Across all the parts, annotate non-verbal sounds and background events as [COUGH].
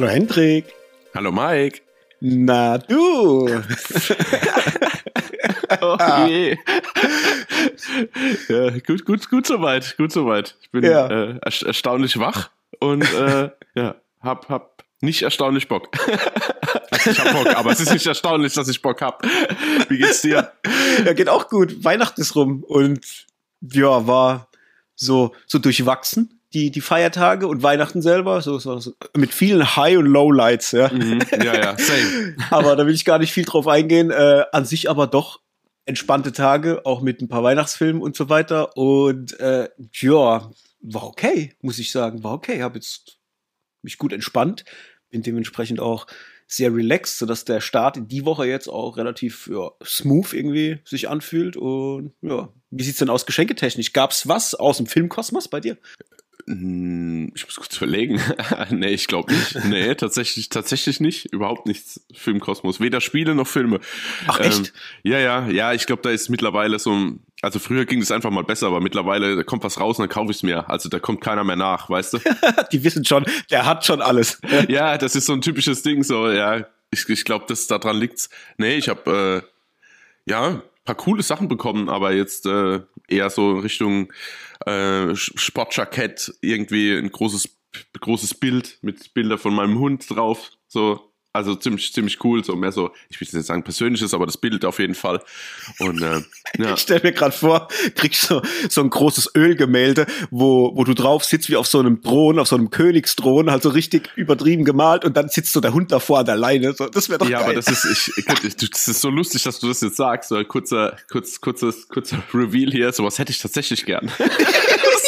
Hallo Hendrik. Hallo Mike. Na du. [LAUGHS] oh je. ja, gut, gut, gut soweit, gut soweit. Ich bin Ja. äh, ersta- erstaunlich wach und äh, ja, hab, hab nicht erstaunlich Bock. [LAUGHS] also ich hab Bock, aber es ist nicht erstaunlich, dass ich Bock hab. Wie geht's dir? Ja, geht auch gut. Weihnachten ist rum und ja, war so, so durchwachsen, die, die Feiertage und Weihnachten selber, so, so, so mit vielen High- und Lowlights, ja. Mhm, ja, ja, same. [LAUGHS] aber da will ich gar nicht viel drauf eingehen. Äh, an sich aber doch entspannte Tage, auch mit ein paar Weihnachtsfilmen und so weiter. Und äh, ja, war okay, muss ich sagen. War okay. Habe jetzt mich gut entspannt. Bin dementsprechend auch sehr relaxed, sodass der Start in die Woche jetzt auch relativ ja, smooth irgendwie sich anfühlt. Und ja, wie sieht's denn aus geschenketechnisch? Gab's was aus dem Filmkosmos bei dir? Hm, Ich muss kurz überlegen. [LAUGHS] nee, ich glaube nicht. Nee, tatsächlich, tatsächlich nicht. Überhaupt nichts Filmkosmos. Weder Spiele noch Filme. Ach, echt? Ähm, ja, ja, ja, ich glaube, da ist mittlerweile so ein, also früher ging es einfach mal besser, aber mittlerweile da kommt was raus und dann kaufe ich es mir. Also da kommt keiner mehr nach, weißt du? [LAUGHS] Die wissen schon, der hat schon alles. [LAUGHS] ja, das ist so ein typisches Ding, so, ja, ich, ich glaube, das daran liegt's. Nee, ich habe äh, ja paar coole Sachen bekommen, aber jetzt äh, eher so Richtung äh, Sportjackett, irgendwie ein großes, großes Bild mit Bilder von meinem Hund drauf. So, also ziemlich, ziemlich cool. So mehr so, ich will jetzt nicht sagen persönliches, aber das Bild auf jeden Fall. Und äh, [LAUGHS] ja. Ich stell mir gerade vor, kriegst so, so ein großes Ölgemälde, wo, wo du drauf sitzt wie auf so einem Thron, auf so einem Königsthron, halt so richtig übertrieben gemalt und dann sitzt so der Hund davor an der Leine. So, das wäre doch Ja, geil. aber das ist, ich, ich, das ist so lustig, dass du das jetzt sagst. So kurzer, kurz, kurzes, kurzer Reveal hier. Sowas hätte ich tatsächlich gern. [LAUGHS] [LAUGHS]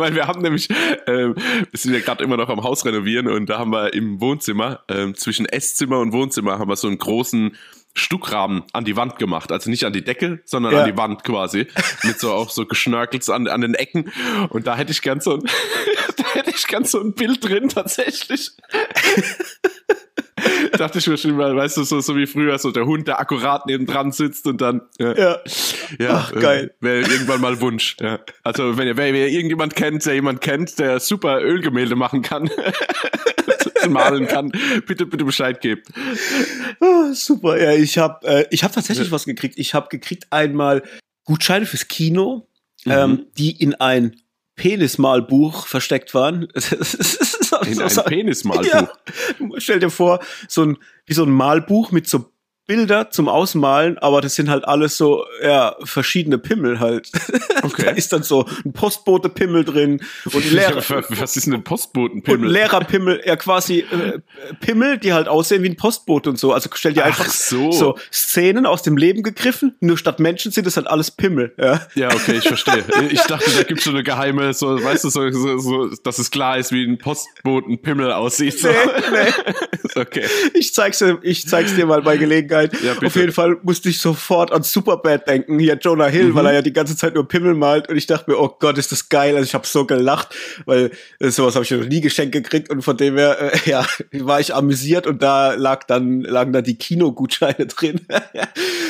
Weil wir haben nämlich, ähm, wir sind ja gerade immer noch am Haus renovieren und da haben wir im Wohnzimmer, ähm, zwischen Esszimmer und Wohnzimmer, haben wir so einen großen Stuckrahmen an die Wand gemacht. Also nicht an die Decke, sondern Ja. an die Wand quasi. Mit so auch so Geschnörkels an, an den Ecken. Und da hätte ich gern so ein, [LAUGHS] da hätte ich gern so ein Bild drin, tatsächlich. [LAUGHS] Dachte ich mir schon mal, weißt du, so, so wie früher, so der Hund, der akkurat neben dran sitzt und dann, ja, ja. ja Ach, geil. Äh, Wäre irgendwann mal Wunsch. Ja. Also, wenn ihr, wenn ihr irgendjemand kennt, der jemand kennt, der super Ölgemälde machen kann, [LAUGHS] malen kann, bitte, bitte Bescheid geben. Ah, super. Ja, ich habe äh, ich hab tatsächlich was gekriegt. Ich habe gekriegt einmal Gutscheine fürs Kino, Mhm. ähm, die in ein Penismalbuch versteckt waren. [LAUGHS] [LAUGHS] In ein Penismalbuch. [LAUGHS] Ja. Stell dir vor, so ein, wie so ein Malbuch mit so Bilder zum Ausmalen, aber das sind halt alles so, ja, verschiedene Pimmel halt. [LAUGHS] Okay. da ist dann so ein Postbote-Pimmel drin und [LAUGHS] Lehrer, Was ist denn ein und Postbotenpimmel? Lehrerpimmel, ja quasi äh, Pimmel, die halt aussehen wie ein Postbote und so. Also stell dir Ach einfach so. Szenen aus dem Leben gegriffen, nur statt Menschen sind es halt alles Pimmel. Ja. Ja, okay, ich verstehe. Ich dachte, da gibt's so eine geheime, so, weißt du, so, so, so, dass es klar ist, wie ein Postbotenpimmel aussieht. So. Nee, nee. [LAUGHS] Okay. Ich zeig's dir, ich zeig's dir mal bei Gelegenheit. Ja, bitte. Auf jeden Fall musste ich sofort an Superbad denken, hier Jonah Hill, Mhm. weil er ja die ganze Zeit nur Pimmel malt und ich dachte mir, oh Gott, ist das geil. Also ich habe so gelacht, weil äh, sowas habe ich noch nie geschenkt gekriegt und von dem her, äh, [LAUGHS] ja, war ich amüsiert und da lag dann, lagen dann die Kinogutscheine [LAUGHS] drin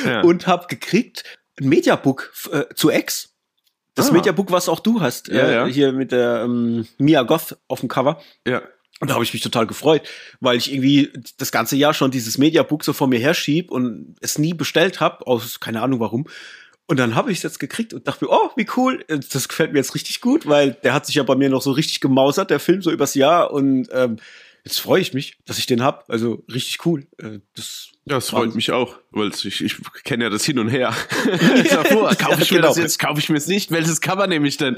Ja. und hab gekriegt ein Mediabook äh, zu Ex. Das Ah. Mediabook, was auch du hast, Ja, äh, ja. hier mit der ähm, Mia Goth auf dem Cover. Ja. Und da habe ich mich total gefreut, weil ich irgendwie das ganze Jahr schon dieses Mediabook so vor mir herschieb und es nie bestellt habe, aus keine Ahnung warum. Und dann habe ich es jetzt gekriegt und dachte mir, oh, wie cool, das gefällt mir jetzt richtig gut, weil der hat sich ja bei mir noch so richtig gemausert, der Film, so übers Jahr. Und ähm, jetzt freue ich mich, dass ich den hab. Also richtig cool. Äh, das Ja, das freut mich auch, weil ich, ich kenne ja das hin und her. ich sag, oh, kaufe ich Ja, mir das genau. jetzt, kaufe ich mir es nicht? Welches Cover nehme ich denn?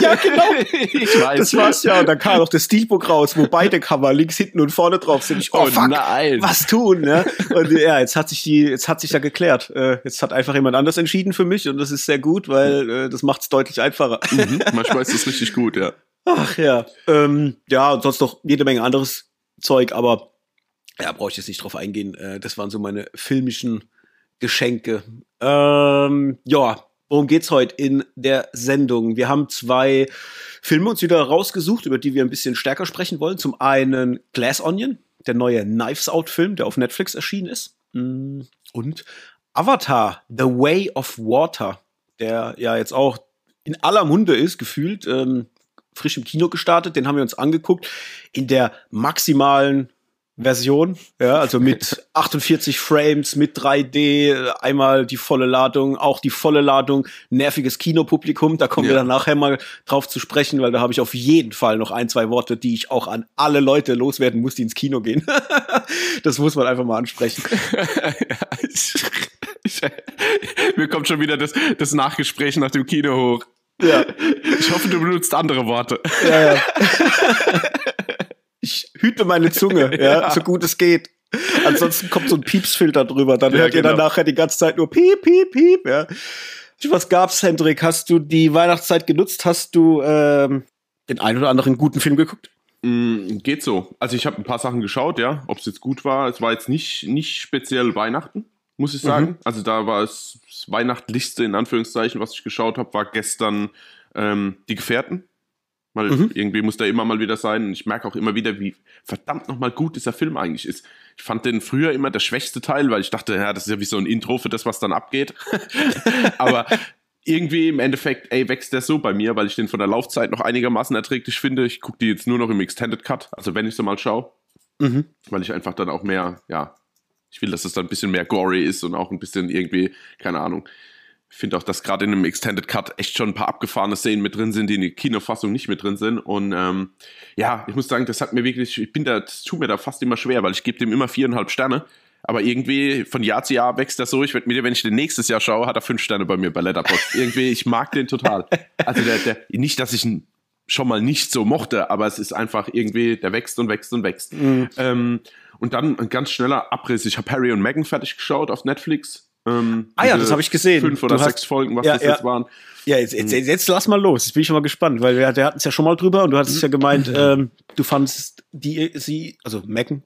Ja, genau. [LAUGHS] ich weiß. Das war's ja. Und dann kam noch das Steelbook raus, wo beide Cover links, hinten und vorne drauf sind. Ich, oh, Oh fuck, nein. was tun? Ne? Und ja, jetzt hat sich die, jetzt hat sich ja geklärt. Äh, jetzt hat einfach jemand anders entschieden für mich und das ist sehr gut, weil äh, das macht es deutlich einfacher. Mhm, manchmal ist das richtig gut, ja. Ach ja. Ähm, ja, und sonst noch jede Menge anderes Zeug, aber ja, brauche ich jetzt nicht drauf eingehen. Äh, das waren so meine filmischen Geschenke. Ähm, ja, worum geht's heute in der Sendung? Wir haben zwei Filme uns wieder rausgesucht, über die wir ein bisschen stärker sprechen wollen. Zum einen Glass Onion, der neue Knives Out Film, der auf Netflix erschienen ist. Mm, Und Avatar, The Way of Water, der ja jetzt auch in aller Munde ist, gefühlt. Ähm, frisch im Kino gestartet, den haben wir uns angeguckt in der maximalen Version, ja, also mit [LAUGHS] 48 Frames, mit 3D, einmal die volle Ladung, auch die volle Ladung, nerviges Kinopublikum, da kommen ja. wir dann nachher mal drauf zu sprechen, weil da habe ich auf jeden Fall noch ein, zwei Worte, die ich auch an alle Leute loswerden muss, die ins Kino gehen. [LAUGHS] das muss man einfach mal ansprechen. [LAUGHS] mir kommt schon wieder das, das Nachgespräch nach dem Kino hoch. Ja. Ich hoffe, du benutzt andere Worte. Ja, ja [LAUGHS] ich hüte meine Zunge, [LAUGHS] ja, ja, so gut es geht. Ansonsten kommt so ein Piepsfilter drüber, dann ja, hört genau. ihr dann nachher die ganze Zeit nur Piep, Piep, Piep, ja. Was gab's, Hendrik? Hast du die Weihnachtszeit genutzt? Hast du ähm, den einen oder anderen guten Film geguckt? Mm, geht so. Also ich habe ein paar Sachen geschaut, ja. Ob es jetzt gut war, es war jetzt nicht, nicht speziell Weihnachten, muss ich sagen. Mhm. Also da war es das Weihnachtlichste in Anführungszeichen, was ich geschaut habe, war gestern ähm, Die Gefährten. Weil mhm. irgendwie muss der immer mal wieder sein. Und ich merke auch immer wieder, wie verdammt nochmal gut dieser Film eigentlich ist. Ich fand den früher immer der schwächste Teil, weil ich dachte, ja, das ist ja wie so ein Intro für das, was dann abgeht. [LAUGHS] Aber irgendwie im Endeffekt, ey, wächst der so bei mir, weil ich den von der Laufzeit noch einigermaßen erträglich finde. Ich gucke die jetzt nur noch im Extended Cut, also wenn ich so mal schaue. Mhm. Weil ich einfach dann auch mehr, ja, ich will, dass es dann ein bisschen mehr gory ist und auch ein bisschen irgendwie, keine Ahnung, ich finde auch, dass gerade in einem Extended Cut echt schon ein paar abgefahrene Szenen mit drin sind, die in der Kinofassung nicht mit drin sind. Und ähm, ja, ich muss sagen, das hat mir wirklich, ich bin da, das tut mir da fast immer schwer, weil ich gebe dem immer viereinhalb Sterne. Aber irgendwie von Jahr zu Jahr wächst das so. Ich werde mir, wenn ich den nächstes Jahr schaue, hat er fünf Sterne bei mir bei Letterboxd. irgendwie, ich mag den total. Also der, der, nicht, dass ich ihn schon mal nicht so mochte, aber es ist einfach irgendwie, der wächst und wächst und wächst. Mhm. Ähm, und dann ein ganz schneller Abriss. Ich habe Harry und Meghan fertig geschaut auf Netflix. Ähm, ah ja, das habe ich gesehen. Fünf oder du sechs hast, Folgen, was ja, das ja. jetzt waren. Ja, jetzt, jetzt, jetzt, jetzt lass mal los. Jetzt bin ich schon mal gespannt, weil wir, wir hatten es ja schon mal drüber und du hattest ja gemeint, ähm, du fandest die, sie, also Megan,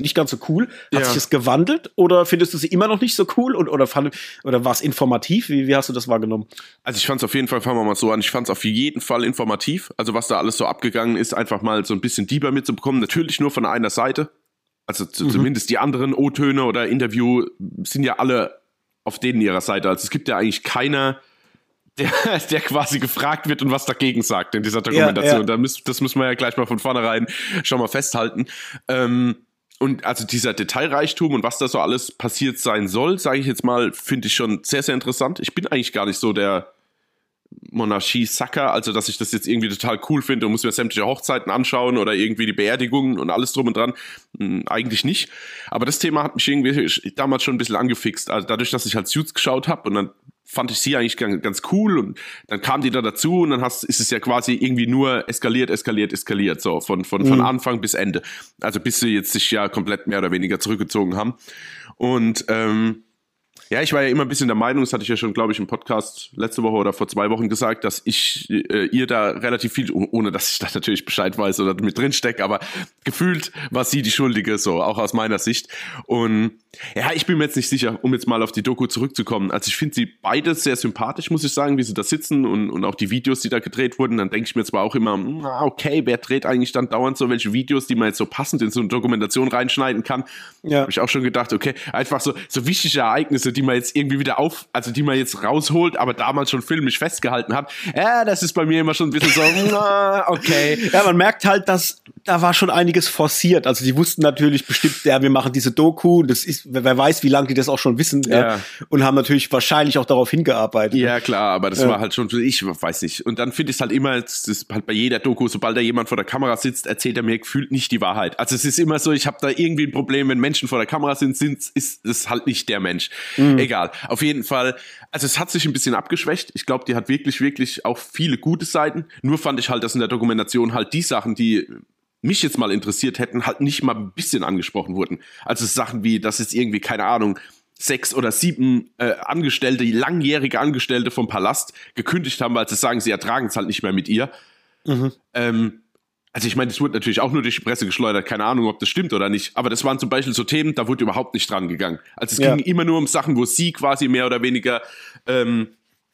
nicht ganz so cool. Hat ja. sich das gewandelt oder findest du sie immer noch nicht so cool und, oder, fand, oder war es informativ? Wie, wie hast du das wahrgenommen? Also ich fand es auf jeden Fall, fangen wir mal so an, ich fand es auf jeden Fall informativ. Also was da alles so abgegangen ist, einfach mal so ein bisschen Dieber mitzubekommen. Natürlich nur von einer Seite. Also mhm. zumindest die anderen O-Töne oder Interview sind ja alle auf denen ihrer Seite. Also es gibt ja eigentlich keiner, der, [LAUGHS] der quasi gefragt wird und was dagegen sagt in dieser Dokumentation. Ja, ja. Da müß, das müssen wir ja gleich mal von vornherein schon mal festhalten. Ähm, und also dieser Detailreichtum und was da so alles passiert sein soll, sage ich jetzt mal, finde ich schon sehr, sehr interessant. Ich bin eigentlich gar nicht so der Monarchie-Sacker, also dass ich das jetzt irgendwie total cool finde und muss mir sämtliche Hochzeiten anschauen oder irgendwie die Beerdigungen und alles drum und dran. Hm, eigentlich nicht. Aber das Thema hat mich irgendwie damals schon ein bisschen angefixt. Also dadurch, dass ich halt Suits geschaut habe und dann fand ich sie eigentlich ganz cool und dann kam die da dazu und dann hast, ist es ja quasi irgendwie nur eskaliert, eskaliert, eskaliert, so von, von, von mhm. Anfang bis Ende. Also bis sie jetzt sich ja komplett mehr oder weniger zurückgezogen haben. Und ähm, ja, ich war ja immer ein bisschen der Meinung, das hatte ich ja schon, glaube ich, im Podcast letzte Woche oder vor zwei Wochen gesagt, dass ich äh, ihr da relativ viel, ohne dass ich da natürlich Bescheid weiß oder mit drin stecke, aber gefühlt war sie die Schuldige, so, auch aus meiner Sicht. Und ja, ich bin mir jetzt nicht sicher, um jetzt mal auf die Doku zurückzukommen. Also ich finde sie beide sehr sympathisch, muss ich sagen, wie sie da sitzen und, und auch die Videos, die da gedreht wurden. Dann denke ich mir zwar auch immer, na, okay, wer dreht eigentlich dann dauernd so welche Videos, die man jetzt so passend in so eine Dokumentation reinschneiden kann? Ja. Habe ich auch schon gedacht, okay, einfach so, so wichtige Ereignisse, die man jetzt irgendwie wieder auf, also die man jetzt rausholt, aber damals schon filmisch festgehalten hat. Ja, das ist bei mir immer schon ein bisschen so, [LAUGHS] na, okay. Ja, man merkt halt, dass da war schon einiges forciert. Also die wussten natürlich bestimmt, ja, wir machen diese Doku, das ist wer weiß, wie lange die das auch schon wissen ja. Ja, und haben natürlich wahrscheinlich auch darauf hingearbeitet. Ja, klar, aber das ja. war halt schon, ich weiß nicht. Und dann finde ich es halt immer, das ist halt bei jeder Doku, sobald da jemand vor der Kamera sitzt, erzählt er mir gefühlt nicht die Wahrheit. Also es ist immer so, ich habe da irgendwie ein Problem, wenn Menschen vor der Kamera sind, sind ist es halt nicht der Mensch. Mhm. Egal. Auf jeden Fall, also es hat sich ein bisschen abgeschwächt. Ich glaube, die hat wirklich, wirklich auch viele gute Seiten. Nur fand ich halt, dass in der Dokumentation halt die Sachen, die mich jetzt mal interessiert hätten, halt nicht mal ein bisschen angesprochen wurden. Also Sachen wie, dass jetzt irgendwie, keine Ahnung, sechs oder sieben äh, Angestellte, langjährige Angestellte vom Palast gekündigt haben, weil sie sagen, sie ertragen es halt nicht mehr mit ihr. Mhm. Ähm, also ich meine, das wurde natürlich auch nur durch die Presse geschleudert, keine Ahnung, ob das stimmt oder nicht, aber das waren zum Beispiel so Themen, da wurde überhaupt nicht dran gegangen. Also es ja. ging immer nur um Sachen, wo sie quasi mehr oder weniger, ähm,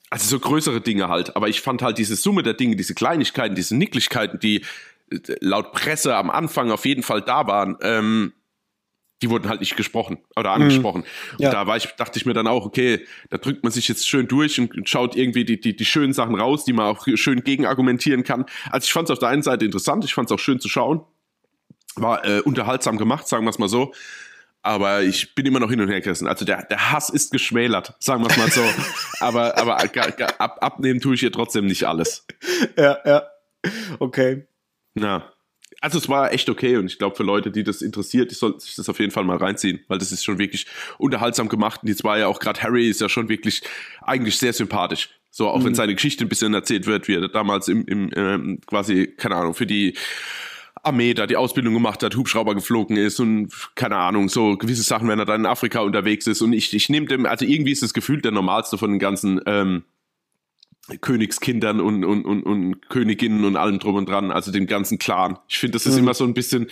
also so größere Dinge halt. Aber ich fand halt diese Summe der Dinge, diese Kleinigkeiten, diese Nicklichkeiten, die laut Presse am Anfang auf jeden Fall da waren, ähm, die wurden halt nicht gesprochen oder angesprochen. Mhm. Ja. Und da war ich, dachte ich mir dann auch, okay, da drückt man sich jetzt schön durch und schaut irgendwie die, die, die schönen Sachen raus, die man auch schön gegenargumentieren kann. Also ich fand es auf der einen Seite interessant, ich fand es auch schön zu schauen. War äh, unterhaltsam gemacht, sagen wir es mal so. Aber ich bin immer noch hin und her gerissen. Also der, der Hass ist geschmälert, sagen wir es mal so. [LAUGHS] aber aber ab, abnehmen tue ich hier trotzdem nicht alles. Ja, ja. Okay. Ja. Also es war echt okay und ich glaube für Leute, die das interessiert, die sollten sich das auf jeden Fall mal reinziehen, weil das ist schon wirklich unterhaltsam gemacht und die zwei ja auch gerade Harry ist ja schon wirklich eigentlich sehr sympathisch. So auch mhm. wenn seine Geschichte ein bisschen erzählt wird, wie er damals im, im ähm, quasi keine Ahnung für die Armee da die Ausbildung gemacht hat, Hubschrauber geflogen ist und keine Ahnung, so gewisse Sachen, wenn er dann in Afrika unterwegs ist und ich, ich nehme dem, also irgendwie ist das Gefühl der normalste von den ganzen ähm, Königskindern und, und, und, und Königinnen und allem drum und dran, also dem ganzen Clan. Ich finde, das ist mhm. immer so ein bisschen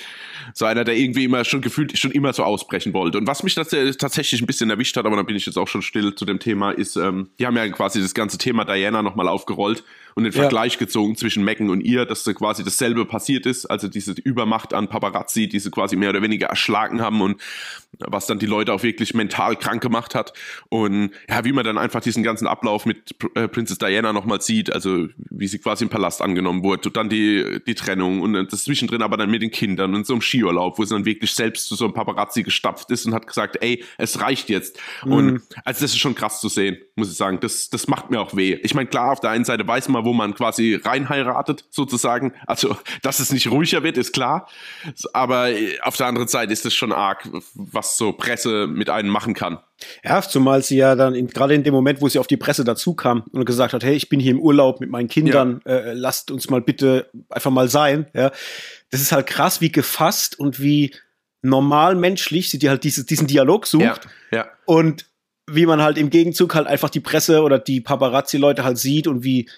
so einer, der irgendwie immer schon gefühlt schon immer so ausbrechen wollte. Und was mich tatsächlich ein bisschen erwischt hat, aber da bin ich jetzt auch schon still zu dem Thema, ist, ähm, die haben ja quasi das ganze Thema Diana nochmal aufgerollt und den ja. Vergleich gezogen zwischen Megan und ihr, dass da quasi dasselbe passiert ist, also diese Übermacht an Paparazzi, die sie quasi mehr oder weniger erschlagen haben und was dann die Leute auch wirklich mental krank gemacht hat. Und ja, wie man dann einfach diesen ganzen Ablauf mit äh, Princess Diana nochmal sieht, also wie sie quasi im Palast angenommen wurde, und dann die, die Trennung und das zwischendrin aber dann mit den Kindern und so einem Skiurlaub, wo sie dann wirklich selbst zu so einem Paparazzi gestapft ist und hat gesagt, ey, es reicht jetzt. Mhm. Und also das ist schon krass zu sehen, muss ich sagen. Das, das macht mir auch weh. Ich meine, klar, auf der einen Seite weiß man, wo man quasi reinheiratet, sozusagen. Also, dass es nicht ruhiger wird, ist klar. Aber auf der anderen Seite ist es schon arg, was so Presse mit einem machen kann. Ja, zumal sie ja dann gerade in dem Moment, wo sie auf die Presse dazu kam und gesagt hat, hey, ich bin hier im Urlaub mit meinen Kindern, ja. äh, lasst uns mal bitte einfach mal sein. Ja, das ist halt krass, wie gefasst und wie normal menschlich sie die halt diese, diesen Dialog sucht. Ja. ja. Und wie man halt im Gegenzug halt einfach die Presse oder die Paparazzi-Leute halt sieht und wie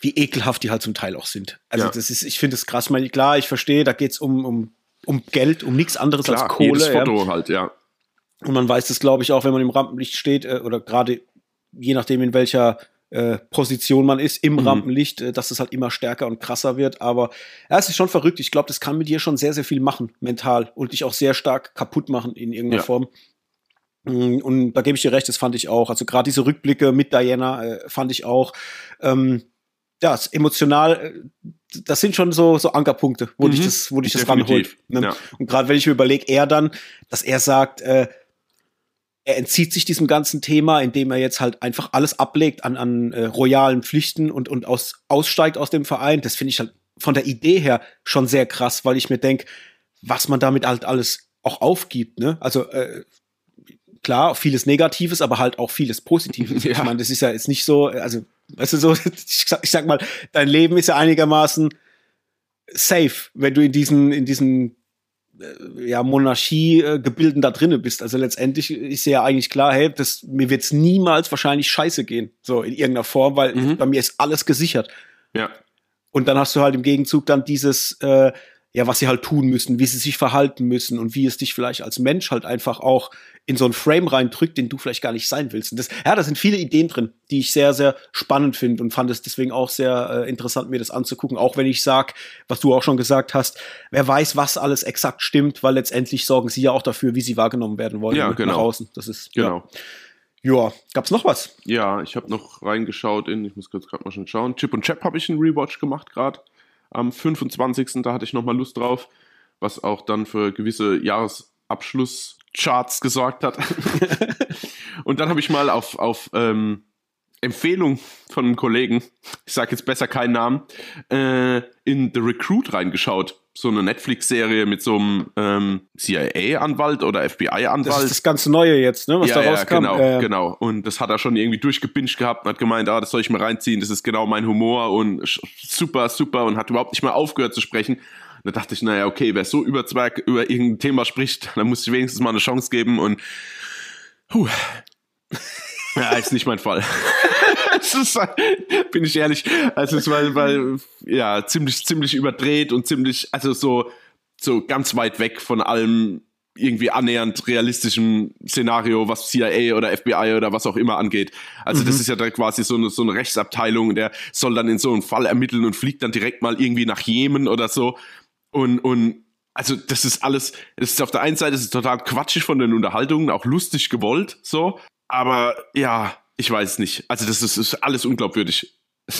wie ekelhaft die halt zum Teil auch sind. Also ja. das ist, ich finde es krass. Meine, klar, ich verstehe, da geht's um, um, um Geld, um nichts anderes klar, als Kohle. Jedes Foto ja. halt, ja. Und man weiß das, glaube ich, auch, wenn man im Rampenlicht steht äh, oder gerade je nachdem, in welcher äh, Position man ist im mhm. Rampenlicht, äh, dass es halt immer stärker und krasser wird. Aber ja, es ist schon verrückt. Ich glaube, das kann mit dir schon sehr, sehr viel machen, mental und dich auch sehr stark kaputt machen in irgendeiner ja. Form. Mm, und da gebe ich dir recht, das fand ich auch. Also gerade diese Rückblicke mit Diana äh, fand ich auch. Ähm, ja, emotional, äh, das sind schon so, so Ankerpunkte, wo mhm, dich das, wo dich das ranholt. Ne? Ja. Und gerade wenn ich mir überlege, er dann, dass er sagt, äh, er entzieht sich diesem ganzen Thema, indem er jetzt halt einfach alles ablegt an, an äh, royalen Pflichten und, und aus, aussteigt aus dem Verein. Das finde ich halt von der Idee her schon sehr krass, weil ich mir denke, was man damit halt alles auch aufgibt. Ne? Also äh, klar, vieles Negatives, aber halt auch vieles Positives. [LAUGHS] Ja. Ich meine, das ist ja jetzt nicht so, also, weißt du, so, ich sag, ich sag mal, dein Leben ist ja einigermaßen safe, wenn du in diesen, in diesen äh, ja, Monarchie-Gebilden da drinnen bist. Also letztendlich ist ja eigentlich klar, hey, das, mir wird's niemals wahrscheinlich scheiße gehen, so in irgendeiner Form, weil mhm. bei mir ist alles gesichert. Ja. Und dann hast du halt im Gegenzug dann dieses, äh, ja, was sie halt tun müssen, wie sie sich verhalten müssen und wie es dich vielleicht als Mensch halt einfach auch in so einen Frame reindrückt, den du vielleicht gar nicht sein willst. Und das, ja, da sind viele Ideen drin, die ich sehr, sehr spannend finde und fand es deswegen auch sehr äh, interessant, mir das anzugucken. Auch wenn ich sag, was du auch schon gesagt hast, wer weiß, was alles exakt stimmt, weil letztendlich sorgen sie ja auch dafür, wie sie wahrgenommen werden wollen ja, genau. nach außen. Das ist genau. Ja. Ja, gab's noch was? Ja, ich habe noch reingeschaut in, ich muss kurz gerade mal schon schauen. Chip und Chap habe ich einen Rewatch gemacht gerade. Am 25. da hatte ich nochmal Lust drauf, was auch dann für gewisse Jahresabschluss Charts gesorgt hat. [LAUGHS] und dann habe ich mal auf, auf ähm, Empfehlung von einem Kollegen, ich sage jetzt besser keinen Namen, äh, in The Recruit reingeschaut. So eine Netflix-Serie mit so einem ähm, CIA-Anwalt oder FBI-Anwalt. Das ist das ganz Neue jetzt, ne? Was ja, da rauskam. Ja, genau, äh, genau. Und das hat er schon irgendwie durchgebinged gehabt und hat gemeint, ah, das soll ich mir reinziehen, das ist genau mein Humor und super, super und hat überhaupt nicht mehr aufgehört zu sprechen. Da dachte ich, naja, okay, wer so über Zwerg über irgendein Thema spricht, [LAUGHS] dann muss ich wenigstens mal eine Chance geben und puh. Ja, ist nicht mein Fall. [LAUGHS] ist, bin ich ehrlich. Also es war, weil, ja, ziemlich, ziemlich überdreht und ziemlich, also so, so ganz weit weg von allem irgendwie annähernd realistischem Szenario, was CIA oder FBI oder was auch immer angeht. Also mhm. das ist ja dann quasi so eine, so eine Rechtsabteilung, der soll dann in so einem Fall ermitteln und fliegt dann direkt mal irgendwie nach Jemen oder so und, und also das ist alles, es ist auf der einen Seite ist es total quatschig von den Unterhaltungen, auch lustig gewollt, so, aber ja, ich weiß nicht. Also das ist, ist alles unglaubwürdig.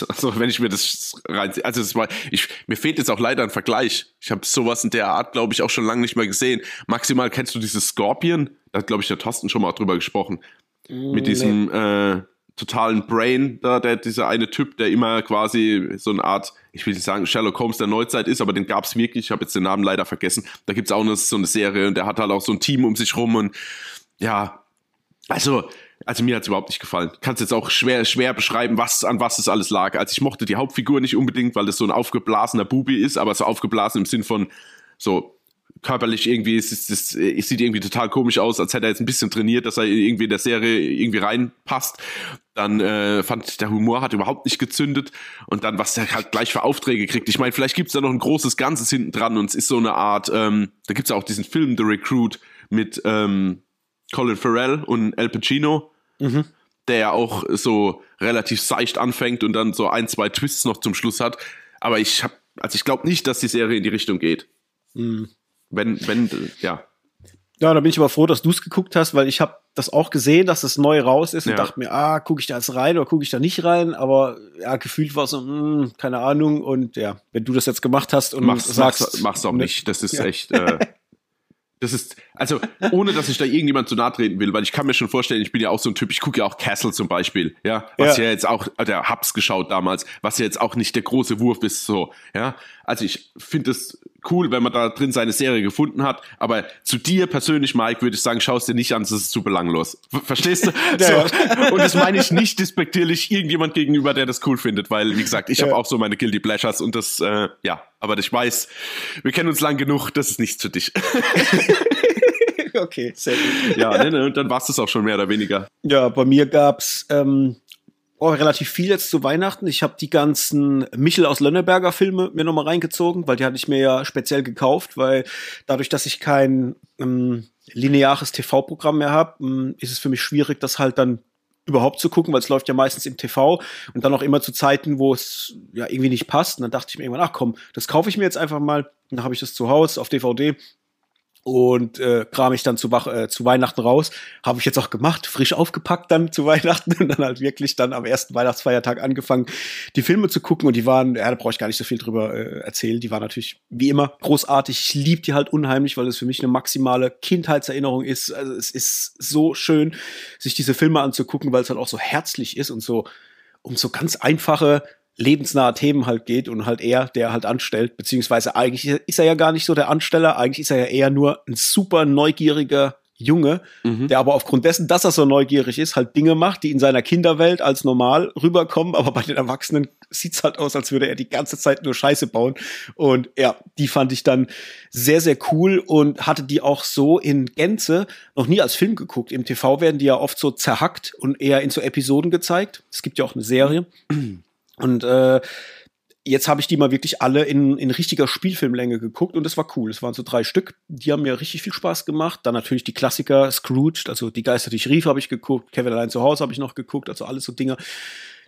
Also wenn ich mir das reinziehe, also das war, ich, mir fehlt jetzt auch leider ein Vergleich. Ich habe sowas in der Art, glaube ich, auch schon lange nicht mehr gesehen. Maximal kennst du dieses Scorpion? Da hat, glaube ich, der Thorsten schon mal drüber gesprochen. Mit diesem nee. äh, totalen Brain, da, der, dieser eine Typ, der immer quasi so eine Art, ich will nicht sagen Sherlock Holmes der Neuzeit ist, aber den gab's wirklich, ich habe jetzt den Namen leider vergessen. Da gibt's auch eine, so eine Serie und der hat halt auch so ein Team um sich rum und ja, also also mir hat's überhaupt nicht gefallen. Kannst jetzt auch schwer, schwer beschreiben, was, an was es alles lag. Also ich mochte die Hauptfigur nicht unbedingt, weil das so ein aufgeblasener Bubi ist, aber so aufgeblasen im Sinn von so körperlich irgendwie, es, ist, es, es sieht irgendwie total komisch aus, als hätte er jetzt ein bisschen trainiert, dass er irgendwie in der Serie irgendwie reinpasst. Dann äh, fand der Humor hat überhaupt nicht gezündet und dann, was er halt gleich für Aufträge kriegt. Ich meine, vielleicht gibt's da noch ein großes Ganzes hinten dran und es ist so eine Art, ähm, da gibt's ja auch diesen Film The Recruit mit ähm, Colin Farrell und Al Pacino, mhm. der ja auch so relativ seicht anfängt und dann so ein, zwei Twists noch zum Schluss hat. Aber ich habe, also ich glaube nicht, dass die Serie in die Richtung geht. Mhm. Wenn, wenn, ja. Ja, da bin ich aber froh, dass du es geguckt hast, weil ich habe das auch gesehen, dass es das neu raus ist und ja. dachte mir, ah, gucke ich da jetzt rein oder gucke ich da nicht rein? Aber ja, gefühlt war es so, mh, hm, keine Ahnung. Und ja, wenn du das jetzt gemacht hast und machst, sagst, mach's, mach's auch ne? nicht. Das ist ja. echt. Äh, [LAUGHS] Das ist, also, ohne dass ich da irgendjemand zu nahe treten will, weil ich kann mir schon vorstellen, ich bin ja auch so ein Typ, ich gucke ja auch Castle zum Beispiel, ja, was ja, ja jetzt auch, der Hubs geschaut damals, was ja jetzt auch nicht der große Wurf ist, so, ja. Also ich finde es cool, wenn man da drin seine Serie gefunden hat, aber zu dir persönlich, Mike, würde ich sagen, schaust dir nicht an, das ist zu belanglos. Verstehst du? [LAUGHS] Ja. So. [LAUGHS] Und das meine ich nicht despektierlich irgendjemand gegenüber, der das cool findet, weil, wie gesagt, ich ja. habe auch so meine Guilty Pleasures und das, äh, ja, aber ich weiß, wir kennen uns lang genug, das ist nichts für dich. [LAUGHS] okay, sehr gut. Ja, ne, ne, und dann war es das auch schon mehr oder weniger. Ja, bei mir gab's ähm, oh, relativ viel jetzt zu Weihnachten. Ich habe die ganzen Michel aus Lönneberger Filme mir nochmal reingezogen, weil die hatte ich mir ja speziell gekauft, weil dadurch, dass ich kein ähm, lineares TV-Programm mehr habe, ähm, ist es für mich schwierig, das halt dann überhaupt zu gucken, weil es läuft ja meistens im TV und dann auch immer zu Zeiten, wo es ja irgendwie nicht passt. Und dann dachte ich mir irgendwann, ach komm, das kaufe ich mir jetzt einfach mal. Und dann habe ich das zu Hause auf DVD und äh, kram ich dann zu, äh, zu Weihnachten raus. Habe ich jetzt auch gemacht, frisch aufgepackt dann zu [LAUGHS] Weihnachten und dann halt wirklich dann am ersten Weihnachtsfeiertag angefangen, die Filme zu gucken und die waren, ja, da brauche ich gar nicht so viel drüber äh, erzählen, die waren natürlich wie immer großartig. Ich liebe die halt unheimlich, weil es für mich eine maximale Kindheitserinnerung ist. Also es ist so schön, sich diese Filme anzugucken, weil es halt auch so herzlich ist und so um so ganz einfache lebensnahe Themen halt geht und halt er, der halt anstellt, beziehungsweise eigentlich ist er ja gar nicht so der Ansteller, eigentlich ist er ja eher nur ein super neugieriger Junge, mhm. der aber aufgrund dessen, dass er so neugierig ist, halt Dinge macht, die in seiner Kinderwelt als normal rüberkommen, aber bei den Erwachsenen sieht's halt aus, als würde er die ganze Zeit nur Scheiße bauen. Und ja, die fand ich dann sehr, sehr cool und hatte die auch so in Gänze noch nie als Film geguckt. Im TV werden die ja oft so zerhackt und eher in so Episoden gezeigt. Es gibt ja auch eine Serie. [CLEARS THROAT] Und äh, jetzt habe ich die mal wirklich alle in, in richtiger Spielfilmlänge geguckt und das war cool. Es waren so drei Stück, die haben mir richtig viel Spaß gemacht. Dann natürlich die Klassiker, Scrooge, also die Geister, die ich rief, habe ich geguckt. Kevin allein zu Hause habe ich noch geguckt, also alles so Dinge,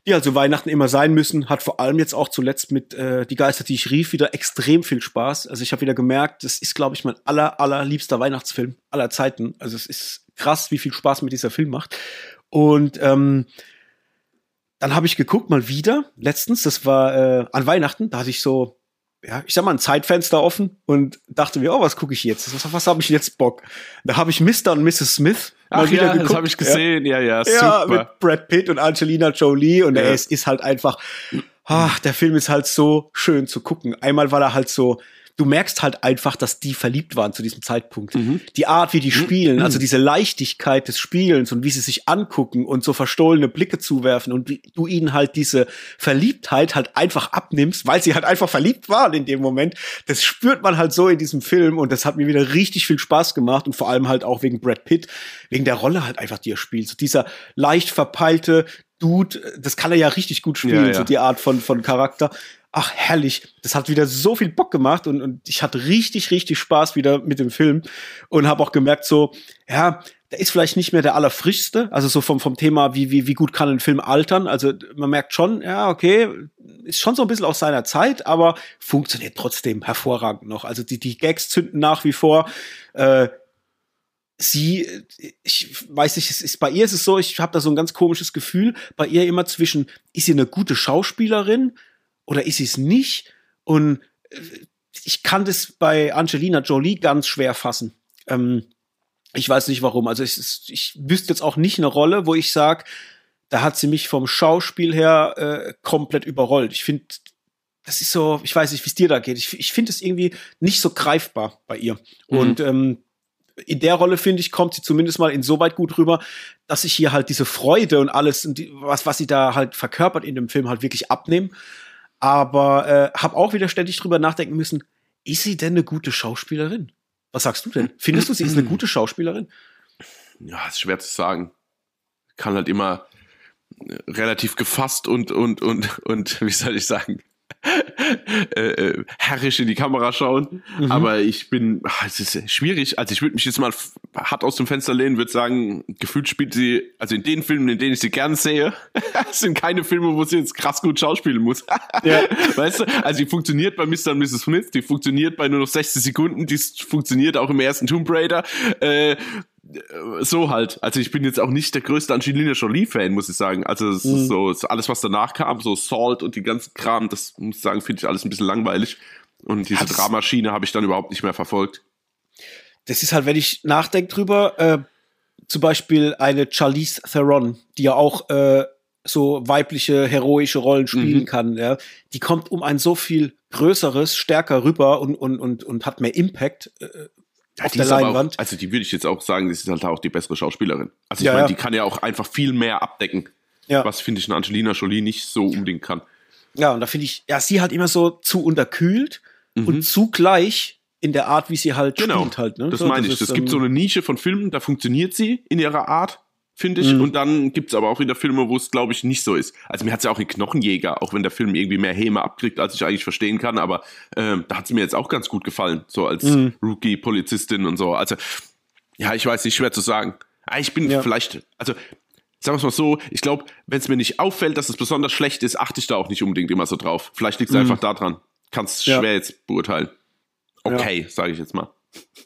die also Weihnachten immer sein müssen. Hat vor allem jetzt auch zuletzt mit äh, die Geister, die ich rief, wieder extrem viel Spaß. Also ich habe wieder gemerkt, das ist, glaube ich, mein aller, allerliebster Weihnachtsfilm aller Zeiten. Also es ist krass, wie viel Spaß mir dieser Film macht. Und ähm, dann habe ich geguckt mal wieder, letztens, das war äh, an Weihnachten, da hatte ich so, ja, ich sag mal, ein Zeitfenster offen und dachte mir, oh, was gucke ich jetzt? Was, was habe ich jetzt Bock? Da habe ich Mr. und Mrs. Smith mal Ach wieder ja, geguckt. Das habe ich gesehen, ja, ja, ja, super. Ja, mit Brad Pitt und Angelina Jolie und ja. es ist halt einfach, ach, der Film ist halt so schön zu gucken. Einmal, weil er halt so, du merkst halt einfach, dass die verliebt waren zu diesem Zeitpunkt. Mhm. Die Art, wie die spielen, mhm. also diese Leichtigkeit des Spielens und wie sie sich angucken und so verstohlene Blicke zuwerfen und wie du ihnen halt diese Verliebtheit halt einfach abnimmst, weil sie halt einfach verliebt waren in dem Moment. Das spürt man halt so in diesem Film und das hat mir wieder richtig viel Spaß gemacht und vor allem halt auch wegen Brad Pitt, wegen der Rolle halt einfach, die er spielt. So dieser leicht verpeilte, Dude, das kann er ja richtig gut spielen, ja, ja. so die Art von, von Charakter ach herrlich, das hat wieder so viel Bock gemacht und, und ich hatte richtig, richtig Spaß wieder mit dem Film und habe auch gemerkt so, ja, der ist vielleicht nicht mehr der allerfrischste, also so vom, vom Thema, wie, wie, wie gut kann ein Film altern. Also man merkt schon, ja, okay, ist schon so ein bisschen aus seiner Zeit, aber funktioniert trotzdem hervorragend noch. Also die, die Gags zünden nach wie vor. Äh, sie, ich weiß nicht, es ist, bei ihr ist es so, ich habe da so ein ganz komisches Gefühl, bei ihr immer zwischen, ist sie eine gute Schauspielerin oder ist sie es nicht? Und äh, ich kann das bei Angelina Jolie ganz schwer fassen. Ähm, ich weiß nicht warum. Also ich, ich wüsste jetzt auch nicht eine Rolle, wo ich sage, da hat sie mich vom Schauspiel her äh, komplett überrollt. Ich finde, das ist so, ich weiß nicht, wie es dir da geht. Ich, ich finde es irgendwie nicht so greifbar bei ihr. Mhm. Und ähm, in der Rolle, finde ich, kommt sie zumindest mal insoweit gut rüber, dass ich hier halt diese Freude und alles, und die, was, was sie da halt verkörpert in dem Film, halt wirklich abnehme. Aber äh, habe auch wieder ständig drüber nachdenken müssen, ist sie denn eine gute Schauspielerin? Was sagst du denn? Findest du, sie ist eine gute Schauspielerin? Ja, ist schwer zu sagen. Kann halt immer äh, relativ gefasst und, und, und, und, wie soll ich sagen, [LAUGHS] äh, äh, herrisch in die Kamera schauen. Mhm. Aber ich bin, ach, es ist schwierig. Also ich würde mich jetzt mal hart aus dem Fenster lehnen, würde sagen, gefühlt spielt sie, also in den Filmen, in denen ich sie gern sehe, [LAUGHS] sind keine Filme, wo sie jetzt krass gut schauspielen muss. [LAUGHS] ja. Weißt du? Also die funktioniert bei Mr. und Mrs. Smith, die funktioniert bei nur noch 60 Sekunden, die funktioniert auch im ersten Tomb Raider. Äh, so halt. Also ich bin jetzt auch nicht der größte Angelina Jolie-Fan, muss ich sagen. Also mhm. so alles, was danach kam, so Salt und die ganzen Kram, das muss ich sagen, finde ich alles ein bisschen langweilig. Und diese Hat's Dramaschiene habe ich dann überhaupt nicht mehr verfolgt. Das ist halt, wenn ich nachdenke drüber, äh, zum Beispiel eine Charlize Theron, die ja auch äh, so weibliche, heroische Rollen spielen mhm. kann, ja, die kommt um ein so viel größeres, stärker rüber und, und, und, und hat mehr Impact äh, ja, auf der Leinwand. Auch, also die würde ich jetzt auch sagen, das ist halt auch die bessere Schauspielerin. Also ich ja, meine, die kann ja auch einfach viel mehr abdecken. Ja. Was finde ich eine Angelina Jolie nicht so unbedingt kann. Ja, und da finde ich, ja, sie halt immer so zu unterkühlt mhm. und zugleich in der Art, wie sie halt genau. spielt halt. Ne? Das so, meine ich. Es gibt so eine Nische von Filmen, da funktioniert sie in ihrer Art finde ich. Mhm. Und dann gibt's aber auch wieder Filme, wo es, glaube ich, nicht so ist. Also mir hat's ja auch in Knochenjäger, auch wenn der Film irgendwie mehr Häme abkriegt, als ich eigentlich verstehen kann, aber ähm, da hat's mir jetzt auch ganz gut gefallen, so als mhm. Rookie-Polizistin und so. Also, ja, ich weiß nicht, schwer zu sagen. Ah, ich bin ja. vielleicht, also sagen wir mal so, ich glaube, wenn es mir nicht auffällt, dass es besonders schlecht ist, achte ich da auch nicht unbedingt immer so drauf. Vielleicht liegt es mhm. einfach daran. Kannst ja. schwer jetzt beurteilen. Okay, ja. sage ich jetzt mal.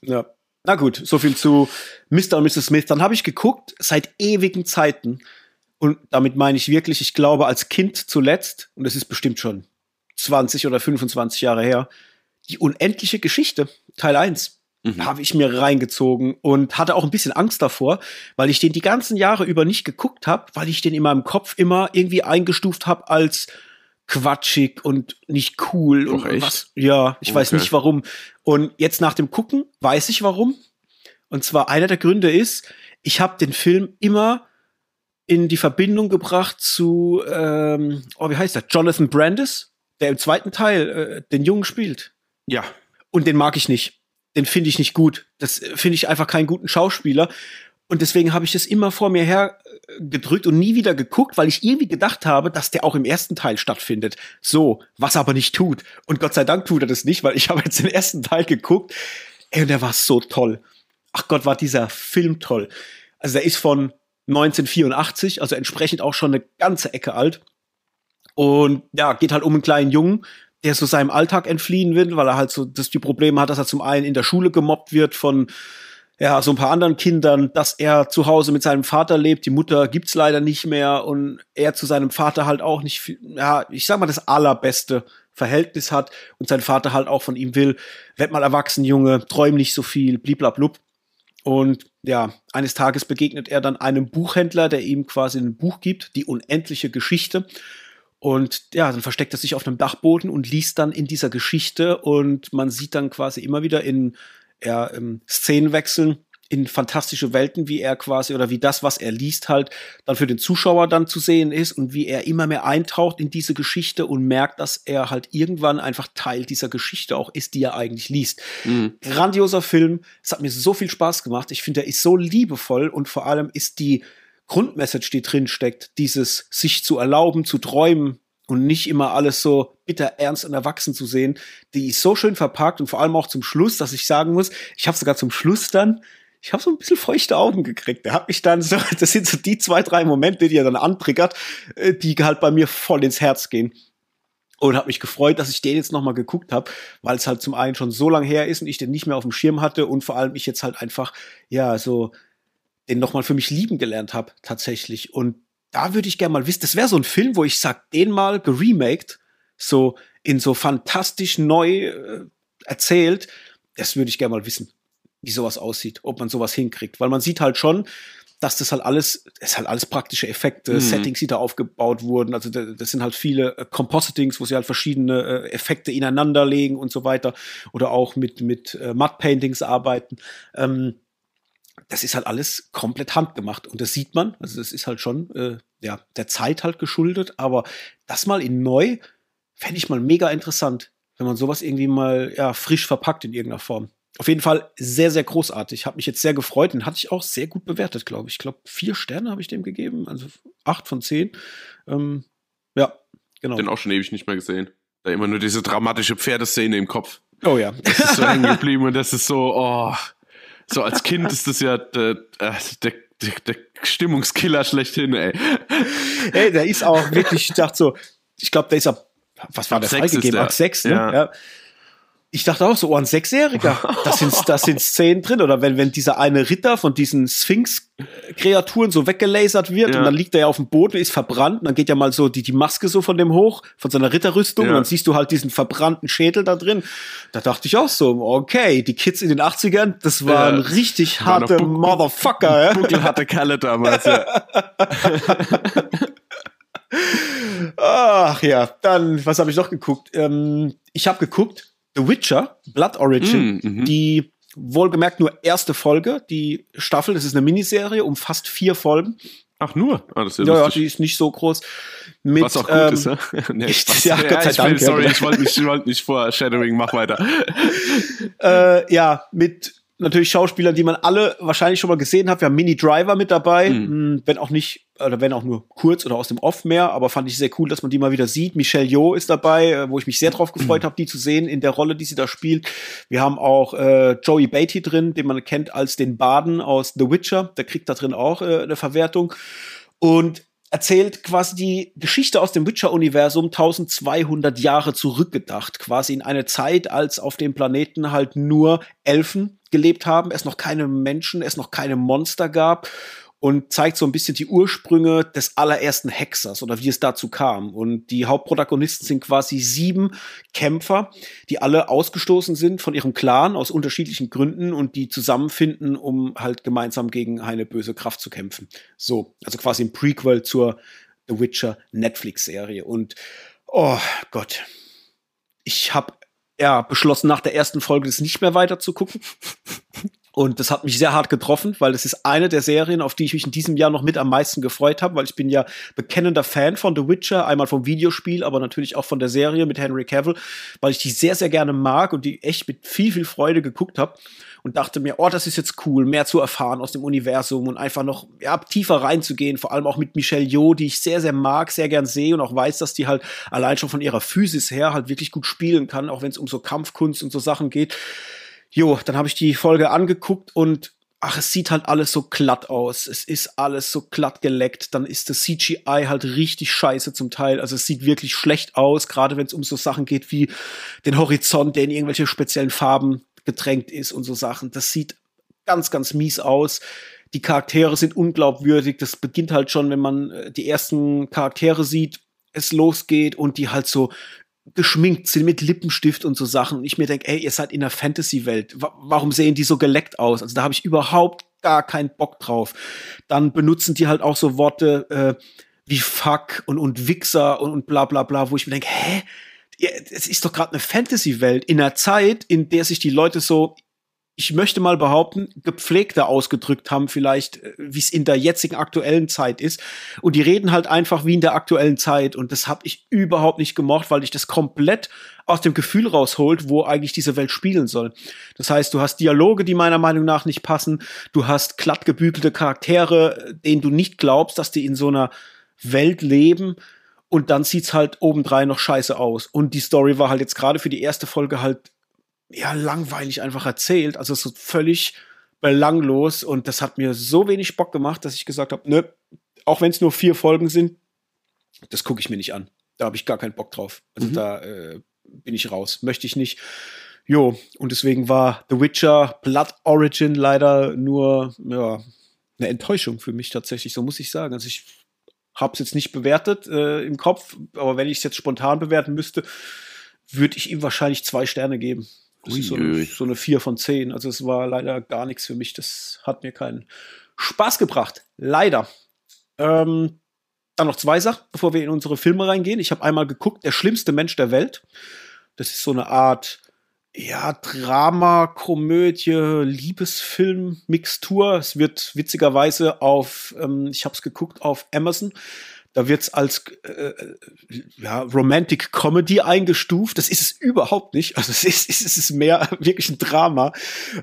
Ja. Na gut, so viel zu Mr. und Mrs. Smith. Dann habe ich geguckt, seit ewigen Zeiten. Und damit meine ich wirklich, ich glaube, als Kind zuletzt, und das ist bestimmt schon 20 oder 25 Jahre her, die unendliche Geschichte, Teil 1. Mhm. Habe ich mir reingezogen und hatte auch ein bisschen Angst davor, weil ich den die ganzen Jahre über nicht geguckt habe, weil ich den in meinem Kopf immer irgendwie eingestuft habe als quatschig und nicht cool Doch, und was. Ja, ich okay. weiß nicht warum. Und jetzt nach dem Gucken weiß ich warum. Und zwar einer der Gründe ist, ich habe den Film immer in die Verbindung gebracht zu, ähm, oh, wie heißt der? Jonathan Brandis, der im zweiten Teil äh, den Jungen spielt. Ja. Und den mag ich nicht. Den finde ich nicht gut. Das finde ich einfach keinen guten Schauspieler. Und deswegen habe ich das immer vor mir her äh, gedrückt und nie wieder geguckt, weil ich irgendwie gedacht habe, dass der auch im ersten Teil stattfindet. So, was aber nicht tut. Und Gott sei Dank tut er das nicht, weil ich [LAUGHS] habe jetzt den ersten Teil geguckt. Ey, und der war so toll. Ach Gott, war dieser Film toll. Also der ist von 1984, also entsprechend auch schon eine ganze Ecke alt. Und ja, geht halt um einen kleinen Jungen, der so seinem Alltag entfliehen will, weil er halt so das die Probleme hat, dass er zum einen in der Schule gemobbt wird von ja, so ein paar anderen Kindern, dass er zu Hause mit seinem Vater lebt. Die Mutter gibt's leider nicht mehr und er zu seinem Vater halt auch nicht, viel, ja, ich sag mal, das allerbeste Verhältnis hat und sein Vater halt auch von ihm will, werd mal erwachsen, Junge, träum nicht so viel, bliblablub. Und ja, eines Tages begegnet er dann einem Buchhändler, der ihm quasi ein Buch gibt, die unendliche Geschichte. Und ja, dann versteckt er sich auf einem Dachboden und liest dann in dieser Geschichte und man sieht dann quasi immer wieder in er ähm, Szenen wechseln in fantastische Welten, wie er quasi oder wie das, was er liest, halt dann für den Zuschauer dann zu sehen ist und wie er immer mehr eintaucht in diese Geschichte und merkt, dass er halt irgendwann einfach Teil dieser Geschichte auch ist, die er eigentlich liest. Mhm. Grandioser Film. Es hat mir so viel Spaß gemacht. Ich finde, er ist so liebevoll und vor allem ist die Grundmessage, die drin steckt, dieses sich zu erlauben, zu träumen, und nicht immer alles so bitter ernst und erwachsen zu sehen. Die ist so schön verpackt und vor allem auch zum Schluss, dass ich sagen muss, ich habe sogar zum Schluss dann, ich habe so ein bisschen feuchte Augen gekriegt. Der hat mich dann so, [LAUGHS] das sind so die zwei, drei Momente, die er dann antriggert, äh, die halt bei mir voll ins Herz gehen. Und habe mich gefreut, dass ich den jetzt nochmal geguckt habe, weil es halt zum einen schon so lange her ist und ich den nicht mehr auf dem Schirm hatte und vor allem ich jetzt halt einfach, ja, so den nochmal für mich lieben gelernt habe, tatsächlich. Und da würde ich gerne mal wissen, das wäre so ein Film, wo ich sag, den mal geremaked, so in so fantastisch neu äh, erzählt. Das würde ich gerne mal wissen, wie sowas aussieht, ob man sowas hinkriegt. Weil man sieht halt schon, dass das halt alles, es ist halt alles praktische Effekte, mhm. Settings, die da aufgebaut wurden. Also das sind halt viele äh, Compositings, wo sie halt verschiedene äh, Effekte ineinander legen und so weiter. Oder auch mit, mit äh, Mud Paintings arbeiten. Ähm, das ist halt alles komplett handgemacht. Und das sieht man. Also das ist halt schon äh, ja, der Zeit halt geschuldet. Aber das mal in neu fände ich mal mega interessant, wenn man sowas irgendwie mal ja, frisch verpackt in irgendeiner Form. Auf jeden Fall sehr, sehr großartig. Hat mich jetzt sehr gefreut und hatte ich auch sehr gut bewertet, glaube ich. Ich glaube, vier Sterne habe ich dem gegeben, also acht von zehn. Ähm, ja, genau. Den auch schon ewig nicht mehr gesehen. Da immer nur diese dramatische Pferdeszene im Kopf. Oh ja. Das ist so hängen [LAUGHS] geblieben und das ist so, oh, so als Kind ist das ja der, der, der, der Stimmungskiller schlechthin, ey. Ey, der ist auch wirklich, ich dachte so, ich glaube, der ist ab, was war der freigegeben? Ab sechs, ne? Ja. ja ich dachte auch so, oh, ein Sechsjähriger, das sind, das sind Szenen drin. Oder wenn, wenn dieser eine Ritter von diesen Sphinx-Kreaturen so weggelasert wird ja. und dann liegt er ja auf dem Boden, ist verbrannt und dann geht ja mal so die, die Maske so von dem hoch, von seiner Ritterrüstung ja. und dann siehst du halt diesen verbrannten Schädel da drin. Da dachte ich auch so, okay, die Kids in den 80ern, das waren ja. richtig harte war Motherfucker. Ja? Buckelharte Kalle damals, ja. [LAUGHS] Ach ja, dann, was habe ich noch geguckt? Ähm, ich habe geguckt, The Witcher, Blood Origin, mm, mhm. die wohlgemerkt nur erste Folge. Die Staffel, das ist eine Miniserie, umfasst vier Folgen. Ach nur? Ah, das ist ja, ja, die ist nicht so groß. Mit, Was auch gut ähm, ist, ja? [LAUGHS] [LAUGHS] nee, ich, ja, Gott sei Dank. Will, sorry, ich wollte nicht, ich wollt nicht vor Shadowing, mach weiter. [LAUGHS] äh, ja, mit natürlich Schauspieler, die man alle wahrscheinlich schon mal gesehen hat. Wir haben Mini Driver mit dabei, mhm. wenn auch nicht, oder wenn auch nur kurz oder aus dem Off mehr, aber fand ich sehr cool, dass man die mal wieder sieht. Michelle Yeoh ist dabei, äh, wo ich mich sehr drauf gefreut mhm. habe, die zu sehen in der Rolle, die sie da spielt. Wir haben auch äh, Joey Beatty drin, den man kennt als den Baden aus The Witcher. Der kriegt da drin auch äh, eine Verwertung. Und erzählt quasi die Geschichte aus dem Witcher-Universum 1200 Jahre zurückgedacht, quasi in eine Zeit, als auf dem Planeten halt nur Elfen gelebt haben, es noch keine Menschen, es noch keine Monster gab und zeigt so ein bisschen die Ursprünge des allerersten Hexers oder wie es dazu kam. Und die Hauptprotagonisten sind quasi sieben Kämpfer, die alle ausgestoßen sind von ihrem Clan aus unterschiedlichen Gründen und die zusammenfinden, um halt gemeinsam gegen eine böse Kraft zu kämpfen. So, also quasi ein Prequel zur The Witcher Netflix-Serie. Und oh Gott, ich habe ja, beschlossen, nach der ersten Folge das nicht mehr weiter zu gucken. [LAUGHS] Und das hat mich sehr hart getroffen, weil das ist eine der Serien, auf die ich mich in diesem Jahr noch mit am meisten gefreut habe, weil ich bin ja bekennender Fan von The Witcher, einmal vom Videospiel, aber natürlich auch von der Serie mit Henry Cavill, weil ich die sehr, sehr gerne mag und die echt mit viel, viel Freude geguckt habe und dachte mir, oh, das ist jetzt cool, mehr zu erfahren aus dem Universum und einfach noch ja, tiefer reinzugehen, vor allem auch mit Michelle Yeoh, die ich sehr, sehr mag, sehr gern sehe und auch weiß, dass die halt allein schon von ihrer Physis her halt wirklich gut spielen kann, auch wenn es um so Kampfkunst und so Sachen geht. Jo, dann habe ich die Folge angeguckt und ach, es sieht halt alles so glatt aus. Es ist alles so glatt geleckt. Dann ist das CGI halt richtig scheiße zum Teil. Also es sieht wirklich schlecht aus, gerade wenn es um so Sachen geht wie den Horizont, der in irgendwelche speziellen Farben getränkt ist und so Sachen. Das sieht ganz, ganz mies aus. Die Charaktere sind unglaubwürdig. Das beginnt halt schon, wenn man äh, die ersten Charaktere sieht, es losgeht und die halt so geschminkt sind mit Lippenstift und so Sachen. Und ich mir denke, ey, ihr seid in der Fantasy-Welt. Warum sehen die so geleckt aus? Also da habe ich überhaupt gar keinen Bock drauf. Dann benutzen die halt auch so Worte äh, wie Fuck und, und Wichser und, und bla bla bla, wo ich mir denke, hä? es ist doch gerade eine Fantasy-Welt in einer Zeit, in der sich die Leute so, ich möchte mal behaupten, gepflegter ausgedrückt haben, vielleicht, äh, wie es in der jetzigen aktuellen Zeit ist. Und die reden halt einfach wie in der aktuellen Zeit. Und das habe ich überhaupt nicht gemocht, weil ich das komplett aus dem Gefühl rausholt, wo eigentlich diese Welt spielen soll. Das heißt, du hast Dialoge, die meiner Meinung nach nicht passen. Du hast glatt gebügelte Charaktere, denen du nicht glaubst, dass die in so einer Welt leben und dann sieht's halt obendrein noch scheiße aus. Und die Story war halt jetzt gerade für die erste Folge halt ja langweilig einfach erzählt. Also so völlig belanglos und das hat mir so wenig Bock gemacht, dass ich gesagt habe, nö, auch wenn es nur vier Folgen sind, das gucke ich mir nicht an. Da habe ich gar keinen Bock drauf. Also mhm. da äh, bin ich raus. Möchte ich nicht. Jo, und deswegen war The Witcher Blood Origin leider nur ja, eine Enttäuschung für mich tatsächlich, so muss ich sagen. Also ich habe es jetzt nicht bewertet äh, im Kopf, aber wenn ich es jetzt spontan bewerten müsste, würde ich ihm wahrscheinlich zwei Sterne geben. Das ist so eine, so eine vier von zehn. Also es war leider gar nichts für mich. Das hat mir keinen Spaß gebracht. Leider. Ähm, dann noch zwei Sachen, bevor wir in unsere Filme reingehen. Ich habe einmal geguckt, Der schlimmste Mensch der Welt. Das ist so eine Art, ja, Drama, Komödie, Liebesfilm, Mixtur. Es wird witzigerweise auf, ähm, ich habe es geguckt, auf Amazon. Da wird es als äh, ja, Romantic Comedy eingestuft. Das ist es überhaupt nicht. Also es ist, es ist mehr [LAUGHS] wirklich ein Drama.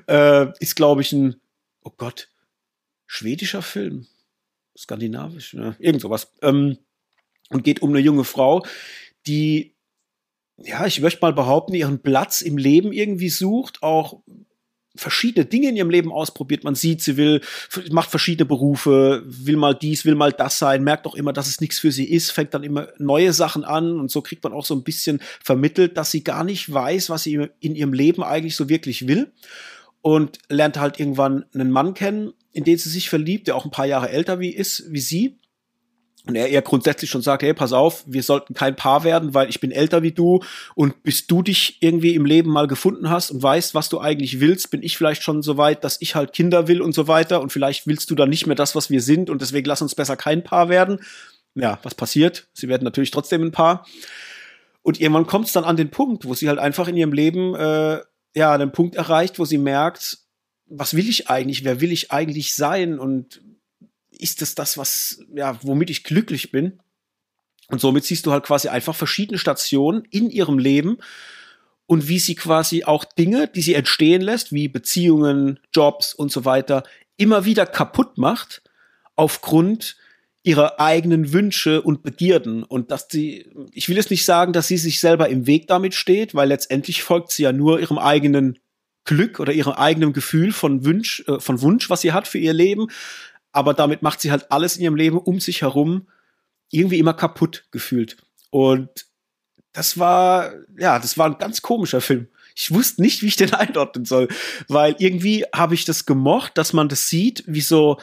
Äh, ist, glaube ich, ein, oh Gott, schwedischer Film skandinavisch, ne? irgend sowas. Ähm, und geht um eine junge Frau, die, ja, ich möchte mal behaupten, ihren Platz im Leben irgendwie sucht, auch verschiedene Dinge in ihrem Leben ausprobiert. Man sieht, sie will, macht verschiedene Berufe, will mal dies, will mal das sein, merkt auch immer, dass es nichts für sie ist, fängt dann immer neue Sachen an und so kriegt man auch so ein bisschen vermittelt, dass sie gar nicht weiß, was sie in ihrem Leben eigentlich so wirklich will und lernt halt irgendwann einen Mann kennen, in den sie sich verliebt, der auch ein paar Jahre älter wie ist wie sie. Und er eher grundsätzlich schon sagt, hey, pass auf, wir sollten kein Paar werden, weil ich bin älter wie du und bis du dich irgendwie im Leben mal gefunden hast und weißt, was du eigentlich willst, bin ich vielleicht schon so weit, dass ich halt Kinder will und so weiter und vielleicht willst du dann nicht mehr das, was wir sind und deswegen lass uns besser kein Paar werden. Ja, was passiert? Sie werden natürlich trotzdem ein Paar. Und irgendwann kommt es dann an den Punkt, wo sie halt einfach in ihrem Leben äh, ja den Punkt erreicht, wo sie merkt, was will ich eigentlich? Wer will ich eigentlich sein? Und ist das das, was, ja, womit ich glücklich bin? Und somit siehst du halt quasi einfach verschiedene Stationen in ihrem Leben und wie sie quasi auch Dinge, die sie entstehen lässt, wie Beziehungen, Jobs und so weiter, immer wieder kaputt macht aufgrund ihrer eigenen Wünsche und Begierden und dass sie, ich will jetzt nicht sagen, dass sie sich selber im Weg damit steht, weil letztendlich folgt sie ja nur ihrem eigenen Glück oder ihrem eigenen Gefühl von Wunsch, äh, von Wunsch, was sie hat für ihr Leben. Aber damit macht sie halt alles in ihrem Leben um sich herum irgendwie immer kaputt gefühlt. Und das war, ja, das war ein ganz komischer Film. Ich wusste nicht, wie ich den [LAUGHS] einordnen soll, weil irgendwie habe ich das gemocht, dass man das sieht, wie so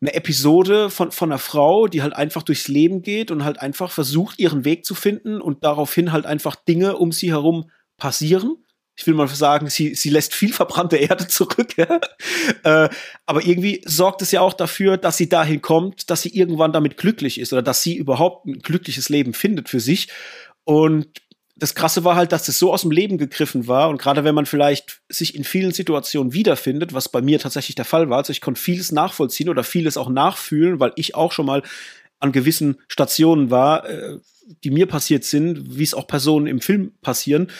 eine Episode von, von einer Frau, die halt einfach durchs Leben geht und halt einfach versucht, ihren Weg zu finden und daraufhin halt einfach Dinge um sie herum passieren ich will mal sagen, sie, sie lässt viel verbrannte Erde zurück. [LAUGHS] äh, aber irgendwie sorgt es ja auch dafür, dass sie dahin kommt, dass sie irgendwann damit glücklich ist oder dass sie überhaupt ein glückliches Leben findet für sich. Und das Krasse war halt, dass das so aus dem Leben gegriffen war. Und gerade wenn man vielleicht sich in vielen Situationen wiederfindet, was bei mir tatsächlich der Fall war, also ich konnte vieles nachvollziehen oder vieles auch nachfühlen, weil ich auch schon mal an gewissen Stationen war, äh, die mir passiert sind, wie es auch Personen im Film passieren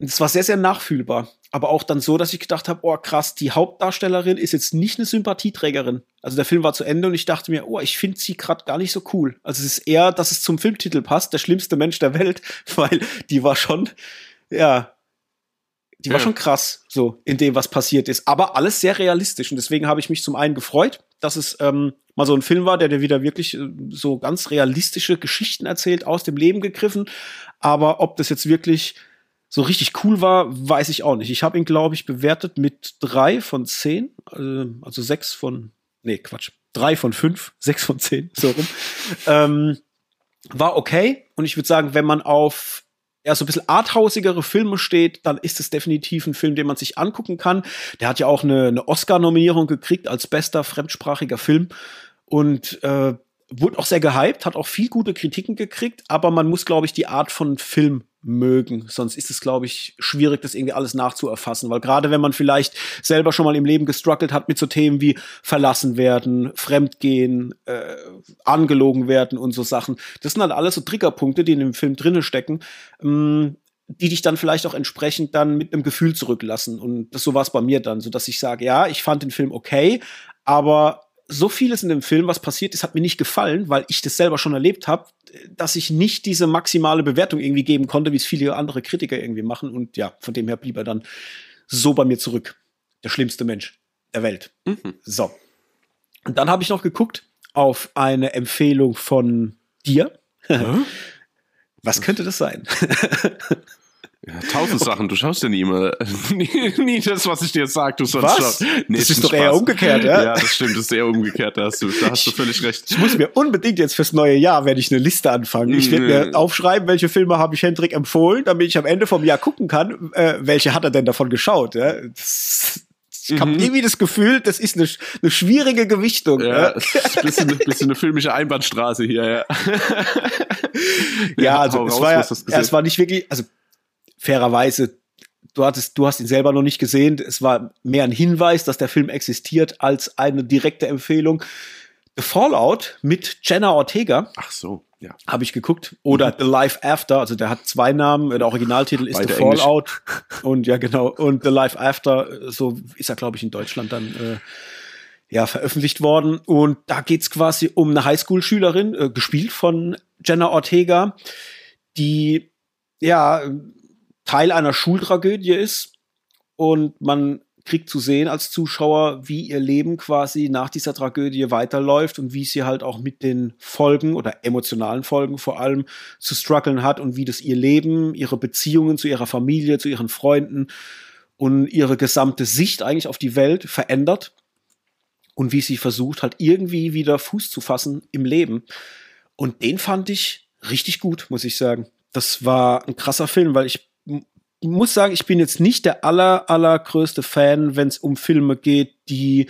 und es war sehr, sehr nachfühlbar. Aber auch dann so, dass ich gedacht habe, oh krass, die Hauptdarstellerin ist jetzt nicht eine Sympathieträgerin. Also der Film war zu Ende und ich dachte mir, oh, ich finde sie gerade gar nicht so cool. Also es ist eher, dass es zum Filmtitel passt, der schlimmste Mensch der Welt, [LAUGHS] weil die war schon, ja, die ja. war schon krass, so in dem, was passiert ist. Aber alles sehr realistisch. Und deswegen habe ich mich zum einen gefreut, dass es ähm, mal so ein Film war, der dir wieder wirklich äh, so ganz realistische Geschichten erzählt, aus dem Leben gegriffen. Aber ob das jetzt wirklich so richtig cool war, weiß ich auch nicht. Ich habe ihn, glaube ich, bewertet mit drei von zehn, äh, also sechs von, nee, Quatsch, drei von fünf, [LAUGHS] sechs von zehn, so rum. ähm, war okay und ich würde sagen, wenn man auf ja, so ein bisschen arthausigere Filme steht, dann ist es definitiv ein Film, den man sich angucken kann. Der hat ja auch eine, eine Oscar-Nominierung gekriegt als bester fremdsprachiger Film und äh, wurde auch sehr gehypt, hat auch viel gute Kritiken gekriegt, aber man muss, glaube ich, die Art von Film mögen. Sonst ist es, glaube ich, schwierig, das irgendwie alles nachzuerfassen. Weil gerade wenn man vielleicht selber schon mal im Leben gestruggelt hat mit so Themen wie verlassen werden, fremdgehen, äh, angelogen werden und so Sachen, das sind halt alles so Triggerpunkte, die in dem Film drinne stecken. Ähm, die dich dann vielleicht auch entsprechend dann mit einem Gefühl zurücklassen. Und das so war es bei mir dann, so dass ich sage, ja, ich fand den Film okay, aber so vieles in dem Film, was passiert ist, hat mir nicht gefallen, weil ich das selber schon erlebt habe, dass ich nicht diese maximale Bewertung irgendwie geben konnte, wie es viele andere Kritiker irgendwie machen. Und ja, von dem her blieb er dann so bei mir zurück. Der schlimmste Mensch der Welt. Mhm. So. Und dann habe ich noch geguckt auf eine Empfehlung von dir. [LAUGHS] Was könnte das sein? [LAUGHS] Ja, tausend Sachen, du schaust ja nie immer. nie, nie das, was ich dir jetzt sage, du sollst was? Nee, das ist doch Spaß. eher umgekehrt, ja? Ja, das stimmt, das ist eher umgekehrt, da hast du, da hast du völlig recht. Ich muss mir unbedingt jetzt fürs neue Jahr, werde ich eine Liste anfangen. Ich werde mir aufschreiben, welche Filme habe ich Hendrik empfohlen, damit ich am Ende vom Jahr gucken kann, äh, welche hat er denn davon geschaut. Ja? Das, ich habe mhm. irgendwie das Gefühl, das ist eine, eine schwierige Gewichtung. Ja, ja. [LAUGHS] ein bisschen, bisschen eine filmische Einbahnstraße hier, ja. ja, also es war ja, es war nicht wirklich, also fairerweise, du hattest, du hast ihn selber noch nicht gesehen. Es war mehr ein Hinweis, dass der Film existiert, als eine direkte Empfehlung. The Fallout mit Jenna Ortega. Ach so, ja. Habe ich geguckt. Oder mhm. The Life After, also der hat zwei Namen. Der Originaltitel ist Beide The Fallout. [LAUGHS] Und ja, genau. Und The Life After, so ist er, glaube ich, in Deutschland dann äh, ja, veröffentlicht worden. Und da geht's quasi um eine Highschool-Schülerin, äh, gespielt von Jenna Ortega, die ja Teil einer Schultragödie ist und man kriegt zu sehen als Zuschauer, wie ihr Leben quasi nach dieser Tragödie weiterläuft und wie sie halt auch mit den Folgen oder emotionalen Folgen vor allem zu strugglen hat und wie das ihr Leben, ihre Beziehungen zu ihrer Familie, zu ihren Freunden und ihre gesamte Sicht eigentlich auf die Welt verändert und wie sie versucht halt irgendwie wieder Fuß zu fassen im Leben. Und den fand ich richtig gut, muss ich sagen. Das war ein krasser Film, weil ich muss sagen, ich bin jetzt nicht der aller, allergrößte Fan, wenn es um Filme geht, die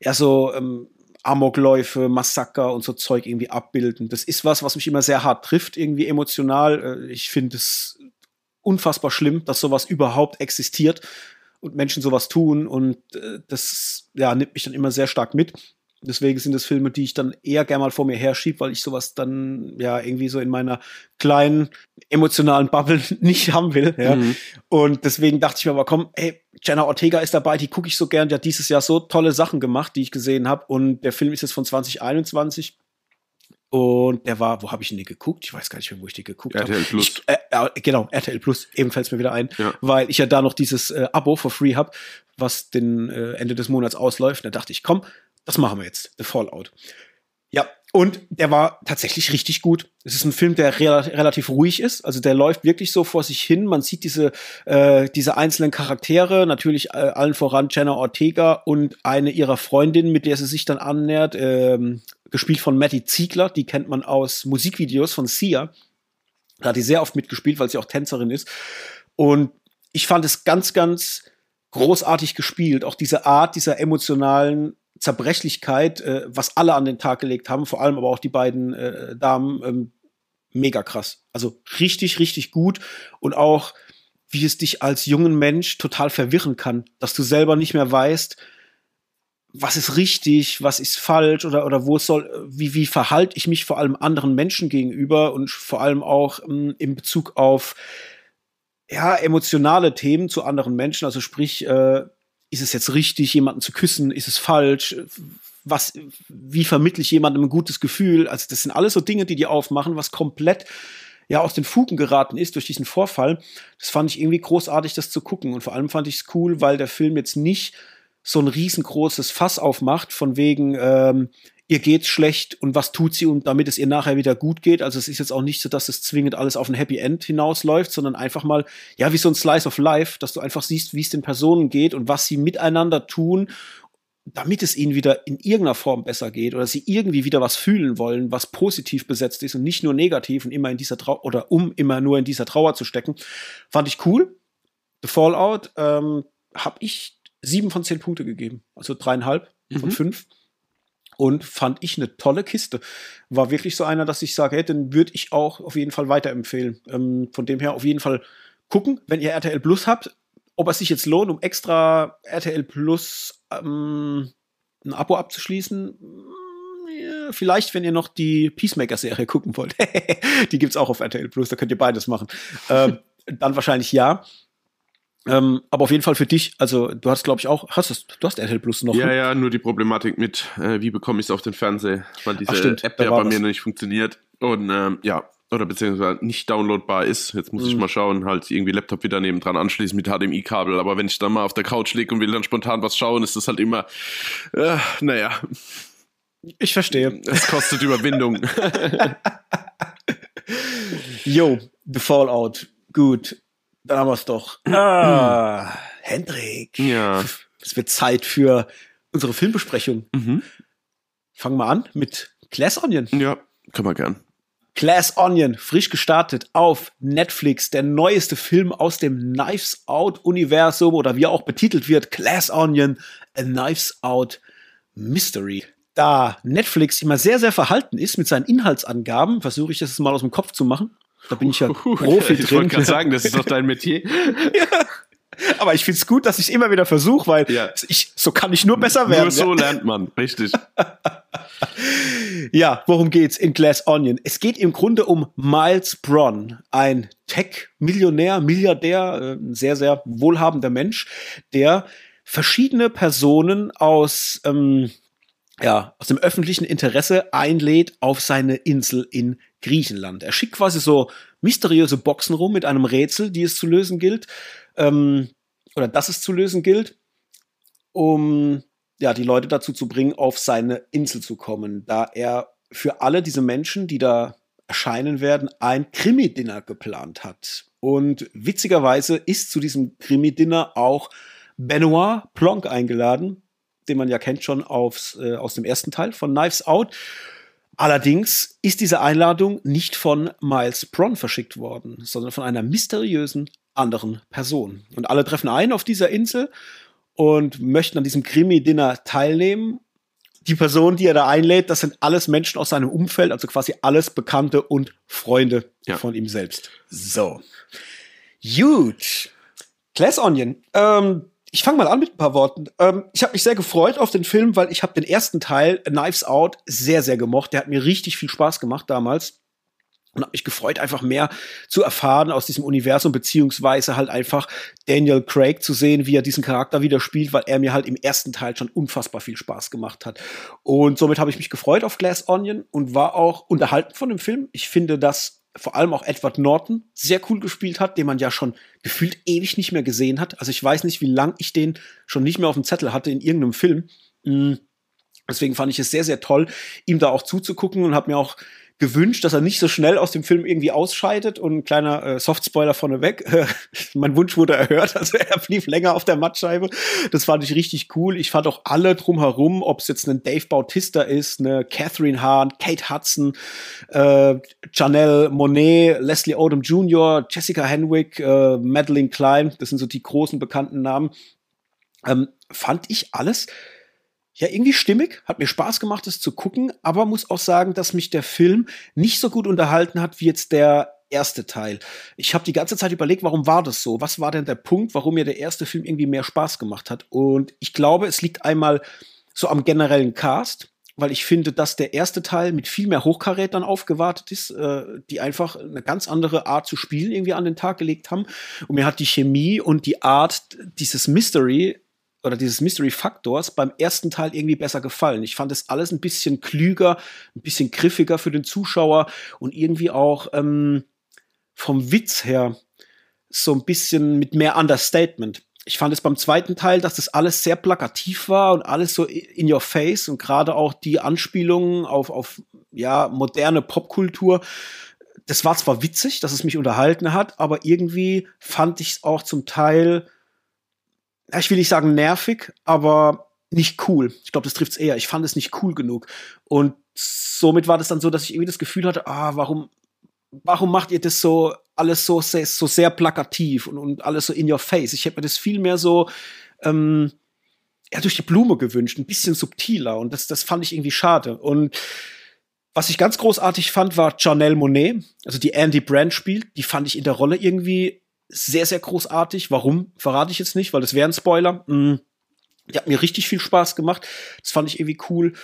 ja so ähm, Amokläufe, Massaker und so Zeug irgendwie abbilden. Das ist was, was mich immer sehr hart trifft, irgendwie emotional. Äh, ich finde es unfassbar schlimm, dass sowas überhaupt existiert und Menschen sowas tun und äh, das ja nimmt mich dann immer sehr stark mit. Deswegen sind es Filme, die ich dann eher gerne mal vor mir herschiebe, weil ich sowas dann ja irgendwie so in meiner kleinen emotionalen Bubble [LAUGHS] nicht haben will. Ja. Mhm. Und deswegen dachte ich mir aber, komm, ey, Jenna Ortega ist dabei, die gucke ich so gern. Die hat dieses Jahr so tolle Sachen gemacht, die ich gesehen habe. Und der Film ist jetzt von 2021. Und der war, wo habe ich ihn denn geguckt? Ich weiß gar nicht mehr, wo ich den geguckt habe. RTL Plus. Ich, äh, äh, genau, RTL Plus, eben fällt es mir wieder ein, ja. weil ich ja da noch dieses äh, Abo for free habe, was den äh, Ende des Monats ausläuft. Da dachte ich, komm, das machen wir jetzt, The Fallout. Ja, und der war tatsächlich richtig gut. Es ist ein Film, der re relativ ruhig ist. Also der läuft wirklich so vor sich hin. Man sieht diese, äh, diese einzelnen Charaktere, natürlich äh, allen voran Jenna Ortega und eine ihrer Freundinnen, mit der sie sich dann annähert, ähm, gespielt von Matty Ziegler. Die kennt man aus Musikvideos von Sia. Da hat die sehr oft mitgespielt, weil sie auch Tänzerin ist. Und ich fand es ganz, ganz großartig gespielt. Auch diese Art dieser emotionalen Zerbrechlichkeit, äh, was alle an den Tag gelegt haben, vor allem aber auch die beiden äh, Damen, ähm, mega krass. Also richtig, richtig gut und auch, wie es dich als jungen Mensch total verwirren kann, dass du selber nicht mehr weißt, was ist richtig, was ist falsch oder, oder wo soll, wie, wie verhalte ich mich vor allem anderen Menschen gegenüber und vor allem auch ähm, in Bezug auf ja, emotionale Themen zu anderen Menschen, also sprich, äh, ist es jetzt richtig, jemanden zu küssen? Ist es falsch? Was, wie vermittle ich jemandem ein gutes Gefühl? Also, das sind alles so Dinge, die die aufmachen, was komplett ja aus den Fugen geraten ist durch diesen Vorfall. Das fand ich irgendwie großartig, das zu gucken. Und vor allem fand ich es cool, weil der Film jetzt nicht so ein riesengroßes Fass aufmacht, von wegen, ähm, ihr geht's schlecht und was tut sie, und damit es ihr nachher wieder gut geht. Also es ist jetzt auch nicht so, dass es zwingend alles auf ein Happy End hinausläuft, sondern einfach mal, ja, wie so ein Slice of Life, dass du einfach siehst, wie es den Personen geht und was sie miteinander tun, damit es ihnen wieder in irgendeiner Form besser geht oder sie irgendwie wieder was fühlen wollen, was positiv besetzt ist und nicht nur negativ und immer in dieser Trauer oder um immer nur in dieser Trauer zu stecken. Fand ich cool. The Fallout ähm, habe ich sieben von zehn Punkte gegeben, also dreieinhalb mhm. von fünf und fand ich eine tolle Kiste. War wirklich so einer, dass ich sage, hey, den würde ich auch auf jeden Fall weiterempfehlen. Ähm, von dem her auf jeden Fall gucken, wenn ihr RTL Plus habt, ob es sich jetzt lohnt, um extra RTL Plus ähm, ein Abo abzuschließen. Mm, vielleicht, wenn ihr noch die Peacemaker-Serie gucken wollt. [LAUGHS] die gibt's auch auf RTL Plus, da könnt ihr beides machen. ähm, dann wahrscheinlich ja. Ähm, aber auf jeden Fall für dich, also du hast, glaube ich, auch, hast es, du hast RTL Plus noch. Ja, ne? ja, nur die Problematik mit, äh, wie bekomme ich es auf den Fernseher, weil diese Ach, stimmt, App ja bei mir noch nicht funktioniert. Und ähm, ja, oder beziehungsweise nicht downloadbar ist. Jetzt muss mhm. ich mal schauen, halt irgendwie Laptop wieder neben dran anschließen mit HDMI-Kabel. Aber wenn ich dann mal auf der Couch liege und will dann spontan was schauen, ist das halt immer, äh, naja. Ich verstehe. Es kostet Überwindung. [LAUGHS] Jo, The Fallout. Gut. Dann haben wir es doch. [CLEARS THROAT] Ah, Hendrik. Ja. Es wird Zeit für unsere Filmbesprechung. Mhm. Fangen wir an mit Glass Onion. Ja, können wir gern. Glass Onion, frisch gestartet auf Netflix, der neueste Film aus dem Knives Out Universum oder wie er auch betitelt wird, Glass Onion, a Knives Out Mystery. Da Netflix immer sehr, sehr verhalten ist mit seinen Inhaltsangaben, versuche ich das mal aus dem Kopf zu machen. Da bin ich ja [LAUGHS] Profi ich drin. Ich wollte gerade sagen, das ist doch dein Metier. [LAUGHS] ja. Aber ich finde es gut, dass ich es immer wieder versuche, weil ja. ich, so kann ich nur besser werden. Nur so lernt man, richtig. [LAUGHS] ja, worum geht's in Glass Onion? Es geht im Grunde um Miles Bronn, ein Tech-Millionär, Milliardär, ein sehr, sehr wohlhabender Mensch, der verschiedene Personen aus, ähm, ja, aus dem öffentlichen Interesse einlädt auf seine Insel in Griechenland. Er schickt quasi so mysteriöse Boxen rum mit einem Rätsel, die es zu lösen gilt ähm, oder dass es zu lösen gilt, um ja, die Leute dazu zu bringen, auf seine Insel zu kommen, da er für alle diese Menschen, die da erscheinen werden, ein Krimi-Dinner geplant hat. Und witzigerweise ist zu diesem Krimi-Dinner auch Benoit Plonk eingeladen, den man ja kennt schon aufs, äh, aus dem ersten Teil von Knives Out. Allerdings ist diese Einladung nicht von Miles Bronn verschickt worden, sondern von einer mysteriösen anderen Person. Und alle treffen ein auf dieser Insel und möchten an diesem Krimi-Dinner teilnehmen. Die Person, die er da einlädt, das sind alles Menschen aus seinem Umfeld, also quasi alles Bekannte und Freunde ja. von ihm selbst. So. Gut. Glass Onion. Ähm, ich fange mal an mit ein paar Worten. Ähm, ich habe mich sehr gefreut auf den Film, weil ich habe den ersten Teil, Knives Out, sehr, sehr gemocht. Der hat mir richtig viel Spaß gemacht damals und habe mich gefreut, einfach mehr zu erfahren aus diesem Universum, beziehungsweise halt einfach Daniel Craig zu sehen, wie er diesen Charakter wieder spielt, weil er mir halt im ersten Teil schon unfassbar viel Spaß gemacht hat. Und somit habe ich mich gefreut auf Glass Onion und war auch unterhalten von dem Film. Ich finde, dass vor allem auch Edward Norton sehr cool gespielt hat, den man ja schon gefühlt ewig nicht mehr gesehen hat. Also ich weiß nicht, wie lang ich den schon nicht mehr auf dem Zettel hatte in irgendeinem Film. Mm. Deswegen fand ich es sehr, sehr toll, ihm da auch zuzugucken und habe mir auch gewünscht, dass er nicht so schnell aus dem Film irgendwie ausscheidet. Und ein kleiner äh, Softspoiler vorneweg. [LAUGHS] mein Wunsch wurde erhört, also er blieb länger auf der Mattscheibe. Das fand ich richtig cool. Ich fand auch alle drumherum, ob es jetzt ein Dave Bautista ist, eine Catherine Hahn, Kate Hudson, äh, Janelle Monet, Leslie Odom Jr., Jessica Henwick, äh, Madeline Klein, das sind so die großen bekannten Namen. Ähm, fand ich alles ja, irgendwie stimmig, hat mir Spaß gemacht, es zu gucken, aber muss auch sagen, dass mich der Film nicht so gut unterhalten hat wie jetzt der erste Teil. Ich habe die ganze Zeit überlegt, warum war das so? Was war denn der Punkt, warum mir der erste Film irgendwie mehr Spaß gemacht hat? Und ich glaube, es liegt einmal so am generellen Cast, weil ich finde, dass der erste Teil mit viel mehr Hochkarätern aufgewartet ist, äh, die einfach eine ganz andere Art zu spielen irgendwie an den Tag gelegt haben. Und mir hat die Chemie und die Art dieses Mystery oder dieses Mystery-Faktors beim ersten Teil irgendwie besser gefallen. Ich fand es alles ein bisschen klüger, ein bisschen griffiger für den Zuschauer und irgendwie auch ähm, vom Witz her so ein bisschen mit mehr Understatement. Ich fand es beim zweiten Teil, dass das alles sehr plakativ war und alles so in your face und gerade auch die Anspielungen auf, auf ja, moderne Popkultur. Das war zwar witzig, dass es mich unterhalten hat, aber irgendwie fand ich es auch zum Teil ich will nicht sagen nervig, aber nicht cool. Ich glaube, das trifft es eher. Ich fand es nicht cool genug. Und somit war das dann so, dass ich irgendwie das Gefühl hatte, ah, warum, warum macht ihr das so alles so sehr, so sehr plakativ und, und alles so in your face? Ich hätte mir das viel mehr so ähm, ja, durch die Blume gewünscht, ein bisschen subtiler. Und das, das fand ich irgendwie schade. Und was ich ganz großartig fand, war Janelle Monet, also die Andy Brand spielt. Die fand ich in der Rolle irgendwie sehr, sehr großartig. Warum, verrate ich jetzt nicht, weil das wäre ein Spoiler. Mhm. Die hat mir richtig viel Spaß gemacht. Das fand ich irgendwie cool.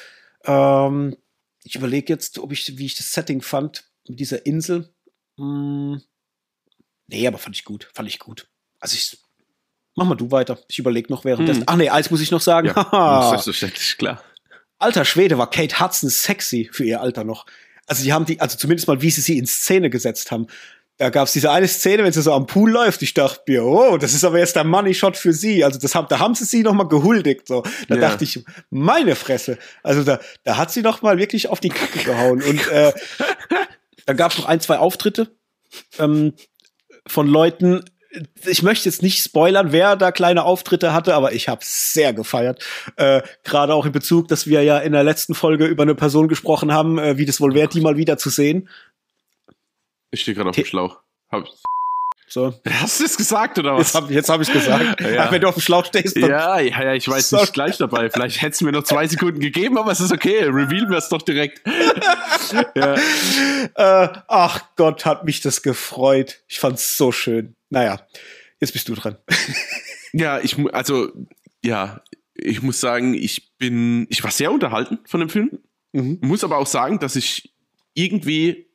Ähm, ich überlege jetzt, ob ich, wie ich das Setting fand mit dieser Insel. Mhm. Nee, aber fand ich gut. Fand ich gut. Also ich. Mach mal du weiter. Ich überlege noch währenddessen. Hm. Ach nee, eins muss ich noch sagen. Ja, [LAUGHS] selbstverständlich, klar. Alter Schwede war Kate Hudson sexy für ihr Alter noch. also die haben die, also zumindest mal, wie sie sie in Szene gesetzt haben. Da gab's diese eine Szene, wenn sie so am Pool läuft. Ich dachte mir, oh, das ist aber jetzt der Money Shot für sie. Also das haben, da haben sie sie noch mal gehuldigt. So, da Ja. dachte ich, meine Fresse. Also da, da hat sie noch mal wirklich auf die Kacke gehauen. Und äh, dann gab's noch ein, zwei Auftritte ähm, von Leuten. Ich möchte jetzt nicht spoilern, wer da kleine Auftritte hatte, aber ich habe sehr gefeiert. Äh, Gerade auch in Bezug, dass wir ja in der letzten Folge über eine Person gesprochen haben, äh, wie das wohl wäre, die mal wieder zu sehen. Ich stehe gerade auf dem Schlauch. Hab, So, hast du das gesagt oder was? jetzt habe hab ich gesagt. [LAUGHS] Ja. Ach, wenn du auf dem Schlauch stehst, Ja, ja, ja, ich weiß Sorry. nicht gleich dabei. Vielleicht hättest du mir noch zwei Sekunden gegeben, aber es ist okay. Reveal wir es doch direkt. [LAUGHS] ja. Äh, ach Gott, hat mich das gefreut. Ich fand's so schön. Naja, jetzt bist du dran. [LAUGHS] ja, ich also ja, ich muss sagen, ich bin, ich war sehr unterhalten von dem Film. Mhm. Muss aber auch sagen, dass ich irgendwie,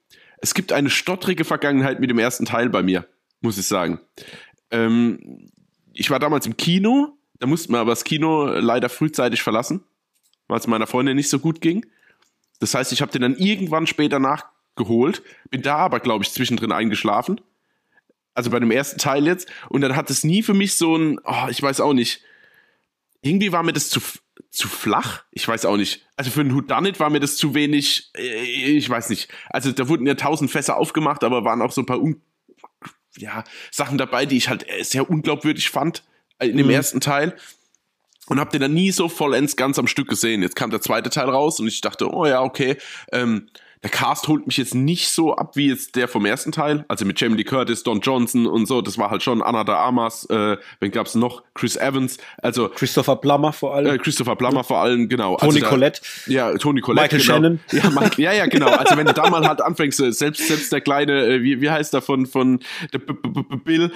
es gibt eine stottrige Vergangenheit mit dem ersten Teil bei mir, muss ich sagen. Ähm, ich war damals im Kino, da mussten wir aber das Kino leider frühzeitig verlassen, weil es meiner Freundin nicht so gut ging. Das heißt, ich habe den dann irgendwann später nachgeholt, bin da aber, glaube ich, zwischendrin eingeschlafen. Also bei dem ersten Teil jetzt. Und dann hat es nie für mich so ein, oh, ich weiß auch nicht. Irgendwie war mir das zu, zu flach. Ich weiß auch nicht. Also für einen Whodunit war mir das zu wenig. äh, Ich weiß nicht. Also da wurden ja tausend Fässer aufgemacht, aber waren auch so ein paar un ja, Sachen dabei, die ich halt äh, sehr unglaubwürdig fand äh, in dem Mhm. ersten Teil. Und hab den dann nie so vollends ganz am Stück gesehen. Jetzt kam der zweite Teil raus und ich dachte, oh ja, okay. Ähm, der Cast holt mich jetzt nicht so ab wie jetzt der vom ersten Teil. Also mit Jamie Lee Curtis, Don Johnson und so. Das war halt schon Anna de Armas. Äh, wen gab's noch? Chris Evans. Also Christopher Plummer vor allem. äh, Christopher Plummer vor allem, genau. Toni also da- Collette. Ja, Toni Collette. Michael genau. Shannon. [LAUGHS] Ja, Mike, ja, ja, genau. Also wenn du da mal halt anfängst, äh, selbst, selbst der kleine, äh, wie, wie heißt der von, von der B -B -B Bill?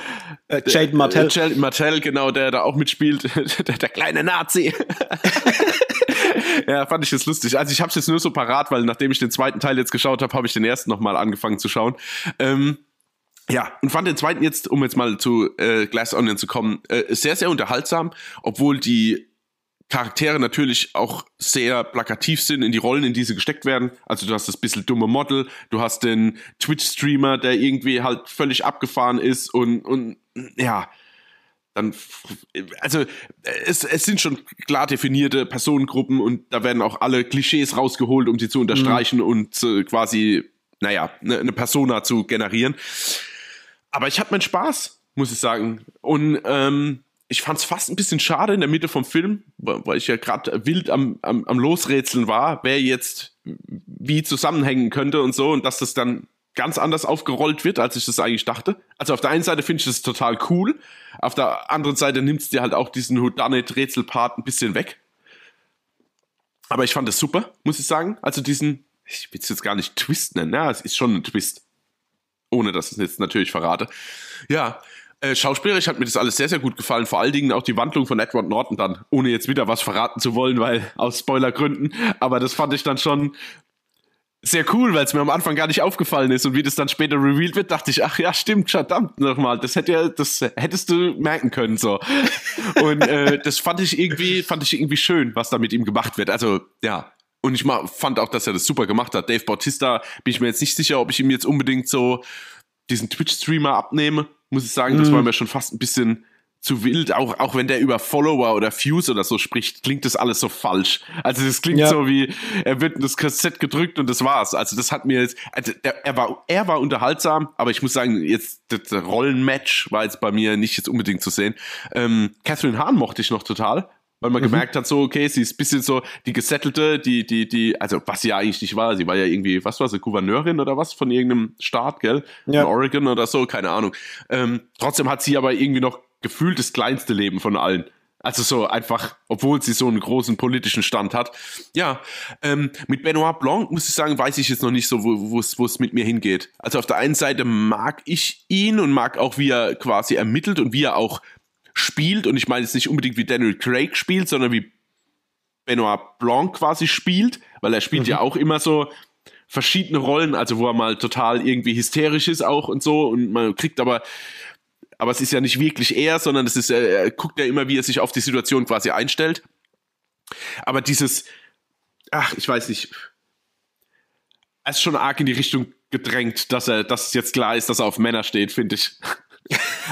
Äh, Jaden Martell. Äh, Jaden Martell, genau, der da auch mitspielt. [LAUGHS] der, der kleine Nazi. [LAUGHS] [LAUGHS] ja, fand ich jetzt lustig. Also ich habe es jetzt nur so parat, weil nachdem ich den zweiten Teil jetzt geschaut habe, habe ich den ersten nochmal angefangen zu schauen. Ähm, ja, und fand den zweiten jetzt, um jetzt mal zu äh, Glass Onion zu kommen, äh, sehr, sehr unterhaltsam, obwohl die Charaktere natürlich auch sehr plakativ sind in die Rollen, in die sie gesteckt werden. Also du hast das bisschen dumme Model, du hast den Twitch-Streamer, der irgendwie halt völlig abgefahren ist und, und ja, dann, also es, es sind schon klar definierte Personengruppen und da werden auch alle Klischees rausgeholt, um sie zu unterstreichen und äh, quasi, naja, eine ne Persona zu generieren. Aber ich hatte meinen Spaß, muss ich sagen. Und ähm, ich fand es fast ein bisschen schade in der Mitte vom Film, weil weil ich ja gerade wild am, am, am Losrätseln war, wer jetzt wie zusammenhängen könnte und so und dass das dann ganz anders aufgerollt wird, als ich das eigentlich dachte. Also auf der einen Seite finde ich das total cool, auf der anderen Seite nimmt es dir halt auch diesen Whodunit-Rätselpart ein bisschen weg. Aber ich fand es super, muss ich sagen. Also diesen, ich will es jetzt gar nicht Twist nennen, ja, es ist schon ein Twist. Ohne dass ich es jetzt natürlich verrate. Ja, äh, schauspielerisch hat mir das alles sehr, sehr gut gefallen. Vor allen Dingen auch die Wandlung von Edward Norton dann, ohne jetzt wieder was verraten zu wollen, weil aus Spoilergründen. Aber das fand ich dann schon sehr cool, weil es mir am Anfang gar nicht aufgefallen ist und wie das dann später revealed wird, dachte ich, ach ja, stimmt, verdammt nochmal, das hätte ja, das hättest du merken können so. Und äh, das fand ich irgendwie, fand ich irgendwie schön, was da mit ihm gemacht wird. Also ja. Und ich fand auch, dass er das super gemacht hat. Dave Bautista bin ich mir jetzt nicht sicher, ob ich ihm jetzt unbedingt so diesen Twitch-Streamer abnehme. Muss ich sagen, das war mir schon fast ein bisschen zu wild. Auch, auch wenn der über Follower oder Views oder so spricht, klingt das alles so falsch. Also das klingt Ja. so wie, er wird in das Kassett gedrückt und das war's. Also das hat mir jetzt, also der, er war, er war unterhaltsam, aber ich muss sagen, jetzt das Rollenmatch war jetzt bei mir nicht jetzt unbedingt zu sehen. Ähm, Catherine Hahn mochte ich noch total. Weil man gemerkt hat, so, okay, sie ist ein bisschen so die gesettelte, die, die, die, also was sie ja eigentlich nicht war, sie war ja irgendwie, was war sie, Gouverneurin oder was von irgendeinem Staat, gell? Ja. In Oregon oder so, keine Ahnung. Ähm, trotzdem hat sie aber irgendwie noch gefühlt das kleinste Leben von allen. Also so einfach, obwohl sie so einen großen politischen Stand hat. Ja, ähm, mit Benoit Blanc muss ich sagen, weiß ich jetzt noch nicht so, wo es mit mir hingeht. Also auf der einen Seite mag ich ihn und mag auch, wie er quasi ermittelt und wie er auch spielt. Und ich meine jetzt nicht unbedingt, wie Daniel Craig spielt, sondern wie Benoit Blanc quasi spielt, weil er spielt ja auch immer so verschiedene Rollen, also wo er mal total irgendwie hysterisch ist auch und so und man kriegt aber aber es ist ja nicht wirklich er, sondern es ist er, er guckt ja immer, wie er sich auf die Situation quasi einstellt. Aber dieses ach, ich weiß nicht es ist schon arg in die Richtung gedrängt, dass er, dass es jetzt klar ist, dass er auf Männer steht, finde ich. [LAUGHS]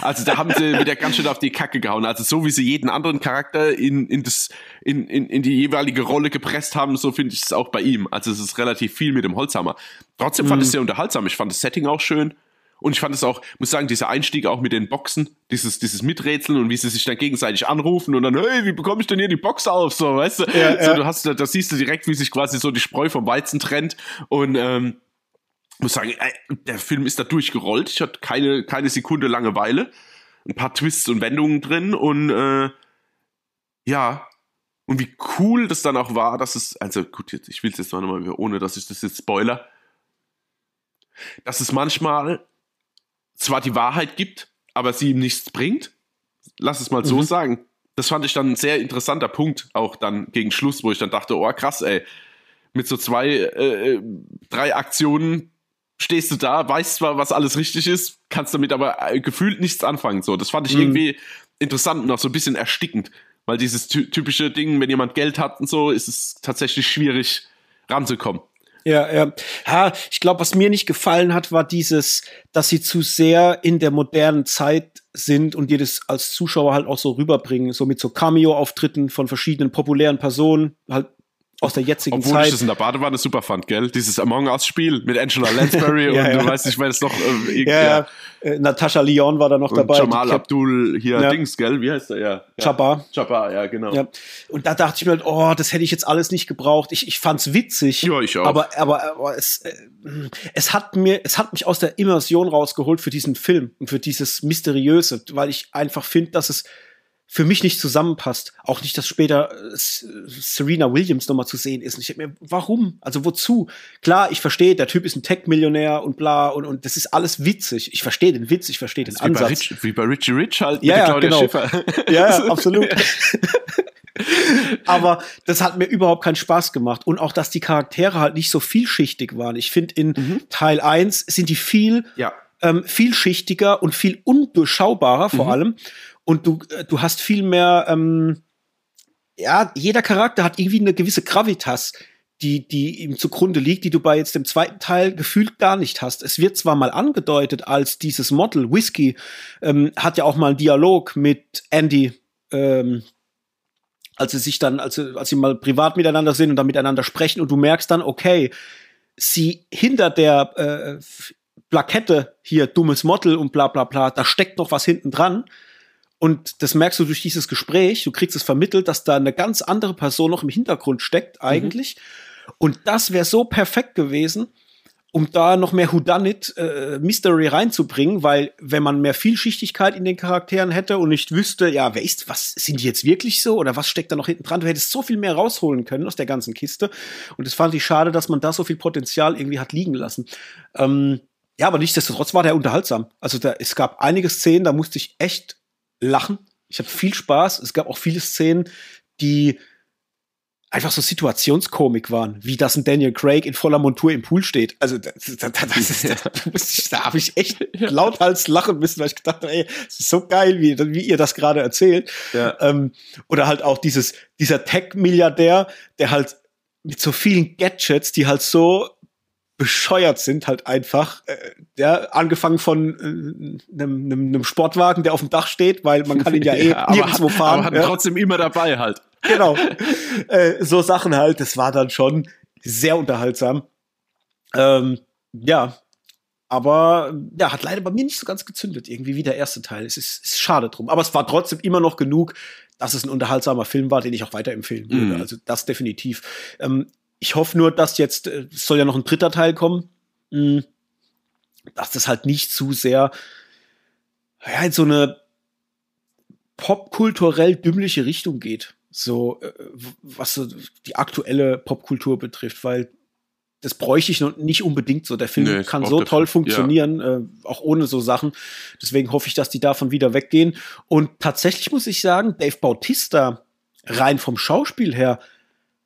Also da haben sie wieder ganz schön auf die Kacke gehauen. Also so wie sie jeden anderen Charakter in, in, das, in, in, in die jeweilige Rolle gepresst haben, so finde ich es auch bei ihm. Also es ist relativ viel mit dem Holzhammer. Trotzdem fand ich es sehr unterhaltsam. Ich fand das Setting auch schön. Und ich fand es auch, muss sagen, dieser Einstieg auch mit den Boxen, dieses, dieses Miträtseln und wie sie sich dann gegenseitig anrufen und dann, hey, wie bekomme ich denn hier die Box auf? So, weißt du? Ja, so, ja. du hast, da siehst du direkt, wie sich quasi so die Spreu vom Weizen trennt. Und ähm, muss sagen, der Film ist da durchgerollt. Ich hatte keine, keine Sekunde Langeweile. Ein paar Twists und Wendungen drin und äh, ja. Und wie cool das dann auch war, dass es, also gut, jetzt, ich will es jetzt mal nochmal, ohne dass ich das jetzt spoiler, dass es manchmal zwar die Wahrheit gibt, aber sie ihm nichts bringt. Lass es mal so Mhm. sagen. Das fand ich dann ein sehr interessanter Punkt, auch dann gegen Schluss, wo ich dann dachte, oh krass, ey, mit so zwei, äh, drei Aktionen stehst du da, weißt zwar, was alles richtig ist, kannst damit aber äh, gefühlt nichts anfangen. So, das fand ich Mhm. irgendwie interessant und auch so ein bisschen erstickend, weil dieses ty typische Ding, wenn jemand Geld hat und so, ist es tatsächlich schwierig ranzukommen. Ja, ja. Ha, ich glaube, was mir nicht gefallen hat, war dieses, dass sie zu sehr in der modernen Zeit sind und dir das als Zuschauer halt auch so rüberbringen, so mit so Cameo-Auftritten von verschiedenen populären Personen, halt aus der jetzigen Obwohl Zeit. ich das in der Badewanne super fand, gell? Dieses Among Us-Spiel mit Angela [LAUGHS] Lansbury Ja, und ja. du weißt nicht, wer das noch äh, ja, ja. Äh, Natascha Lyon war da noch Und dabei. Jamal Abdul hier. Dings, gell? Wie heißt der? Ja. Jabbar. Jabbar, ja, genau. Und da dachte ich mir halt, oh, das hätte ich jetzt alles nicht gebraucht. Ich, ich fand's witzig. Ja, ich auch. Aber, aber, aber es, äh, es hat mir, es hat mich aus der Immersion rausgeholt für diesen Film und für dieses Mysteriöse, weil ich einfach finde, dass es für mich nicht zusammenpasst. Auch nicht, dass später äh, Serena Williams nochmal zu sehen ist. Und ich denke mir, warum? Also wozu? Klar, ich verstehe, der Typ ist ein Tech-Millionär und bla und, und das ist alles witzig. Ich verstehe den Witz, ich verstehe den Wie bei, Ansatz. Rich, wie bei Richie Rich halt Ja, mit Claudia genau. Schiffer. Ja, ja, [LAUGHS] absolut. Aber das hat mir überhaupt keinen Spaß gemacht. Und auch, dass die Charaktere halt nicht so vielschichtig waren. Ich finde, in Teil 1 sind die viel, ja. ähm, vielschichtiger und viel undurchschaubarer vor allem. Und du, äh, du hast viel mehr, ähm, ja, jeder Charakter hat irgendwie eine gewisse Gravitas, die, die ihm zugrunde liegt, die du bei jetzt dem zweiten Teil gefühlt gar nicht hast. Es wird zwar mal angedeutet als dieses Model, Whisky, ähm, hat ja auch mal einen Dialog mit Andy, ähm, als sie sich dann, als als sie mal privat miteinander sind und dann miteinander sprechen und du merkst dann, okay, sie hinter der äh, Plakette hier dummes Model und bla bla bla, da steckt noch was hinten dran. Und das merkst du durch dieses Gespräch, du kriegst es vermittelt, dass da eine ganz andere Person noch im Hintergrund steckt, eigentlich. Und das wäre so perfekt gewesen, um da noch mehr Whodunit äh, Mystery reinzubringen, weil wenn man mehr Vielschichtigkeit in den Charakteren hätte und nicht wüsste, ja, wer ist, was sind die jetzt wirklich so oder was steckt da noch hinten dran, du hättest so viel mehr rausholen können aus der ganzen Kiste. Und das fand ich schade, dass man da so viel Potenzial irgendwie hat liegen lassen. Ähm, ja, aber nichtsdestotrotz war der unterhaltsam. Also da, es gab einige Szenen, da musste ich echt lachen. Ich hatte viel Spaß. Es gab auch viele Szenen, die einfach so Situationskomik waren, wie das ein Daniel Craig in voller Montur im Pool steht. Also das, das, das ist, das, da musste ich- da habe ich echt [LAUGHS] lauthals lachen müssen, weil ich gedacht habe, ey, es ist so geil, wie, wie ihr das gerade erzählt. Ja. Ähm, oder halt auch dieses, dieser Tech-Milliardär, der halt mit so vielen Gadgets, die halt so bescheuert sind, halt einfach. Äh, ja, angefangen von äh, einem, einem Sportwagen, der auf dem Dach steht, weil man kann ihn ja [LAUGHS] eh nirgendwo hat, fahren. Aber hat ja. trotzdem immer dabei halt. [LAUGHS] genau. äh, so Sachen halt, das war dann schon sehr unterhaltsam. Ähm, ja, aber ja, hat leider bei mir nicht so ganz gezündet, irgendwie wie der erste Teil. Es ist, ist schade drum. Aber es war trotzdem immer noch genug, dass es ein unterhaltsamer Film war, den ich auch weiterempfehlen würde. Mhm. Also das definitiv. Ähm, ich hoffe nur, dass jetzt, äh, es soll ja noch ein dritter Teil kommen, mh, dass das halt nicht zu sehr ja, in so eine popkulturell dümmliche Richtung geht. So, äh, was so die aktuelle Popkultur betrifft, weil das bräuchte ich noch nicht unbedingt so. Der Film Nee, kann so toll funktionieren, äh, auch ohne so Sachen. Deswegen hoffe ich, dass die davon wieder weggehen. Und tatsächlich muss ich sagen, Dave Bautista, rein vom Schauspiel her,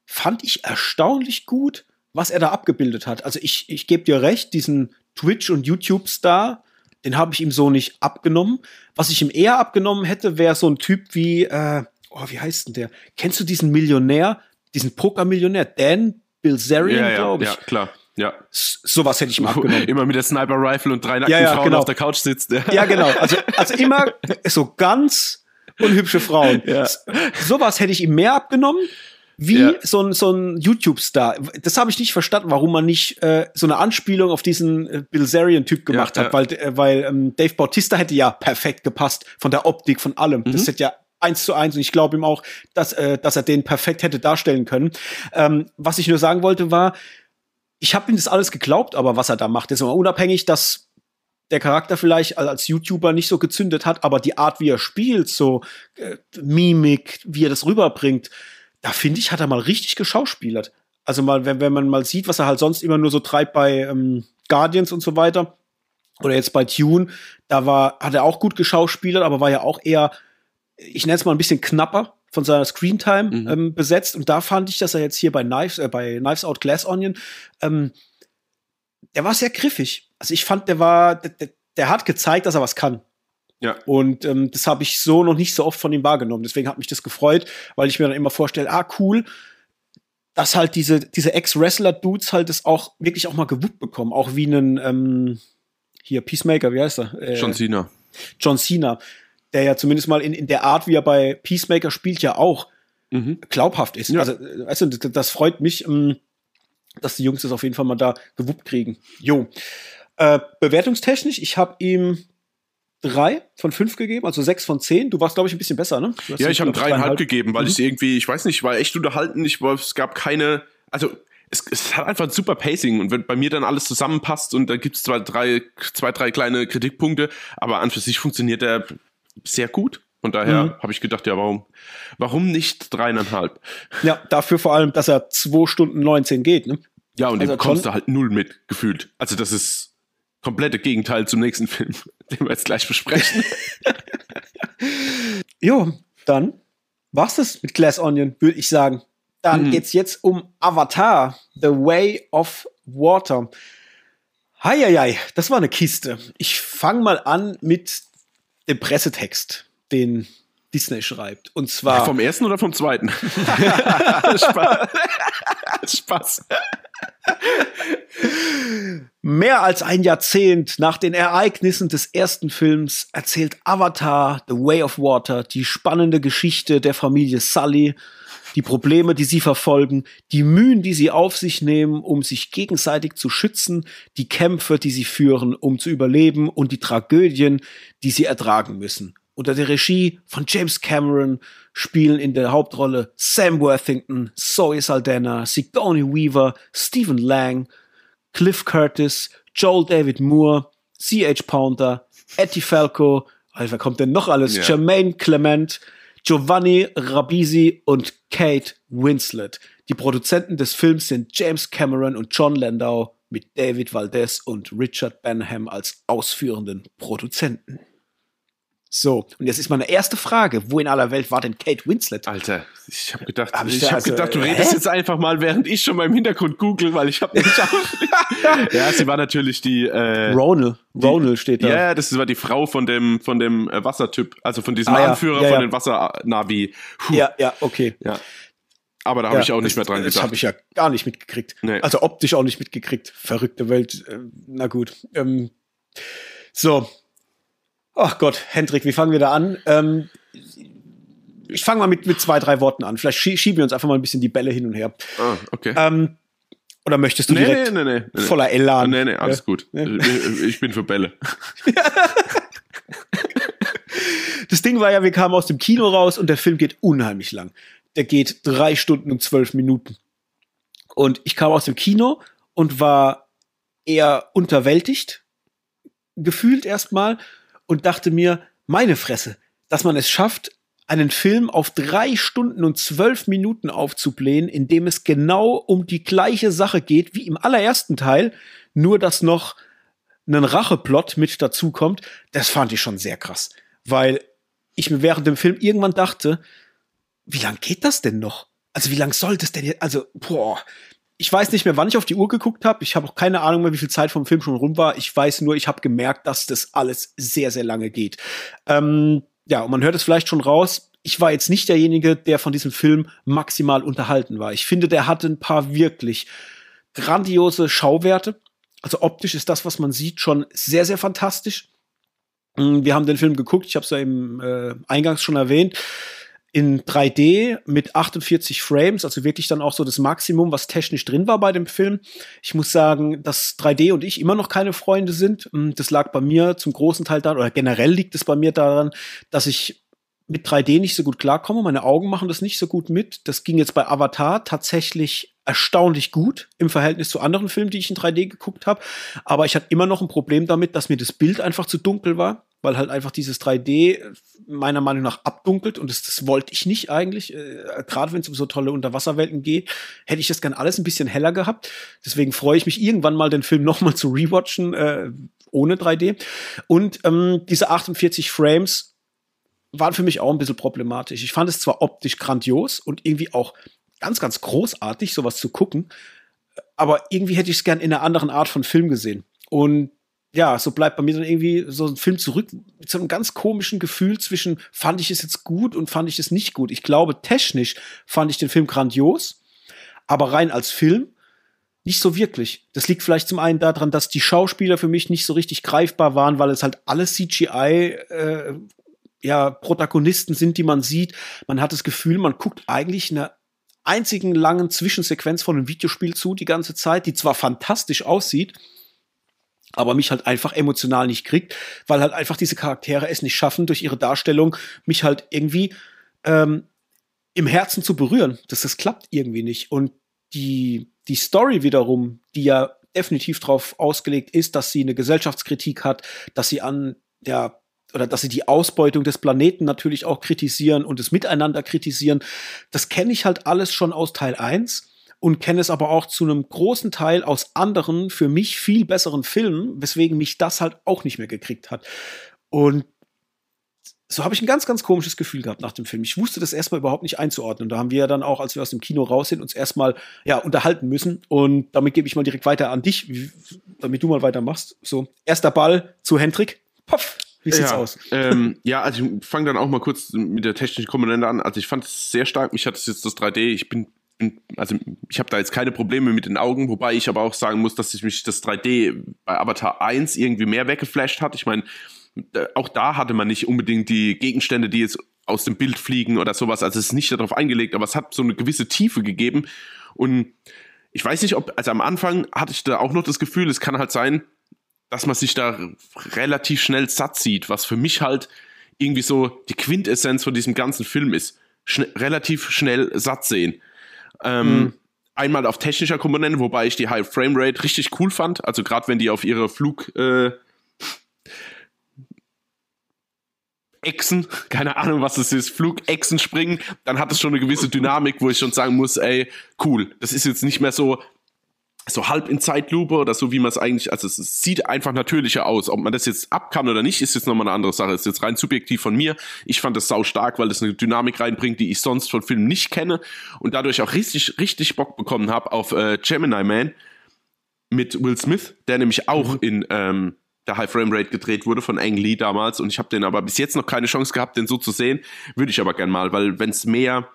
fand ich erstaunlich gut, was er da abgebildet hat. Also ich, ich gebe dir recht, diesen Twitch- und YouTube-Star, den habe ich ihm so nicht abgenommen. Was ich ihm eher abgenommen hätte, wäre so ein Typ wie, äh, oh, wie heißt denn der? Kennst du diesen Millionär, diesen Poker-Millionär, Dan Bilzerian, Ja, ja, glaube ich? ja, klar. Ja. Sowas hätte ich ihm abgenommen. [LAUGHS] Immer mit der Sniper-Rifle und drei nackten ja, ja, Frauen genau. auf der Couch sitzt. Ja, genau. Also, also immer so ganz unhübsche Frauen. Ja. Sowas hätte ich ihm mehr abgenommen wie ja. so ein, so ein YouTube-Star. Das habe ich nicht verstanden, warum man nicht äh, so eine Anspielung auf diesen äh, Bilzerian-Typ gemacht ja, hat, weil, äh, weil ähm, Dave Bautista hätte ja perfekt gepasst von der Optik, von allem. Mhm. Das hätte ja eins zu eins und ich glaube ihm auch, dass, äh, dass er den perfekt hätte darstellen können. Ähm, was ich nur sagen wollte war, ich habe ihm das alles geglaubt, aber was er da macht, ist immer unabhängig, dass der Charakter vielleicht als YouTuber nicht so gezündet hat, aber die Art, wie er spielt, so äh, Mimik, wie er das rüberbringt, da finde ich, hat er mal richtig geschauspielert. Also mal, wenn, wenn man mal sieht, was er halt sonst immer nur so treibt bei ähm, Guardians und so weiter, oder jetzt bei Tune, da war, hat er auch gut geschauspielert, aber war ja auch eher, ich nenne es mal ein bisschen knapper von seiner Screentime mhm. ähm, besetzt. Und da fand ich, dass er jetzt hier bei Knives, äh, bei Knives Out Glass Onion, ähm, der war sehr griffig. Also ich fand, der war, der, der, der hat gezeigt, dass er was kann. Ja. Und ähm, das habe ich so noch nicht so oft von ihm wahrgenommen. Deswegen hat mich das gefreut, weil ich mir dann immer vorstelle, ah, cool, dass halt diese, diese Ex-Wrestler-Dudes halt das auch wirklich auch mal gewuppt bekommen. Auch wie einen, ähm, hier, Peacemaker, wie heißt er? Äh, John Cena. John Cena, der ja zumindest mal in, in der Art, wie er bei Peacemaker spielt, ja auch mhm. glaubhaft ist. Ja. Also, weißt du, das, das freut mich, ähm, dass die Jungs das auf jeden Fall mal da gewuppt kriegen. Jo. Äh, bewertungstechnisch, ich habe ihm drei von fünf gegeben, also sechs von zehn. Du warst, glaube ich, ein bisschen besser, ne? Ja, ich habe dreieinhalb gegeben, weil mhm. ich irgendwie, ich weiß nicht, war echt unterhalten. Ich es gab keine, also es, es hat einfach ein super Pacing und wenn bei mir dann alles zusammenpasst und da gibt es zwei, drei, zwei, drei kleine Kritikpunkte, aber an für sich funktioniert er sehr gut. Von daher mhm. habe ich gedacht, ja, warum, warum nicht dreieinhalb? Ja, dafür vor allem, dass er zwei Stunden 19 geht, ne? Ja, und also den bekommst du halt null mit, gefühlt. Also das ist komplette Gegenteil zum nächsten Film, [LAUGHS] den wir jetzt gleich besprechen. [LAUGHS] jo, dann war's das mit Glass Onion, würde ich sagen. Dann mhm. geht's jetzt um Avatar, The Way of Water. Heieiei, das war eine Kiste. Ich fange mal an mit dem Pressetext, den Disney schreibt. Und zwar. Vom ersten oder vom zweiten? [LAUGHS] Spaß. Spaß. Mehr als ein Jahrzehnt nach den Ereignissen des ersten Films erzählt Avatar The Way of Water die spannende Geschichte der Familie Sully, die Probleme, die sie verfolgen, die Mühen, die sie auf sich nehmen, um sich gegenseitig zu schützen, die Kämpfe, die sie führen, um zu überleben und die Tragödien, die sie ertragen müssen. Unter der Regie von James Cameron spielen in der Hauptrolle Sam Worthington, Zoe Saldana, Sigourney Weaver, Stephen Lang, Cliff Curtis, Joel David Moore, C.H. Pounder, Etty Falco, also wer kommt denn noch alles? Ja. Jermaine Clement, Giovanni Rabisi und Kate Winslet. Die Produzenten des Films sind James Cameron und John Landau mit David Valdez und Richard Benham als ausführenden Produzenten. So, und jetzt ist meine erste Frage, wo in aller Welt war denn Kate Winslet? Alter, ich habe gedacht, hab ich, ich habe also, gedacht, du redest hä? jetzt einfach mal, während ich schon mal im Hintergrund google, weil ich habe nicht [LAUGHS] Ja, sie war natürlich die äh, Ronald, Ronald steht da. Ja, das war die Frau von dem von dem äh, Wassertyp, also von diesem ah, Anführer ja, ja, von den Wassernavi. Ja, ja, okay. Ja. Aber da habe ich auch nicht mehr dran gedacht. Das habe ich ja gar nicht mitgekriegt. Nee. Also optisch auch nicht mitgekriegt. Verrückte Welt. Äh, na gut. Ähm, so, Ach Gott, Hendrik, wie fangen wir da an? Ähm, ich fange mal mit, mit zwei, drei Worten an. Vielleicht schieben wir uns einfach mal ein bisschen die Bälle hin und her. Ah, okay. Ähm, oder möchtest du nee, direkt nee, nee, nee, voller Elan? Nee, nee, alles ja? gut. Ich, ich bin für Bälle. [LAUGHS] das Ding war ja, wir kamen aus dem Kino raus und der Film geht unheimlich lang. Der geht drei Stunden und zwölf Minuten. Und ich kam aus dem Kino und war eher unterwältigt, gefühlt erstmal und dachte mir, meine Fresse, dass man es schafft, einen Film auf drei Stunden und zwölf Minuten aufzublähen, in dem es genau um die gleiche Sache geht wie im allerersten Teil, nur dass noch ein Racheplot mit dazukommt, das fand ich schon sehr krass. Weil ich mir während dem Film irgendwann dachte, wie lang geht das denn noch? Also wie lang soll das denn jetzt? Also, boah, ich weiß nicht mehr, wann ich auf die Uhr geguckt habe. Ich habe auch keine Ahnung mehr, wie viel Zeit vom Film schon rum war. Ich weiß nur, ich habe gemerkt, dass das alles sehr, sehr lange geht. Ähm, ja, und man hört es vielleicht schon raus. Ich war jetzt nicht derjenige, der von diesem Film maximal unterhalten war. Ich finde, der hatte ein paar wirklich grandiose Schauwerte. Also optisch ist das, was man sieht, schon sehr, sehr fantastisch. Mm, wir haben den Film geguckt, ich habe es ja im äh, Eingangs schon erwähnt, in 3D mit 48 Frames, also wirklich dann auch so das Maximum, was technisch drin war bei dem Film. Ich muss sagen, dass 3D und ich immer noch keine Freunde sind. Mm, das lag bei mir zum großen Teil daran, oder generell liegt es bei mir daran, dass ich mit 3D nicht so gut klarkomme. Meine Augen machen das nicht so gut mit. Das ging jetzt bei Avatar tatsächlich erstaunlich gut im Verhältnis zu anderen Filmen, die ich in 3D geguckt habe. Aber ich hatte immer noch ein Problem damit, dass mir das Bild einfach zu dunkel war, weil halt einfach dieses 3D meiner Meinung nach abdunkelt und das, das wollte ich nicht eigentlich. Äh, Gerade wenn es um so tolle Unterwasserwelten geht, hätte ich das gern alles ein bisschen heller gehabt. Deswegen freue ich mich irgendwann mal, den Film nochmal zu rewatchen äh, ohne 3D. Und ähm, diese 48 Frames waren für mich auch ein bisschen problematisch. Ich fand es zwar optisch grandios und irgendwie auch ganz, ganz großartig, sowas zu gucken, aber irgendwie hätte ich es gern in einer anderen Art von Film gesehen. Und ja, so bleibt bei mir dann irgendwie so ein Film zurück mit so einem ganz komischen Gefühl zwischen fand ich es jetzt gut und fand ich es nicht gut. Ich glaube, technisch fand ich den Film grandios, aber rein als Film nicht so wirklich. Das liegt vielleicht zum einen daran, dass die Schauspieler für mich nicht so richtig greifbar waren, weil es halt alles CGI äh, ja, Protagonisten sind, die man sieht. Man hat das Gefühl, man guckt eigentlich einer einzigen langen Zwischensequenz von einem Videospiel zu die ganze Zeit, die zwar fantastisch aussieht, aber mich halt einfach emotional nicht kriegt, weil halt einfach diese Charaktere es nicht schaffen, durch ihre Darstellung mich halt irgendwie ähm, im Herzen zu berühren. Das, das klappt irgendwie nicht. Und die, die Story wiederum, die ja definitiv darauf ausgelegt ist, dass sie eine Gesellschaftskritik hat, dass sie an der oder dass sie die Ausbeutung des Planeten natürlich auch kritisieren und das Miteinander kritisieren. Das kenne ich halt alles schon aus Teil 1 und kenne es aber auch zu einem großen Teil aus anderen, für mich viel besseren Filmen, weswegen mich das halt auch nicht mehr gekriegt hat. Und so habe ich ein ganz, ganz komisches Gefühl gehabt nach dem Film. Ich wusste das erstmal überhaupt nicht einzuordnen. Da haben wir ja dann auch, als wir aus dem Kino raus sind, uns erstmal ja, unterhalten müssen. Und damit gebe ich mal direkt weiter an dich, damit du mal weitermachst. So, erster Ball zu Hendrik. Poff. Wie sieht's ja, aus? Ähm, [LAUGHS] ja, also ich fange dann auch mal kurz mit der technischen Komponente an. Also ich fand es sehr stark. Mich hat es jetzt das 3D. Ich bin also ich habe da jetzt keine Probleme mit den Augen, wobei ich aber auch sagen muss, dass sich mich das 3D bei Avatar 1 irgendwie mehr weggeflasht hat. Ich meine, auch da hatte man nicht unbedingt die Gegenstände, die jetzt aus dem Bild fliegen oder sowas. Also es ist nicht darauf eingelegt, aber es hat so eine gewisse Tiefe gegeben. Und ich weiß nicht, ob, also am Anfang hatte ich da auch noch das Gefühl, es kann halt sein, dass man sich da relativ schnell satt sieht, was für mich halt irgendwie so die Quintessenz von diesem ganzen Film ist. Schne relativ schnell satt sehen. Ähm, mhm. Einmal auf technischer Komponente, wobei ich die High Frame Rate richtig cool fand. Also gerade wenn die auf ihre Flug äh, Echsen, [LAUGHS] keine Ahnung, was es ist, Flugechsen springen, dann hat es schon eine gewisse Dynamik, wo ich schon sagen muss, ey, cool. Das ist jetzt nicht mehr so, so halb in Zeitlupe oder so, wie man es eigentlich, also es sieht einfach natürlicher aus. Ob man das jetzt ab kann oder nicht, ist jetzt nochmal eine andere Sache. Ist jetzt rein subjektiv von mir. Ich fand das sau stark, weil das eine Dynamik reinbringt, die ich sonst von Filmen nicht kenne und dadurch auch richtig, richtig Bock bekommen habe auf äh, Gemini Man mit Will Smith, der nämlich auch mhm. in ähm, der High Frame Rate gedreht wurde von Ang Lee damals und ich habe den aber bis jetzt noch keine Chance gehabt, den so zu sehen. Würde ich aber gern mal, weil wenn es mehr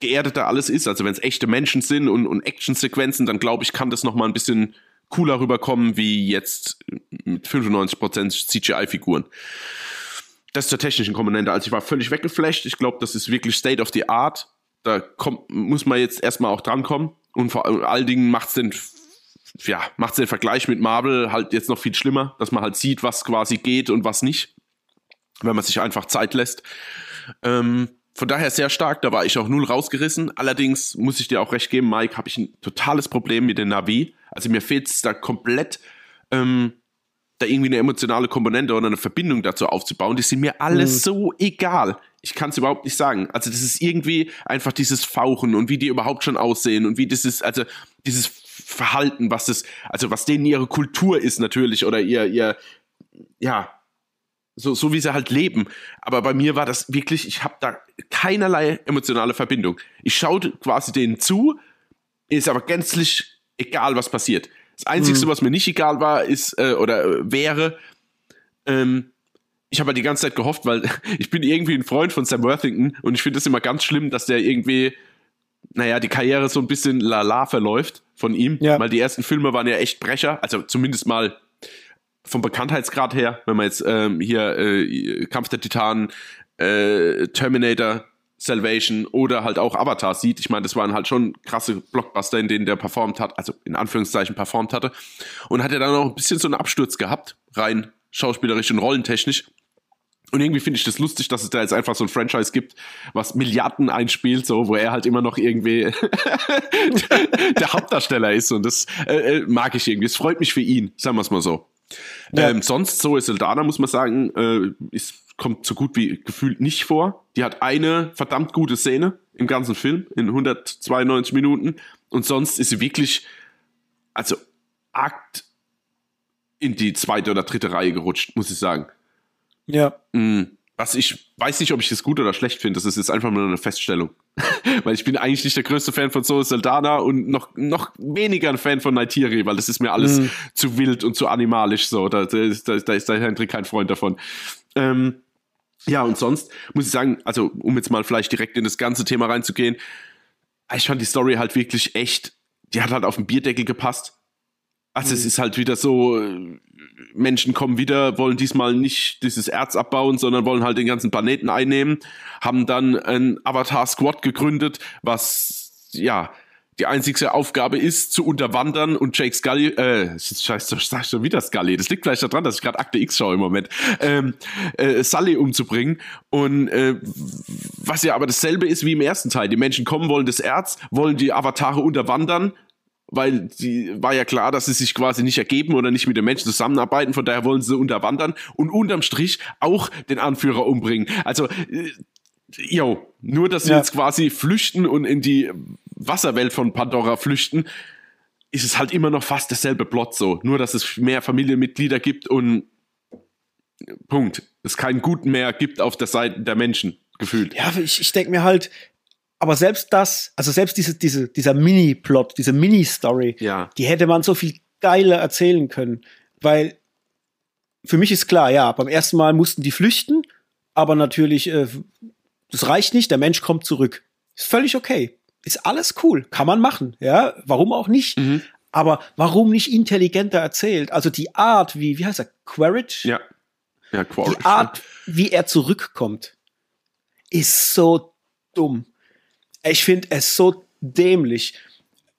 geerdeter alles ist, also wenn es echte Menschen sind und, und Actionsequenzen, dann glaube ich, kann das noch mal ein bisschen cooler rüberkommen wie jetzt mit 95% CGI-Figuren. Das zur technischen Komponente. Also ich war völlig weggeflasht. Ich glaube, das ist wirklich State of the Art. Da kommt, muss man jetzt erstmal auch drankommen. Und vor allen Dingen macht es den, ja, macht's den Vergleich mit Marvel halt jetzt noch viel schlimmer, dass man halt sieht, was quasi geht und was nicht. Wenn man sich einfach Zeit lässt. Ähm, von daher sehr stark, da war ich auch null rausgerissen. Allerdings muss ich dir auch recht geben, Mike, habe ich ein totales Problem mit den Navi. Also mir fehlt es da komplett, ähm, da irgendwie eine emotionale Komponente oder eine Verbindung dazu aufzubauen. Die sind mir alles mhm. so egal. Ich kann es überhaupt nicht sagen. Also das ist irgendwie einfach dieses Fauchen und wie die überhaupt schon aussehen und wie das ist, also dieses Verhalten, was das, also was denen ihre Kultur ist natürlich oder ihr, ihr, ja, so, so wie sie halt leben. Aber bei mir war das wirklich, ich habe da keinerlei emotionale Verbindung. Ich schaue quasi denen zu, ist aber gänzlich egal, was passiert. Das Einzige, mhm. was mir nicht egal war, ist äh, oder äh, wäre, ähm, ich habe halt die ganze Zeit gehofft, weil [LAUGHS] ich bin irgendwie ein Freund von Sam Worthington und ich finde es immer ganz schlimm, dass der irgendwie naja, die Karriere so ein bisschen lala verläuft von ihm, Ja. weil die ersten Filme waren ja echt Brecher, also zumindest mal vom Bekanntheitsgrad her, wenn man jetzt ähm, hier äh, Kampf der Titanen, äh, Terminator, Salvation oder halt auch Avatar sieht. Ich meine, das waren halt schon krasse Blockbuster, in denen der performt hat, also in Anführungszeichen performt hatte. Und hat er dann auch ein bisschen so einen Absturz gehabt, rein schauspielerisch und rollentechnisch. Und irgendwie finde ich das lustig, dass es da jetzt einfach so ein Franchise gibt, was Milliarden einspielt, so, wo er halt immer noch irgendwie [LAUGHS] der Hauptdarsteller ist. Und das äh, äh, mag ich irgendwie. Es freut mich für ihn, sagen wir es mal so. Ja. Ähm, sonst, so ist Saldana, muss man sagen, äh, ist, kommt so gut wie gefühlt nicht vor. Die hat eine verdammt gute Szene im ganzen Film, in 192 Minuten. Und sonst ist sie wirklich, also, Akt in die zweite oder dritte Reihe gerutscht, muss ich sagen. Ja. Mm, Was ich weiß nicht, ob ich das gut oder schlecht finde. Das ist jetzt einfach nur eine Feststellung. [LAUGHS] weil ich bin eigentlich nicht der größte Fan von Zoe Saldana und noch, noch weniger ein Fan von Nightiri, weil das ist mir alles Mhm. zu wild und zu animalisch so. Da, da, ist- da, da ist der Hendrik kein Freund davon. Ähm, ja, und sonst muss ich sagen, also um jetzt mal vielleicht direkt in das ganze Thema reinzugehen, ich fand die Story halt wirklich echt, die hat halt auf den Bierdeckel gepasst. Also es ist halt wieder so, äh, Menschen kommen wieder, wollen diesmal nicht dieses Erz abbauen, sondern wollen halt den ganzen Planeten einnehmen, haben dann ein Avatar-Squad gegründet, was, ja, die einzigste Aufgabe ist, zu unterwandern und Jake Scully, äh, scheiße, sag ich schon wieder Scully, das liegt vielleicht daran, dass ich gerade Akte X schaue im Moment, ähm, äh, Sully umzubringen und äh, was ja aber dasselbe ist wie im ersten Teil. Die Menschen kommen, wollen das Erz, wollen die Avatare unterwandern, weil die war ja klar, dass sie sich quasi nicht ergeben oder nicht mit den Menschen zusammenarbeiten, von daher wollen sie unterwandern und unterm Strich auch den Anführer umbringen. Also, äh, yo, nur dass sie Ja. jetzt quasi flüchten und in die Wasserwelt von Pandora flüchten, ist es halt immer noch fast derselbe Plot so. Nur, dass es mehr Familienmitglieder gibt und Punkt. Es keinen Guten mehr gibt auf der Seite der Menschen, gefühlt. Ja, ich, ich denke mir halt, aber selbst das, also selbst diese, diese, dieser Mini-Plot, diese Mini-Story, Ja. die hätte man so viel geiler erzählen können. Weil für mich ist klar, ja, beim ersten Mal mussten die flüchten, aber natürlich, äh, das reicht nicht, der Mensch kommt zurück. Ist völlig okay. Ist alles cool. Kann man machen, ja. Warum auch nicht? Mhm. Aber warum nicht intelligenter erzählt? Also die Art, wie, wie heißt er? Quaritch? Ja. Ja, Quaritch. Die Art, wie er zurückkommt, ist so dumm. Ich finde es so dämlich,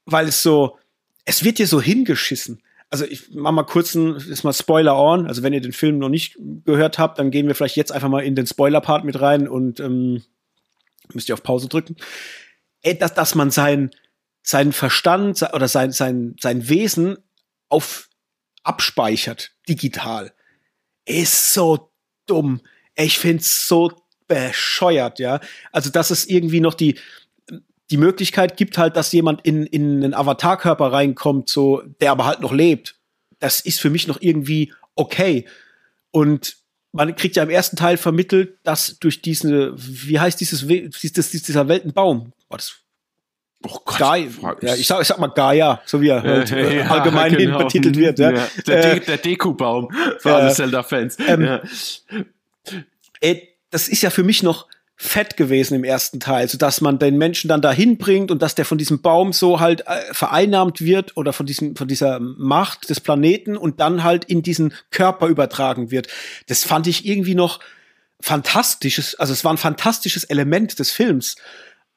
weil es so, es wird dir so hingeschissen. Also ich mach mal kurz ein, ist mal Spoiler on. Also wenn ihr den Film noch nicht gehört habt, dann gehen wir vielleicht jetzt einfach mal in den Spoiler-Part mit rein und ähm, müsst ihr auf Pause drücken. Ey, dass, dass man sein, seinen Verstand oder sein, sein, sein Wesen auf abspeichert, digital ist so dumm. Ich find's so bescheuert, ja. Also, dass es irgendwie noch die, die Möglichkeit gibt halt, dass jemand in, in einen Avatarkörper reinkommt, so, der aber halt noch lebt. Das ist für mich noch irgendwie okay. Und man kriegt ja im ersten Teil vermittelt, dass durch diese, wie heißt dieses, dieses dieser Weltenbaum? War das Oh Gott. Gaia? Ja, ich sag, ich sag mal Gaia, so wie er halt, äh, Ja, allgemein genau. [LAUGHS] betitelt wird. Ja. Der, Äh, De Deku-Baum für ja. alle Zelda-Fans. Ähm, ja. ey, das ist ja für mich noch fett gewesen im ersten Teil, so dass man den Menschen dann dahin bringt und dass der von diesem Baum so halt äh, vereinnahmt wird oder von diesem von dieser Macht des Planeten und dann halt in diesen Körper übertragen wird. Das fand ich irgendwie noch fantastisches, also es war ein fantastisches Element des Films,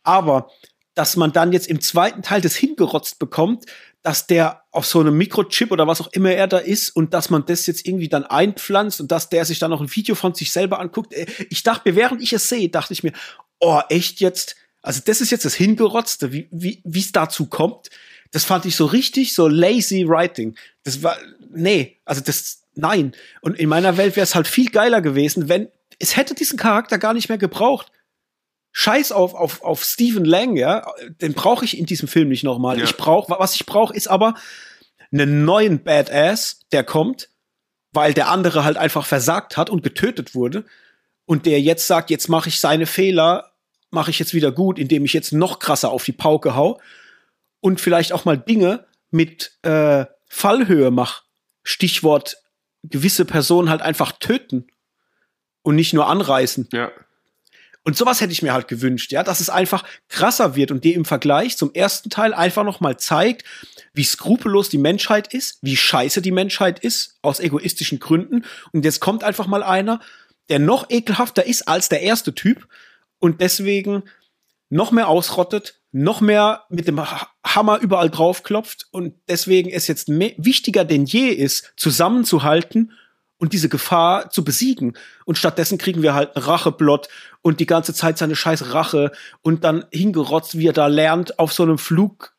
aber dass man dann jetzt im zweiten Teil das hingerotzt bekommt, dass der auf so einem Mikrochip oder was auch immer er da ist und dass man das jetzt irgendwie dann einpflanzt und dass der sich dann noch ein Video von sich selber anguckt. Äh, Ich dachte mir, während ich es sehe, dachte ich mir, oh, echt jetzt? Also das ist jetzt das Hingerotzte, wie wie wie es dazu kommt. Das fand ich so richtig so lazy writing. Das war nee, also das nein. Und in meiner Welt wäre es halt viel geiler gewesen, wenn es hätte diesen Charakter gar nicht mehr gebraucht. Scheiß auf, auf, auf Stephen Lang, ja. Den brauche ich in diesem Film nicht nochmal. Ja. Ich brauche, was ich brauche, ist aber einen neuen Badass, der kommt, weil der andere halt einfach versagt hat und getötet wurde. Und der jetzt sagt, jetzt mache ich seine Fehler, mache ich jetzt wieder gut, indem ich jetzt noch krasser auf die Pauke hau und vielleicht auch mal Dinge mit äh, Fallhöhe mach. Stichwort gewisse Personen halt einfach töten und nicht nur anreißen. ja. Und sowas hätte ich mir halt gewünscht, ja, dass es einfach krasser wird und dir im Vergleich zum ersten Teil einfach noch mal zeigt, wie skrupellos die Menschheit ist, wie scheiße die Menschheit ist, aus egoistischen Gründen. Und jetzt kommt einfach mal einer, der noch ekelhafter ist als der erste Typ und deswegen noch mehr ausrottet, noch mehr mit dem Hammer überall draufklopft und deswegen es jetzt wichtiger denn je ist, zusammenzuhalten und diese Gefahr zu besiegen. Und stattdessen kriegen wir halt einen und die ganze Zeit seine scheiß Rache und dann hingerotzt, wie er da lernt, auf so einem Flug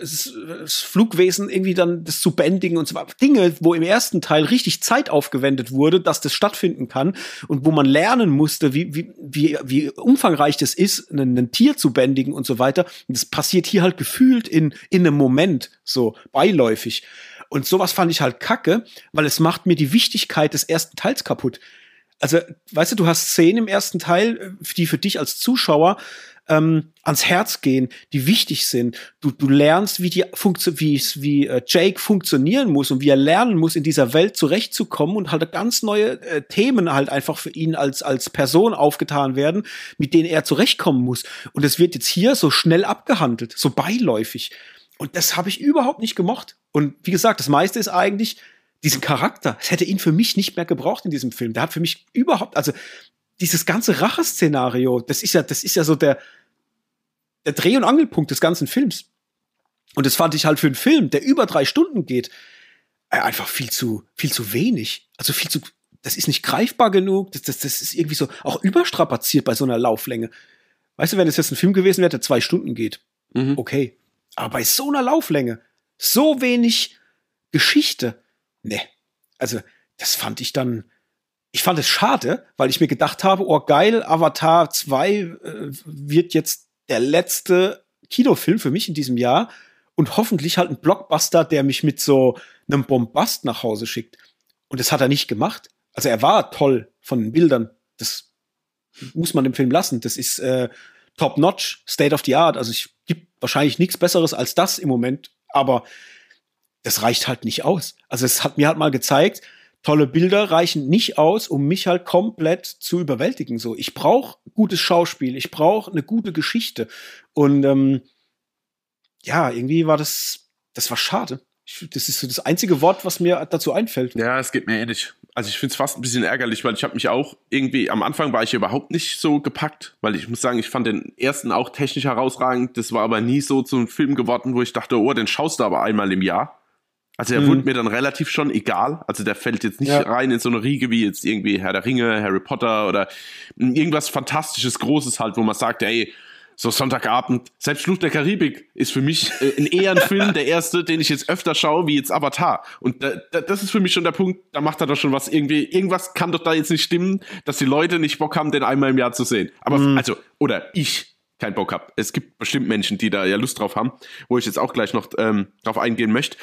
das Flugwesen irgendwie dann das zu bändigen und so Dinge, wo im ersten Teil richtig Zeit aufgewendet wurde, dass das stattfinden kann und wo man lernen musste, wie, wie, wie, wie umfangreich das ist, ein, ein Tier zu bändigen und so weiter. Und das passiert hier halt gefühlt in, in einem Moment, so beiläufig. Und sowas fand ich halt kacke, weil es macht mir die Wichtigkeit des ersten Teils kaputt. Also, weißt du, du hast Szenen im ersten Teil, die für dich als Zuschauer ähm, ans Herz gehen, die wichtig sind. Du, du lernst, wie die Funktion, wie, wie äh, Jake funktionieren muss und wie er lernen muss, in dieser Welt zurechtzukommen und halt ganz neue äh, Themen halt einfach für ihn als, als Person aufgetan werden, mit denen er zurechtkommen muss. Und es wird jetzt hier so schnell abgehandelt, so beiläufig. Und das habe ich überhaupt nicht gemocht. Und wie gesagt, das meiste ist eigentlich diesen Charakter. Es hätte ihn für mich nicht mehr gebraucht in diesem Film. Der hat für mich überhaupt, also dieses ganze Racheszenario, das ist ja, das ist ja so der, der Dreh- und Angelpunkt des ganzen Films. Und das fand ich halt für einen Film, der über drei Stunden geht, äh, einfach viel zu, viel zu wenig. Also viel zu, das ist nicht greifbar genug, das, das, das ist irgendwie so auch überstrapaziert bei so einer Lauflänge. Weißt du, wenn es jetzt ein Film gewesen wäre, der zwei Stunden geht, mhm. okay. Aber bei so einer Lauflänge, so wenig Geschichte, ne. Also, das fand ich dann, ich fand es schade, weil ich mir gedacht habe, oh geil, Avatar 2 äh, wird jetzt der letzte Kinofilm für mich in diesem Jahr und hoffentlich halt ein Blockbuster, der mich mit so einem Bombast nach Hause schickt. Und das hat er nicht gemacht. Also er war toll von den Bildern. Das muss man im Film lassen. Das ist äh, top notch, state of the art. Also es gibt wahrscheinlich nichts Besseres als das im Moment. Aber das reicht halt nicht aus. Also es hat mir halt mal gezeigt, tolle Bilder reichen nicht aus, um mich halt komplett zu überwältigen. So, ich brauche gutes Schauspiel, ich brauche eine gute Geschichte. Und ähm, ja, irgendwie war das, das war schade. Ich, das ist so das einzige Wort, was mir dazu einfällt. Ja, es geht mir ähnlich. Also ich finde es fast ein bisschen ärgerlich, weil ich habe mich auch irgendwie, am Anfang war ich überhaupt nicht so gepackt, weil ich muss sagen, ich fand den ersten auch technisch herausragend. Das war aber nie so zum Film geworden, wo ich dachte, oh, den schaust du aber einmal im Jahr. Also er mhm. wurde mir dann relativ schon egal. Also der fällt jetzt nicht ja. rein in so eine Riege wie jetzt irgendwie Herr der Ringe, Harry Potter oder irgendwas Fantastisches, Großes halt, wo man sagt, ey, so Sonntagabend, selbst Fluch der Karibik ist für mich äh, ein eher ein Film, [LAUGHS] der erste, den ich jetzt öfter schaue, wie jetzt Avatar. Und da, da, das ist für mich schon der Punkt, da macht er doch schon was irgendwie, irgendwas kann doch da jetzt nicht stimmen, dass die Leute nicht Bock haben, den einmal im Jahr zu sehen. Aber, mhm. also, oder ich keinen Bock habe. Es gibt bestimmt Menschen, die da ja Lust drauf haben, wo ich jetzt auch gleich noch ähm, drauf eingehen möchte.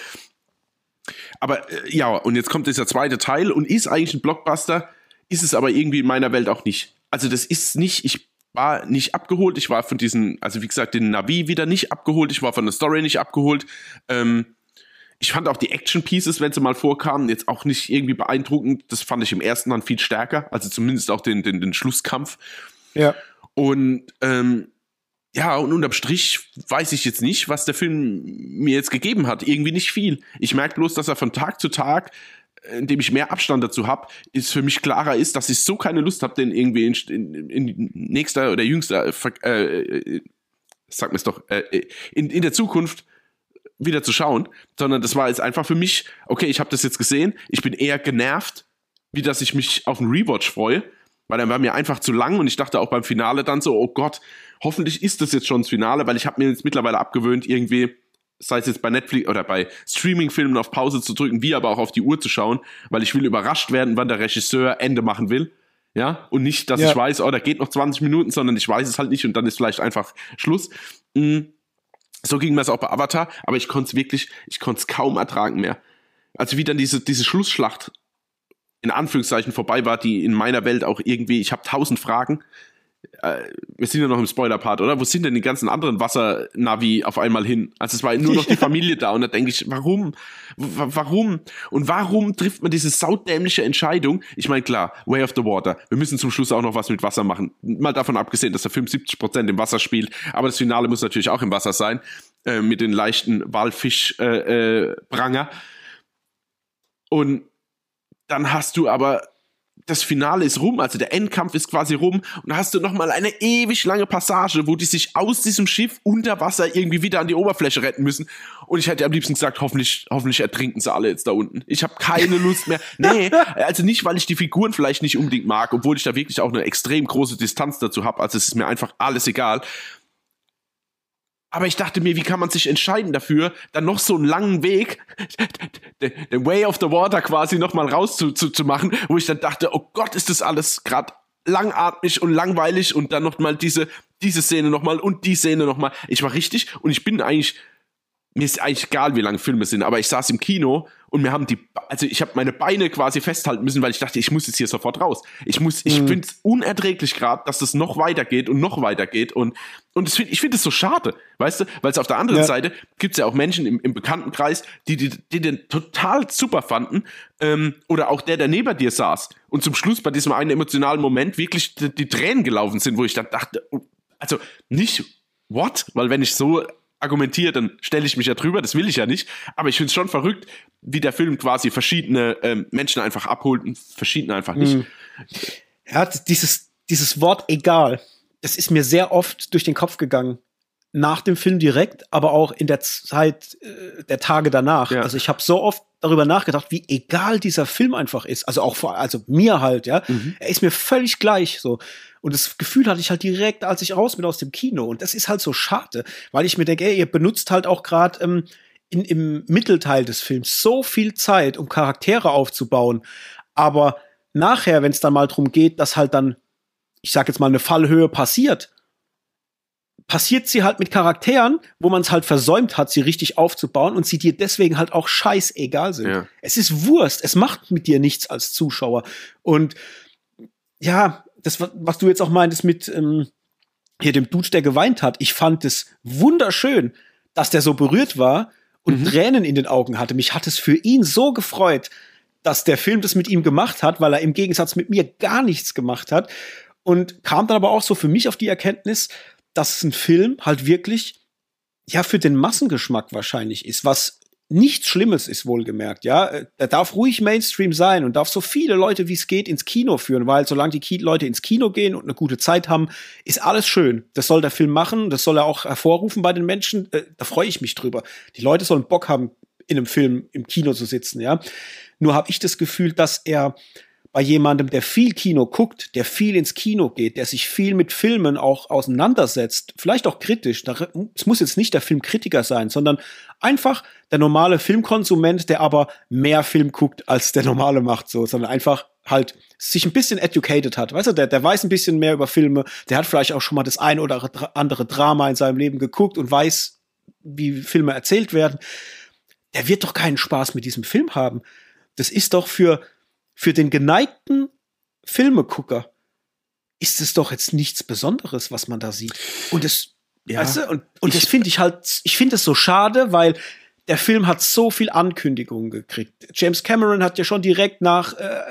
Aber äh, ja, und jetzt kommt dieser zweite Teil und ist eigentlich ein Blockbuster, ist es aber irgendwie in meiner Welt auch nicht. Also das ist nicht, ich war nicht abgeholt, ich war von diesen, also wie gesagt, den Navi wieder nicht abgeholt, ich war von der Story nicht abgeholt. Ähm, ich fand auch die Action Pieces, wenn sie mal vorkamen, jetzt auch nicht irgendwie beeindruckend. Das fand ich im ersten dann viel stärker, also zumindest auch den, den, den Schlusskampf. Ja. Und ähm, ja, und unterm Strich weiß ich jetzt nicht, was der Film mir jetzt gegeben hat. Irgendwie nicht viel. Ich merke bloß, dass er von Tag zu Tag, äh, indem ich mehr Abstand dazu habe, ist für mich klarer ist, dass ich so keine Lust habe, den irgendwie in, in, in nächster oder jüngster, äh, äh, sag mir's doch, äh, in, in der Zukunft wieder zu schauen, sondern das war jetzt einfach für mich, okay, ich habe das jetzt gesehen, ich bin eher genervt, wie dass ich mich auf einen Rewatch freue, weil er war mir einfach zu lang und ich dachte auch beim Finale dann so, oh Gott, hoffentlich ist das jetzt schon das Finale, weil ich habe mir jetzt mittlerweile abgewöhnt, irgendwie, sei es jetzt bei Netflix oder bei Streaming-Filmen auf Pause zu drücken, wie aber auch auf die Uhr zu schauen, weil ich will überrascht werden, wann der Regisseur Ende machen will. Ja, und nicht, dass ja. ich weiß, oh, da geht noch 20 Minuten, sondern ich weiß es halt nicht und dann ist vielleicht einfach Schluss. Mhm. So ging mir es auch bei Avatar, aber ich konnte es wirklich, ich konnte es kaum ertragen mehr. Also wie dann diese, diese Schlussschlacht in Anführungszeichen vorbei war, die in meiner Welt auch irgendwie, ich habe tausend Fragen, äh, wir sind ja noch im Spoiler-Part, oder? Wo sind denn die ganzen anderen Wassernavi auf einmal hin? Also es war nur noch die [LAUGHS] Familie da und da denke ich, warum? Warum? Und warum trifft man diese saudämliche Entscheidung? Ich meine, klar, Way of the Water. Wir müssen zum Schluss auch noch was mit Wasser machen. Mal davon abgesehen, dass der Film 70% im Wasser spielt, aber das Finale muss natürlich auch im Wasser sein, äh, mit den leichten Walfisch-Pranger. Äh, äh, und dann hast du aber das Finale ist rum, also der Endkampf ist quasi rum und da hast du nochmal eine ewig lange Passage, wo die sich aus diesem Schiff unter Wasser irgendwie wieder an die Oberfläche retten müssen. Und ich hätte am liebsten gesagt, hoffentlich, hoffentlich ertrinken sie alle jetzt da unten. Ich habe keine Lust mehr. [LAUGHS] Nee, also nicht, weil ich die Figuren vielleicht nicht unbedingt mag, obwohl ich da wirklich auch eine extrem große Distanz dazu habe. Also es ist mir einfach alles egal. Aber ich dachte mir, wie kann man sich entscheiden dafür, dann noch so einen langen Weg, den Way of the Water quasi nochmal rauszumachen, zu, zu machen, wo ich dann dachte, oh Gott, ist das alles gerade langatmig und langweilig und dann nochmal diese, diese Szene nochmal und die Szene nochmal. Ich war richtig und ich bin eigentlich mir ist eigentlich egal, wie lange Filme sind, aber ich saß im Kino und mir haben die, also ich habe meine Beine quasi festhalten müssen, weil ich dachte, ich muss jetzt hier sofort raus. Ich muss, ich mhm. finde es unerträglich gerade, dass das noch weitergeht und noch weitergeht und und das find, ich finde es so schade, weißt du, weil es auf der anderen ja. Seite gibt es ja auch Menschen im, im Bekanntenkreis, die, die, die den total super fanden ähm, oder auch der, der neben dir saß und zum Schluss bei diesem einen emotionalen Moment wirklich die, die Tränen gelaufen sind, wo ich dann dachte, oh, also nicht what, weil wenn ich so argumentiere, dann stelle ich mich ja drüber, das will ich ja nicht. Aber ich finde es schon verrückt, wie der Film quasi verschiedene ähm, Menschen einfach abholt und verschiedene einfach nicht. Hm. Ja, dieses, dieses Wort egal, das ist mir sehr oft durch den Kopf gegangen. Nach dem Film direkt, aber auch in der Zeit äh, der Tage danach. Ja. Also ich habe so oft darüber nachgedacht, wie egal dieser Film einfach ist. Also auch vor, also mir halt, ja. Mhm. Er ist mir völlig gleich so. Und das Gefühl hatte ich halt direkt, als ich raus bin aus dem Kino. Und das ist halt so schade, weil ich mir denke, ey, ihr benutzt halt auch gerade ähm, in, im Mittelteil des Films so viel Zeit, um Charaktere aufzubauen. Aber nachher, wenn es dann mal drum geht, dass halt dann, ich sag jetzt mal, eine Fallhöhe passiert, passiert sie halt mit Charakteren, wo man es halt versäumt hat, sie richtig aufzubauen und sie dir deswegen halt auch scheißegal sind. Ja. Es ist Wurst, es macht mit dir nichts als Zuschauer. Und ja, das, was du jetzt auch meintest mit ähm, hier dem Dude, der geweint hat, ich fand es wunderschön, dass der so berührt war und mhm. Tränen in den Augen hatte. Mich hat es für ihn so gefreut, dass der Film das mit ihm gemacht hat, weil er im Gegensatz mit mir gar nichts gemacht hat. Und kam dann aber auch so für mich auf die Erkenntnis, dass ein Film halt wirklich ja für den Massengeschmack wahrscheinlich ist, was nichts Schlimmes ist wohlgemerkt, ja. Äh, er darf ruhig Mainstream sein und darf so viele Leute wie es geht ins Kino führen, weil solange die Leute ins Kino gehen und eine gute Zeit haben, ist alles schön. Das soll der Film machen, das soll er auch hervorrufen bei den Menschen. Äh, da freue ich mich drüber. Die Leute sollen Bock haben, in einem Film im Kino zu sitzen, ja. Nur habe ich das Gefühl, dass er bei jemandem, der viel Kino guckt, der viel ins Kino geht, der sich viel mit Filmen auch auseinandersetzt, vielleicht auch kritisch. Es muss jetzt nicht der Filmkritiker sein, sondern einfach der normale Filmkonsument, der aber mehr Film guckt, als der normale macht, so, sondern einfach halt sich ein bisschen educated hat. Weißt du, der, der weiß ein bisschen mehr über Filme, der hat vielleicht auch schon mal das ein oder andere Drama in seinem Leben geguckt und weiß, wie Filme erzählt werden. Der wird doch keinen Spaß mit diesem Film haben. Das ist doch für für den geneigten Filmegucker ist es doch jetzt nichts Besonderes, was man da sieht. Und das, ja, weißt du, und, und das finde ich halt, ich finde es so schade, weil der Film hat so viel Ankündigungen gekriegt. James Cameron hat ja schon direkt nach äh,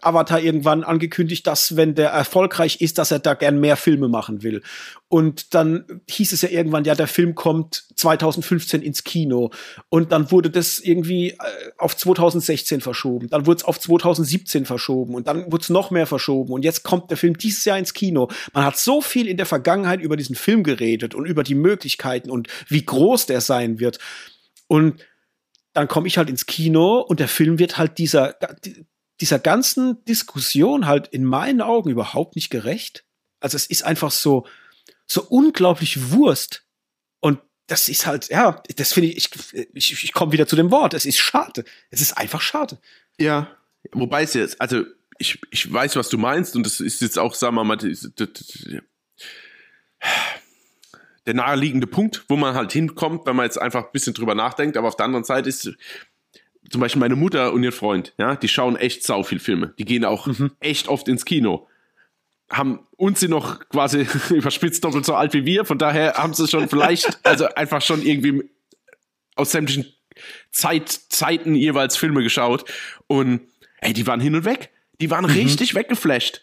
Avatar irgendwann angekündigt, dass wenn der erfolgreich ist, dass er da gern mehr Filme machen will. Und dann hieß es ja irgendwann, ja, der Film kommt 2015 ins Kino. Und dann wurde das irgendwie äh, auf 2016 verschoben. Dann wurde es auf 2017 verschoben. Und dann wurde es noch mehr verschoben. Und jetzt kommt der Film dieses Jahr ins Kino. Man hat so viel in der Vergangenheit über diesen Film geredet und über die Möglichkeiten und wie groß der sein wird. Und dann komme ich halt ins Kino und der Film wird halt dieser, dieser ganzen Diskussion halt in meinen Augen überhaupt nicht gerecht. Also es ist einfach so, so unglaublich Wurst. Und das ist halt, ja, das finde ich, ich, ich, ich komme wieder zu dem Wort. Es ist schade. Es ist einfach schade. Ja, wobei es jetzt, also ich, ich weiß, was du meinst und das ist jetzt auch, sagen wir mal, der naheliegende Punkt, wo man halt hinkommt, wenn man jetzt einfach ein bisschen drüber nachdenkt. Aber auf der anderen Seite ist zum Beispiel meine Mutter und ihr Freund, ja, die schauen echt sau viel Filme. Die gehen auch mhm. echt oft ins Kino. haben uns sie noch quasi [LAUGHS] überspitzt doppelt so alt wie wir. Von daher haben sie schon vielleicht, [LAUGHS] also einfach schon irgendwie aus sämtlichen Zeit, Zeiten jeweils Filme geschaut. Und ey, die waren hin und weg. Die waren mhm. richtig weggeflasht.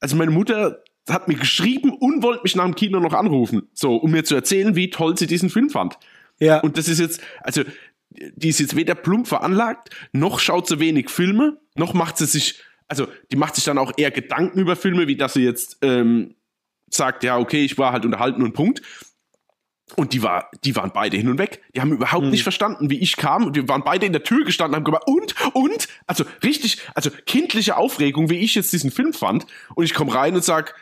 Also meine Mutter hat mir geschrieben und wollte mich nach dem Kino noch anrufen, so, um mir zu erzählen, wie toll sie diesen Film fand. Ja. Und das ist jetzt, also, die ist jetzt weder plump veranlagt, noch schaut sie wenig Filme, noch macht sie sich also die macht sich dann auch eher Gedanken über Filme, wie dass sie jetzt ähm, sagt, ja, okay, ich war halt unterhalten und Punkt. Und die, war, die waren beide hin und weg. Die haben überhaupt mhm. nicht verstanden, wie ich kam. Und wir waren beide in der Tür gestanden, haben gemacht, und, und, also richtig, also kindliche Aufregung, wie ich jetzt diesen Film fand. Und ich komme rein und sag,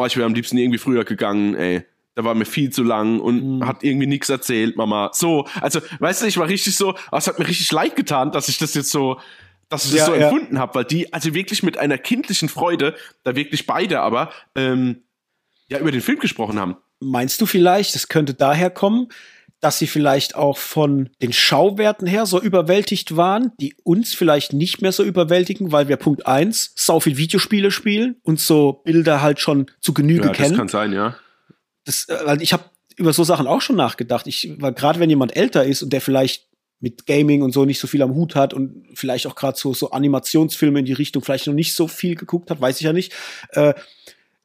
oh, ich wäre am liebsten irgendwie früher gegangen, ey. Da war mir viel zu lang und mhm. hat irgendwie nichts erzählt, Mama. So, also, weißt du, ich war richtig so, es hat mir richtig leid getan, dass ich das jetzt so, dass ich ja, das so ja. empfunden habe, weil die also wirklich mit einer kindlichen Freude, da wirklich beide aber, ähm, ja, über den Film gesprochen haben. Meinst du vielleicht, es könnte daher kommen, dass sie vielleicht auch von den Schauwerten her so überwältigt waren, die uns vielleicht nicht mehr so überwältigen, weil wir Punkt eins sau viel Videospiele spielen und so Bilder halt schon zu Genüge ja, kennen. Das kann sein, ja. Das, äh, weil ich habe über so Sachen auch schon nachgedacht. Ich, weil gerade wenn jemand älter ist und der vielleicht mit Gaming und so nicht so viel am Hut hat und vielleicht auch gerade so, so Animationsfilme in die Richtung vielleicht noch nicht so viel geguckt hat, weiß ich ja nicht. Äh,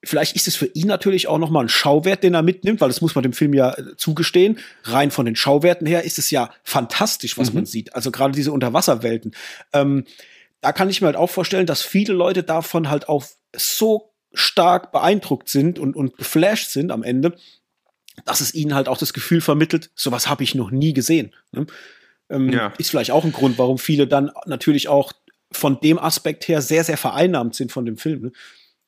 vielleicht ist es für ihn natürlich auch noch mal ein Schauwert, den er mitnimmt, weil das muss man dem Film ja äh, zugestehen. Rein von den Schauwerten her ist es ja fantastisch, was mhm. man sieht. Also gerade diese Unterwasserwelten. Ähm, da kann ich mir halt auch vorstellen, dass viele Leute davon halt auch so stark beeindruckt sind und, und geflasht sind am Ende, dass es ihnen halt auch das Gefühl vermittelt, sowas habe ich noch nie gesehen. Ne? Ähm, ja. Ist vielleicht auch ein Grund, warum viele dann natürlich auch von dem Aspekt her sehr, sehr vereinnahmt sind von dem Film. Ne?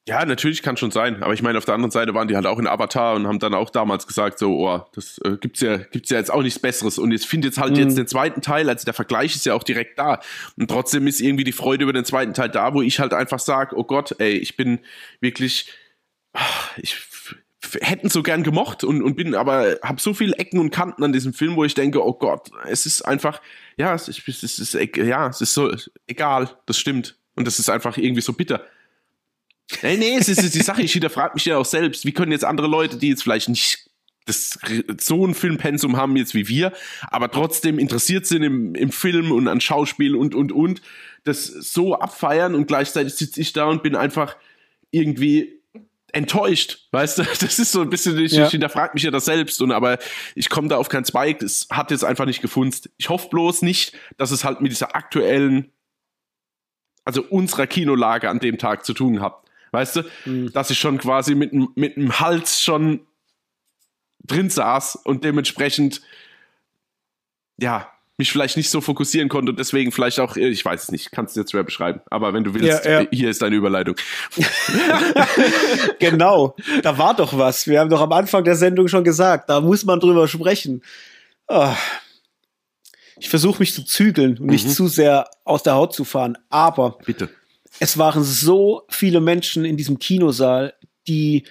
Ja, natürlich kann schon sein. Aber ich meine, auf der anderen Seite waren die halt auch in Avatar und haben dann auch damals gesagt, so, oh, das äh, gibt's ja, gibt's ja jetzt auch nichts Besseres. Und jetzt findet halt mhm. jetzt den zweiten Teil, also der Vergleich ist ja auch direkt da. Und trotzdem ist irgendwie die Freude über den zweiten Teil da, wo ich halt einfach sage, oh Gott, ey, ich bin wirklich, ich hätten so gern gemocht und, und bin aber habe so viele Ecken und Kanten an diesem Film, wo ich denke, oh Gott, es ist einfach, ja, es ist, es ist, ja, es ist so egal, das stimmt. Und das ist einfach irgendwie so bitter. Nee, nee, es ist die Sache, ich hinterfrage mich ja auch selbst, wie können jetzt andere Leute, die jetzt vielleicht nicht das, so ein Filmpensum haben jetzt wie wir, aber trotzdem interessiert sind im, im Film und an Schauspiel und, und, und, das so abfeiern und gleichzeitig sitze ich da und bin einfach irgendwie enttäuscht, weißt du? [LAUGHS] Das ist so ein bisschen, ich, ja. ich hinterfrage mich ja das selbst, und aber ich komme da auf keinen Zweig, es hat jetzt einfach nicht gefunzt. Ich hoffe bloß nicht, dass es halt mit dieser aktuellen, also unserer Kinolage an dem Tag zu tun hat. Weißt du, mhm. dass ich schon quasi mit, mit dem Hals schon drin saß und dementsprechend, ja, mich vielleicht nicht so fokussieren konnte und deswegen vielleicht auch, ich weiß es nicht, kannst du jetzt schwer beschreiben. Aber wenn du willst, ja, ja. hier ist deine Überleitung. [LAUGHS] genau, da war doch was. Wir haben doch am Anfang der Sendung schon gesagt, da muss man drüber sprechen. Oh. Ich versuche mich zu zügeln und nicht mhm. zu sehr aus der Haut zu fahren, aber bitte. Es waren so viele Menschen in diesem Kinosaal, die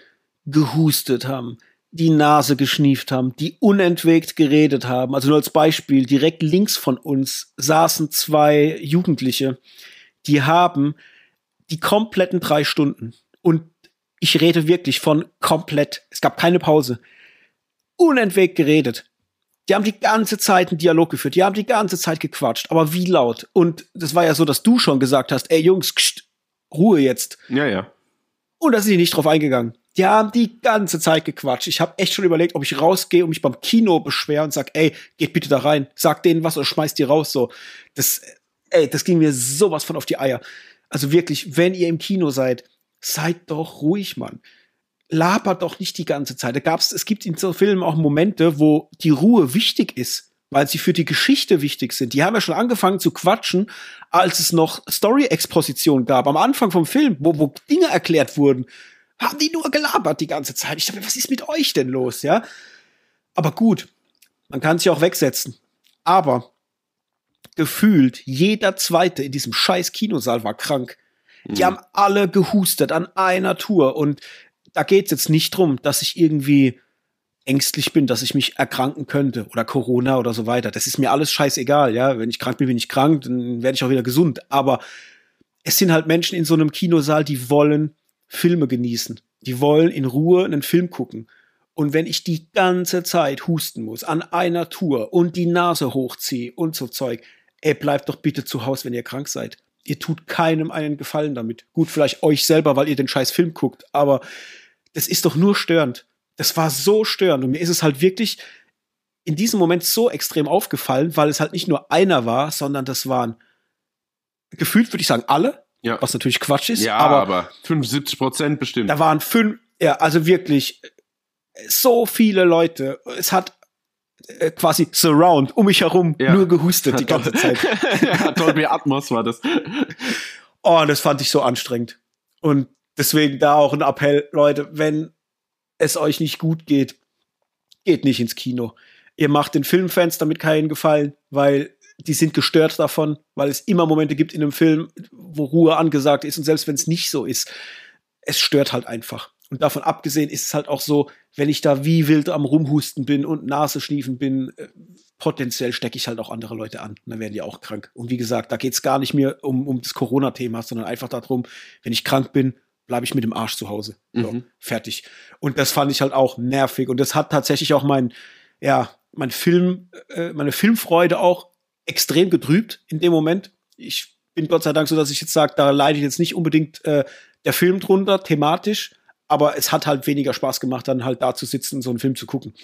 gehustet haben, die Nase geschnieft haben, die unentwegt geredet haben. Also nur als Beispiel, direkt links von uns saßen zwei Jugendliche, die haben die kompletten drei Stunden und ich rede wirklich von komplett, es gab keine Pause, unentwegt geredet. Die haben die ganze Zeit einen Dialog geführt, die haben die ganze Zeit gequatscht, aber wie laut? Und das war ja so, dass du schon gesagt hast, ey Jungs, kst, Ruhe jetzt. Ja, ja. Und da sind die nicht drauf eingegangen. Die haben die ganze Zeit gequatscht. Ich habe echt schon überlegt, ob ich rausgehe und mich beim Kino beschwere und sag, ey, geht bitte da rein, sag denen was oder schmeißt die raus. So, das, ey, das ging mir sowas von auf die Eier. Also wirklich, wenn ihr im Kino seid, seid doch ruhig, Mann. Labert doch nicht die ganze Zeit. Da gab's, es gibt in so Filmen auch Momente, wo die Ruhe wichtig ist, weil sie für die Geschichte wichtig sind. Die haben ja schon angefangen zu quatschen, als es noch Story-Exposition gab, am Anfang vom Film, wo, wo Dinge erklärt wurden haben die nur gelabert die ganze Zeit. Ich dachte, was ist mit euch denn los, ja? Aber gut, man kann sich auch wegsetzen. Aber gefühlt jeder zweite in diesem scheiß Kinosaal war krank. Die mhm. haben alle gehustet an einer Tour und da geht's jetzt nicht drum, dass ich irgendwie ängstlich bin, dass ich mich erkranken könnte oder Corona oder so weiter. Das ist mir alles scheißegal, ja. Wenn ich krank bin, bin ich krank, dann werde ich auch wieder gesund. Aber es sind halt Menschen in so einem Kinosaal, die wollen Filme genießen. Die wollen in Ruhe einen Film gucken. Und wenn ich die ganze Zeit husten muss, an einer Tour und die Nase hochziehe und so Zeug, ey, bleibt doch bitte zu Hause, wenn ihr krank seid. Ihr tut keinem einen Gefallen damit. Gut, vielleicht euch selber, weil ihr den scheiß Film guckt, aber das ist doch nur störend. Das war so störend. Und mir ist es halt wirklich in diesem Moment so extrem aufgefallen, weil es halt nicht nur einer war, sondern das waren gefühlt, würde ich sagen, alle. Ja. Was natürlich Quatsch ist. Ja, aber, aber 75 Prozent bestimmt. Da waren fünf, ja, also wirklich so viele Leute. Es hat äh, quasi surround um mich herum ja. nur gehustet die ganze Zeit. [LAUGHS] ja, Dolby Atmos war das. Oh, das fand ich so anstrengend. Und deswegen da auch ein Appell, Leute, wenn es euch nicht gut geht, geht nicht ins Kino. Ihr macht den Filmfans damit keinen Gefallen, weil die sind gestört davon, weil es immer Momente gibt in einem Film, wo Ruhe angesagt ist und selbst wenn es nicht so ist, es stört halt einfach. Und davon abgesehen ist es halt auch so, wenn ich da wie wild am Rumhusten bin und Nase schniefen bin, äh, potenziell stecke ich halt auch andere Leute an. Dann werden die auch krank. Und wie gesagt, da geht es gar nicht mehr um, um das Corona-Thema, sondern einfach darum, wenn ich krank bin, bleibe ich mit dem Arsch zu Hause. So, mhm. fertig. Und das fand ich halt auch nervig. Und das hat tatsächlich auch mein, ja, mein Film, äh, meine Filmfreude auch extrem getrübt in dem Moment. Ich bin Gott sei Dank so, dass ich jetzt sage, da leidet jetzt nicht unbedingt äh, der Film drunter, thematisch, aber es hat halt weniger Spaß gemacht, dann halt da zu sitzen und so einen Film zu gucken.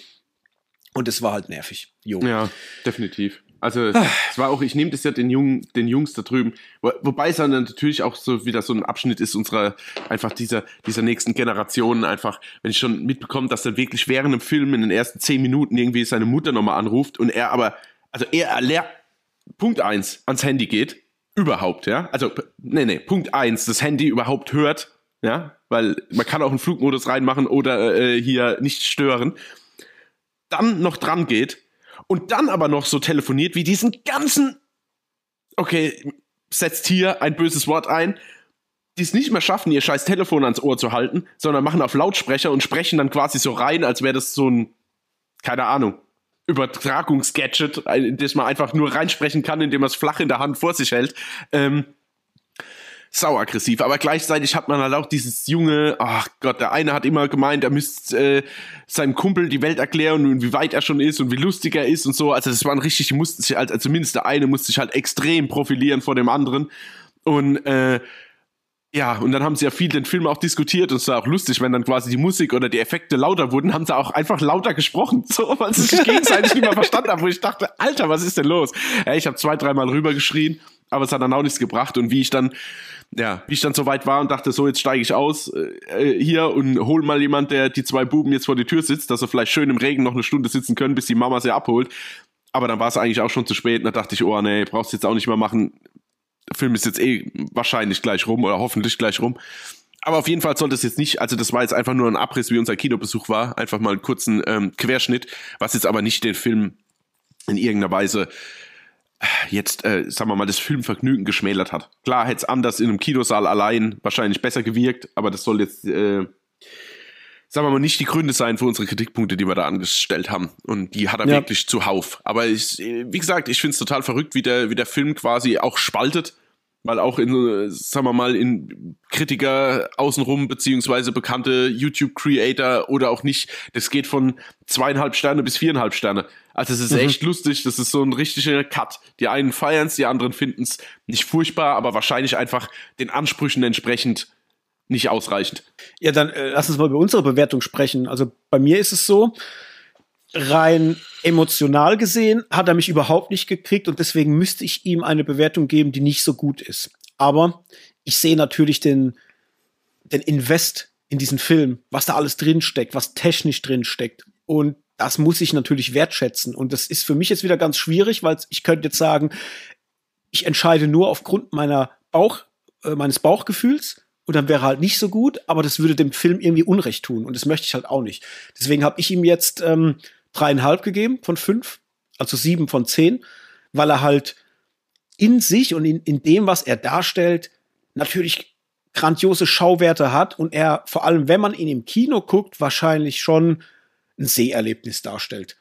Und es war halt nervig. Jo. Ja, definitiv. Also es war auch, ich nehme das ja den Jungen, den Jungs da drüben, wo, wobei es dann natürlich auch so wieder so ein Abschnitt ist unserer einfach dieser dieser nächsten Generationen einfach, wenn ich schon mitbekomme, dass er wirklich während dem Film in den ersten zehn Minuten irgendwie seine Mutter nochmal anruft und er aber, also er lernt Punkt eins ans Handy geht. Überhaupt, ja, also nee nee Punkt eins das Handy überhaupt hört, ja, weil man kann auch einen Flugmodus reinmachen oder äh, hier nicht stören, dann noch dran geht und dann aber noch so telefoniert, wie diesen ganzen, okay, setzt hier ein böses Wort ein, die es nicht mehr schaffen, ihr scheiß Telefon ans Ohr zu halten, sondern machen auf Lautsprecher und sprechen dann quasi so rein, als wäre das so ein, keine Ahnung, Übertragungsgadget, in das man einfach nur reinsprechen kann, indem man es flach in der Hand vor sich hält. Ähm, sauaggressiv. Aber gleichzeitig hat man halt auch dieses junge, ach Gott, der eine hat immer gemeint, er müsste äh, seinem Kumpel die Welt erklären und wie weit er schon ist und wie lustig er ist und so. Also das waren richtig, die mussten sich halt, also zumindest der eine musste sich halt extrem profilieren vor dem anderen. Und äh, ja, und dann haben sie ja viel den Film auch diskutiert und es war auch lustig, wenn dann quasi die Musik oder die Effekte lauter wurden, haben sie auch einfach lauter gesprochen, [LAUGHS] so, weil sie sich gegenseitig nicht mehr verstanden haben, wo ich dachte, Alter, was ist denn los? Ja, ich habe zwei, dreimal rüber geschrien, aber es hat dann auch nichts gebracht und wie ich dann ja, wie ich dann so weit war und dachte, so, jetzt steige ich aus äh, hier und hol mal jemand, der die zwei Buben jetzt vor die Tür sitzt, dass sie vielleicht schön im Regen noch eine Stunde sitzen können, bis die Mama sie abholt. Aber dann war es eigentlich auch schon zu spät und da dachte ich, oh nee, brauchst du jetzt auch nicht mehr machen. Der Film ist jetzt eh wahrscheinlich gleich rum oder hoffentlich gleich rum. Aber auf jeden Fall sollte es jetzt nicht, also das war jetzt einfach nur ein Abriss, wie unser Kinobesuch war, einfach mal einen kurzen ähm, Querschnitt, was jetzt aber nicht den Film in irgendeiner Weise jetzt, äh, sagen wir mal, das Filmvergnügen geschmälert hat. Klar hätte es anders in einem Kinosaal allein wahrscheinlich besser gewirkt, aber das soll jetzt, äh, sagen wir mal, nicht die Gründe sein für unsere Kritikpunkte, die wir da angestellt haben. Und die hat er ja. wirklich zuhauf. Aber ich, wie gesagt, ich finde es total verrückt, wie der, wie der Film quasi auch spaltet weil auch in, sagen wir mal, in Kritiker außenrum, beziehungsweise bekannte YouTube-Creator oder auch nicht, das geht von zweieinhalb Sterne bis viereinhalb Sterne. Also es ist mhm. echt lustig, das ist so ein richtiger Cut. Die einen feiern es, die anderen finden es nicht furchtbar, aber wahrscheinlich einfach den Ansprüchen entsprechend nicht ausreichend. Ja, dann äh, lass uns mal über unsere Bewertung sprechen. Also bei mir ist es so, rein emotional gesehen hat er mich überhaupt nicht gekriegt und deswegen müsste ich ihm eine Bewertung geben, die nicht so gut ist. Aber ich sehe natürlich den, den Invest in diesen Film, was da alles drinsteckt, was technisch drinsteckt. Und das muss ich natürlich wertschätzen. Und das ist für mich jetzt wieder ganz schwierig, weil ich könnte jetzt sagen, ich entscheide nur aufgrund meiner Bauch, äh, meines Bauchgefühls und dann wäre halt nicht so gut, aber das würde dem Film irgendwie Unrecht tun und das möchte ich halt auch nicht. Deswegen habe ich ihm jetzt ähm, dreieinhalb gegeben von fünf, also sieben von zehn, weil er halt in sich und in, in dem, was er darstellt, natürlich grandiose Schauwerte hat und er, vor allem wenn man ihn im Kino guckt, wahrscheinlich schon ein Seherlebnis darstellt.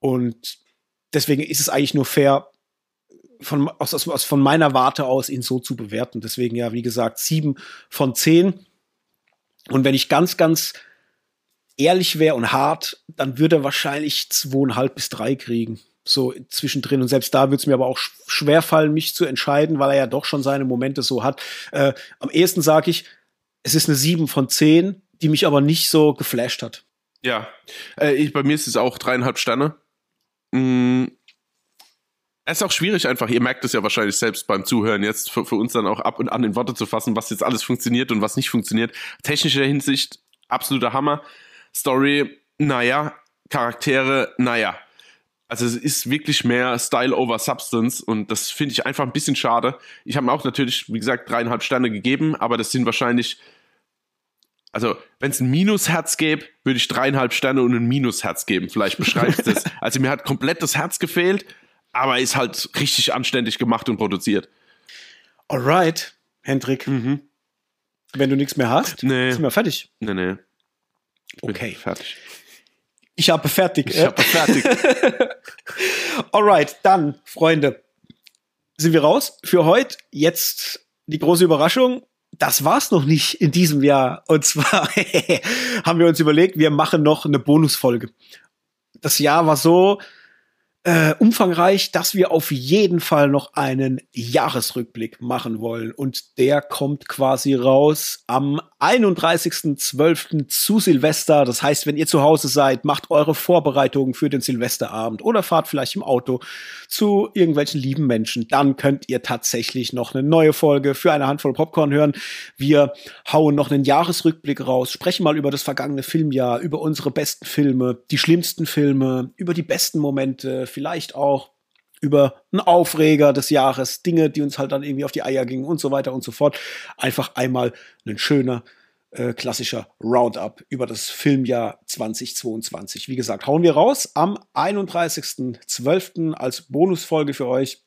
Und deswegen ist es eigentlich nur fair, von, aus, aus, von meiner Warte aus ihn so zu bewerten. Deswegen ja, wie gesagt, sieben von zehn. Und wenn ich ganz, ganz ehrlich wäre und hart, dann würde er wahrscheinlich zweieinhalb bis drei kriegen. So zwischendrin. Und selbst da würde es mir aber auch schwer fallen, mich zu entscheiden, weil er ja doch schon seine Momente so hat. Äh, am ehesten sage ich, es ist eine sieben von zehn, die mich aber nicht so geflasht hat. Ja, äh, ich, bei mir ist es auch dreieinhalb Sterne. Mm. Es ist auch schwierig einfach, ihr merkt es ja wahrscheinlich selbst beim Zuhören jetzt, für, für uns dann auch ab und an in Worte zu fassen, was jetzt alles funktioniert und was nicht funktioniert. Technischer Hinsicht absoluter Hammer. Story, naja. Charaktere, naja. Also es ist wirklich mehr Style over Substance und das finde ich einfach ein bisschen schade. Ich habe mir auch natürlich, wie gesagt, dreieinhalb Sterne gegeben, aber das sind wahrscheinlich also wenn es ein Minusherz gäbe, würde ich dreieinhalb Sterne und ein Minusherz geben. Vielleicht beschreibt es. [LAUGHS] Also mir hat komplett das Herz gefehlt, aber ist halt richtig anständig gemacht und produziert. Alright, Hendrik. Mhm. Wenn du nichts mehr hast, nee. sind wir fertig. Nee, nee. okay. Fertig. Ich habe fertig. Ich habe fertig. [LAUGHS] Alright, dann, Freunde, sind wir raus für heute. Jetzt die große Überraschung das war's noch nicht in diesem Jahr. Und zwar [LAUGHS] haben wir uns überlegt, wir machen noch eine Bonusfolge. Das Jahr war so äh, umfangreich, dass wir auf jeden Fall noch einen Jahresrückblick machen wollen. Und der kommt quasi raus am 31.12. zu Silvester. Das heißt, wenn ihr zu Hause seid, macht eure Vorbereitungen für den Silvesterabend oder fahrt vielleicht im Auto zu irgendwelchen lieben Menschen. Dann könnt ihr tatsächlich noch eine neue Folge für eine Handvoll Popcorn hören. Wir hauen noch einen Jahresrückblick raus, sprechen mal über das vergangene Filmjahr, über unsere besten Filme, die schlimmsten Filme, über die besten Momente, vielleicht auch über einen Aufreger des Jahres, Dinge, die uns halt dann irgendwie auf die Eier gingen und so weiter und so fort. Einfach einmal ein schöner, äh, klassischer Roundup über das Filmjahr 2022. Wie gesagt, hauen wir raus am 31.12. als Bonusfolge für euch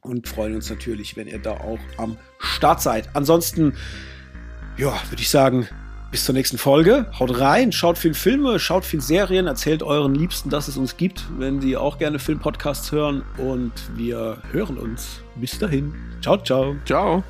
und freuen uns natürlich, wenn ihr da auch am Start seid. Ansonsten, ja, würde ich sagen, bis zur nächsten Folge. Haut rein, schaut viel Filme, schaut viel Serien, erzählt euren Liebsten, dass es uns gibt, wenn die auch gerne Filmpodcasts hören. Und wir hören uns. Bis dahin. Ciao, ciao. Ciao.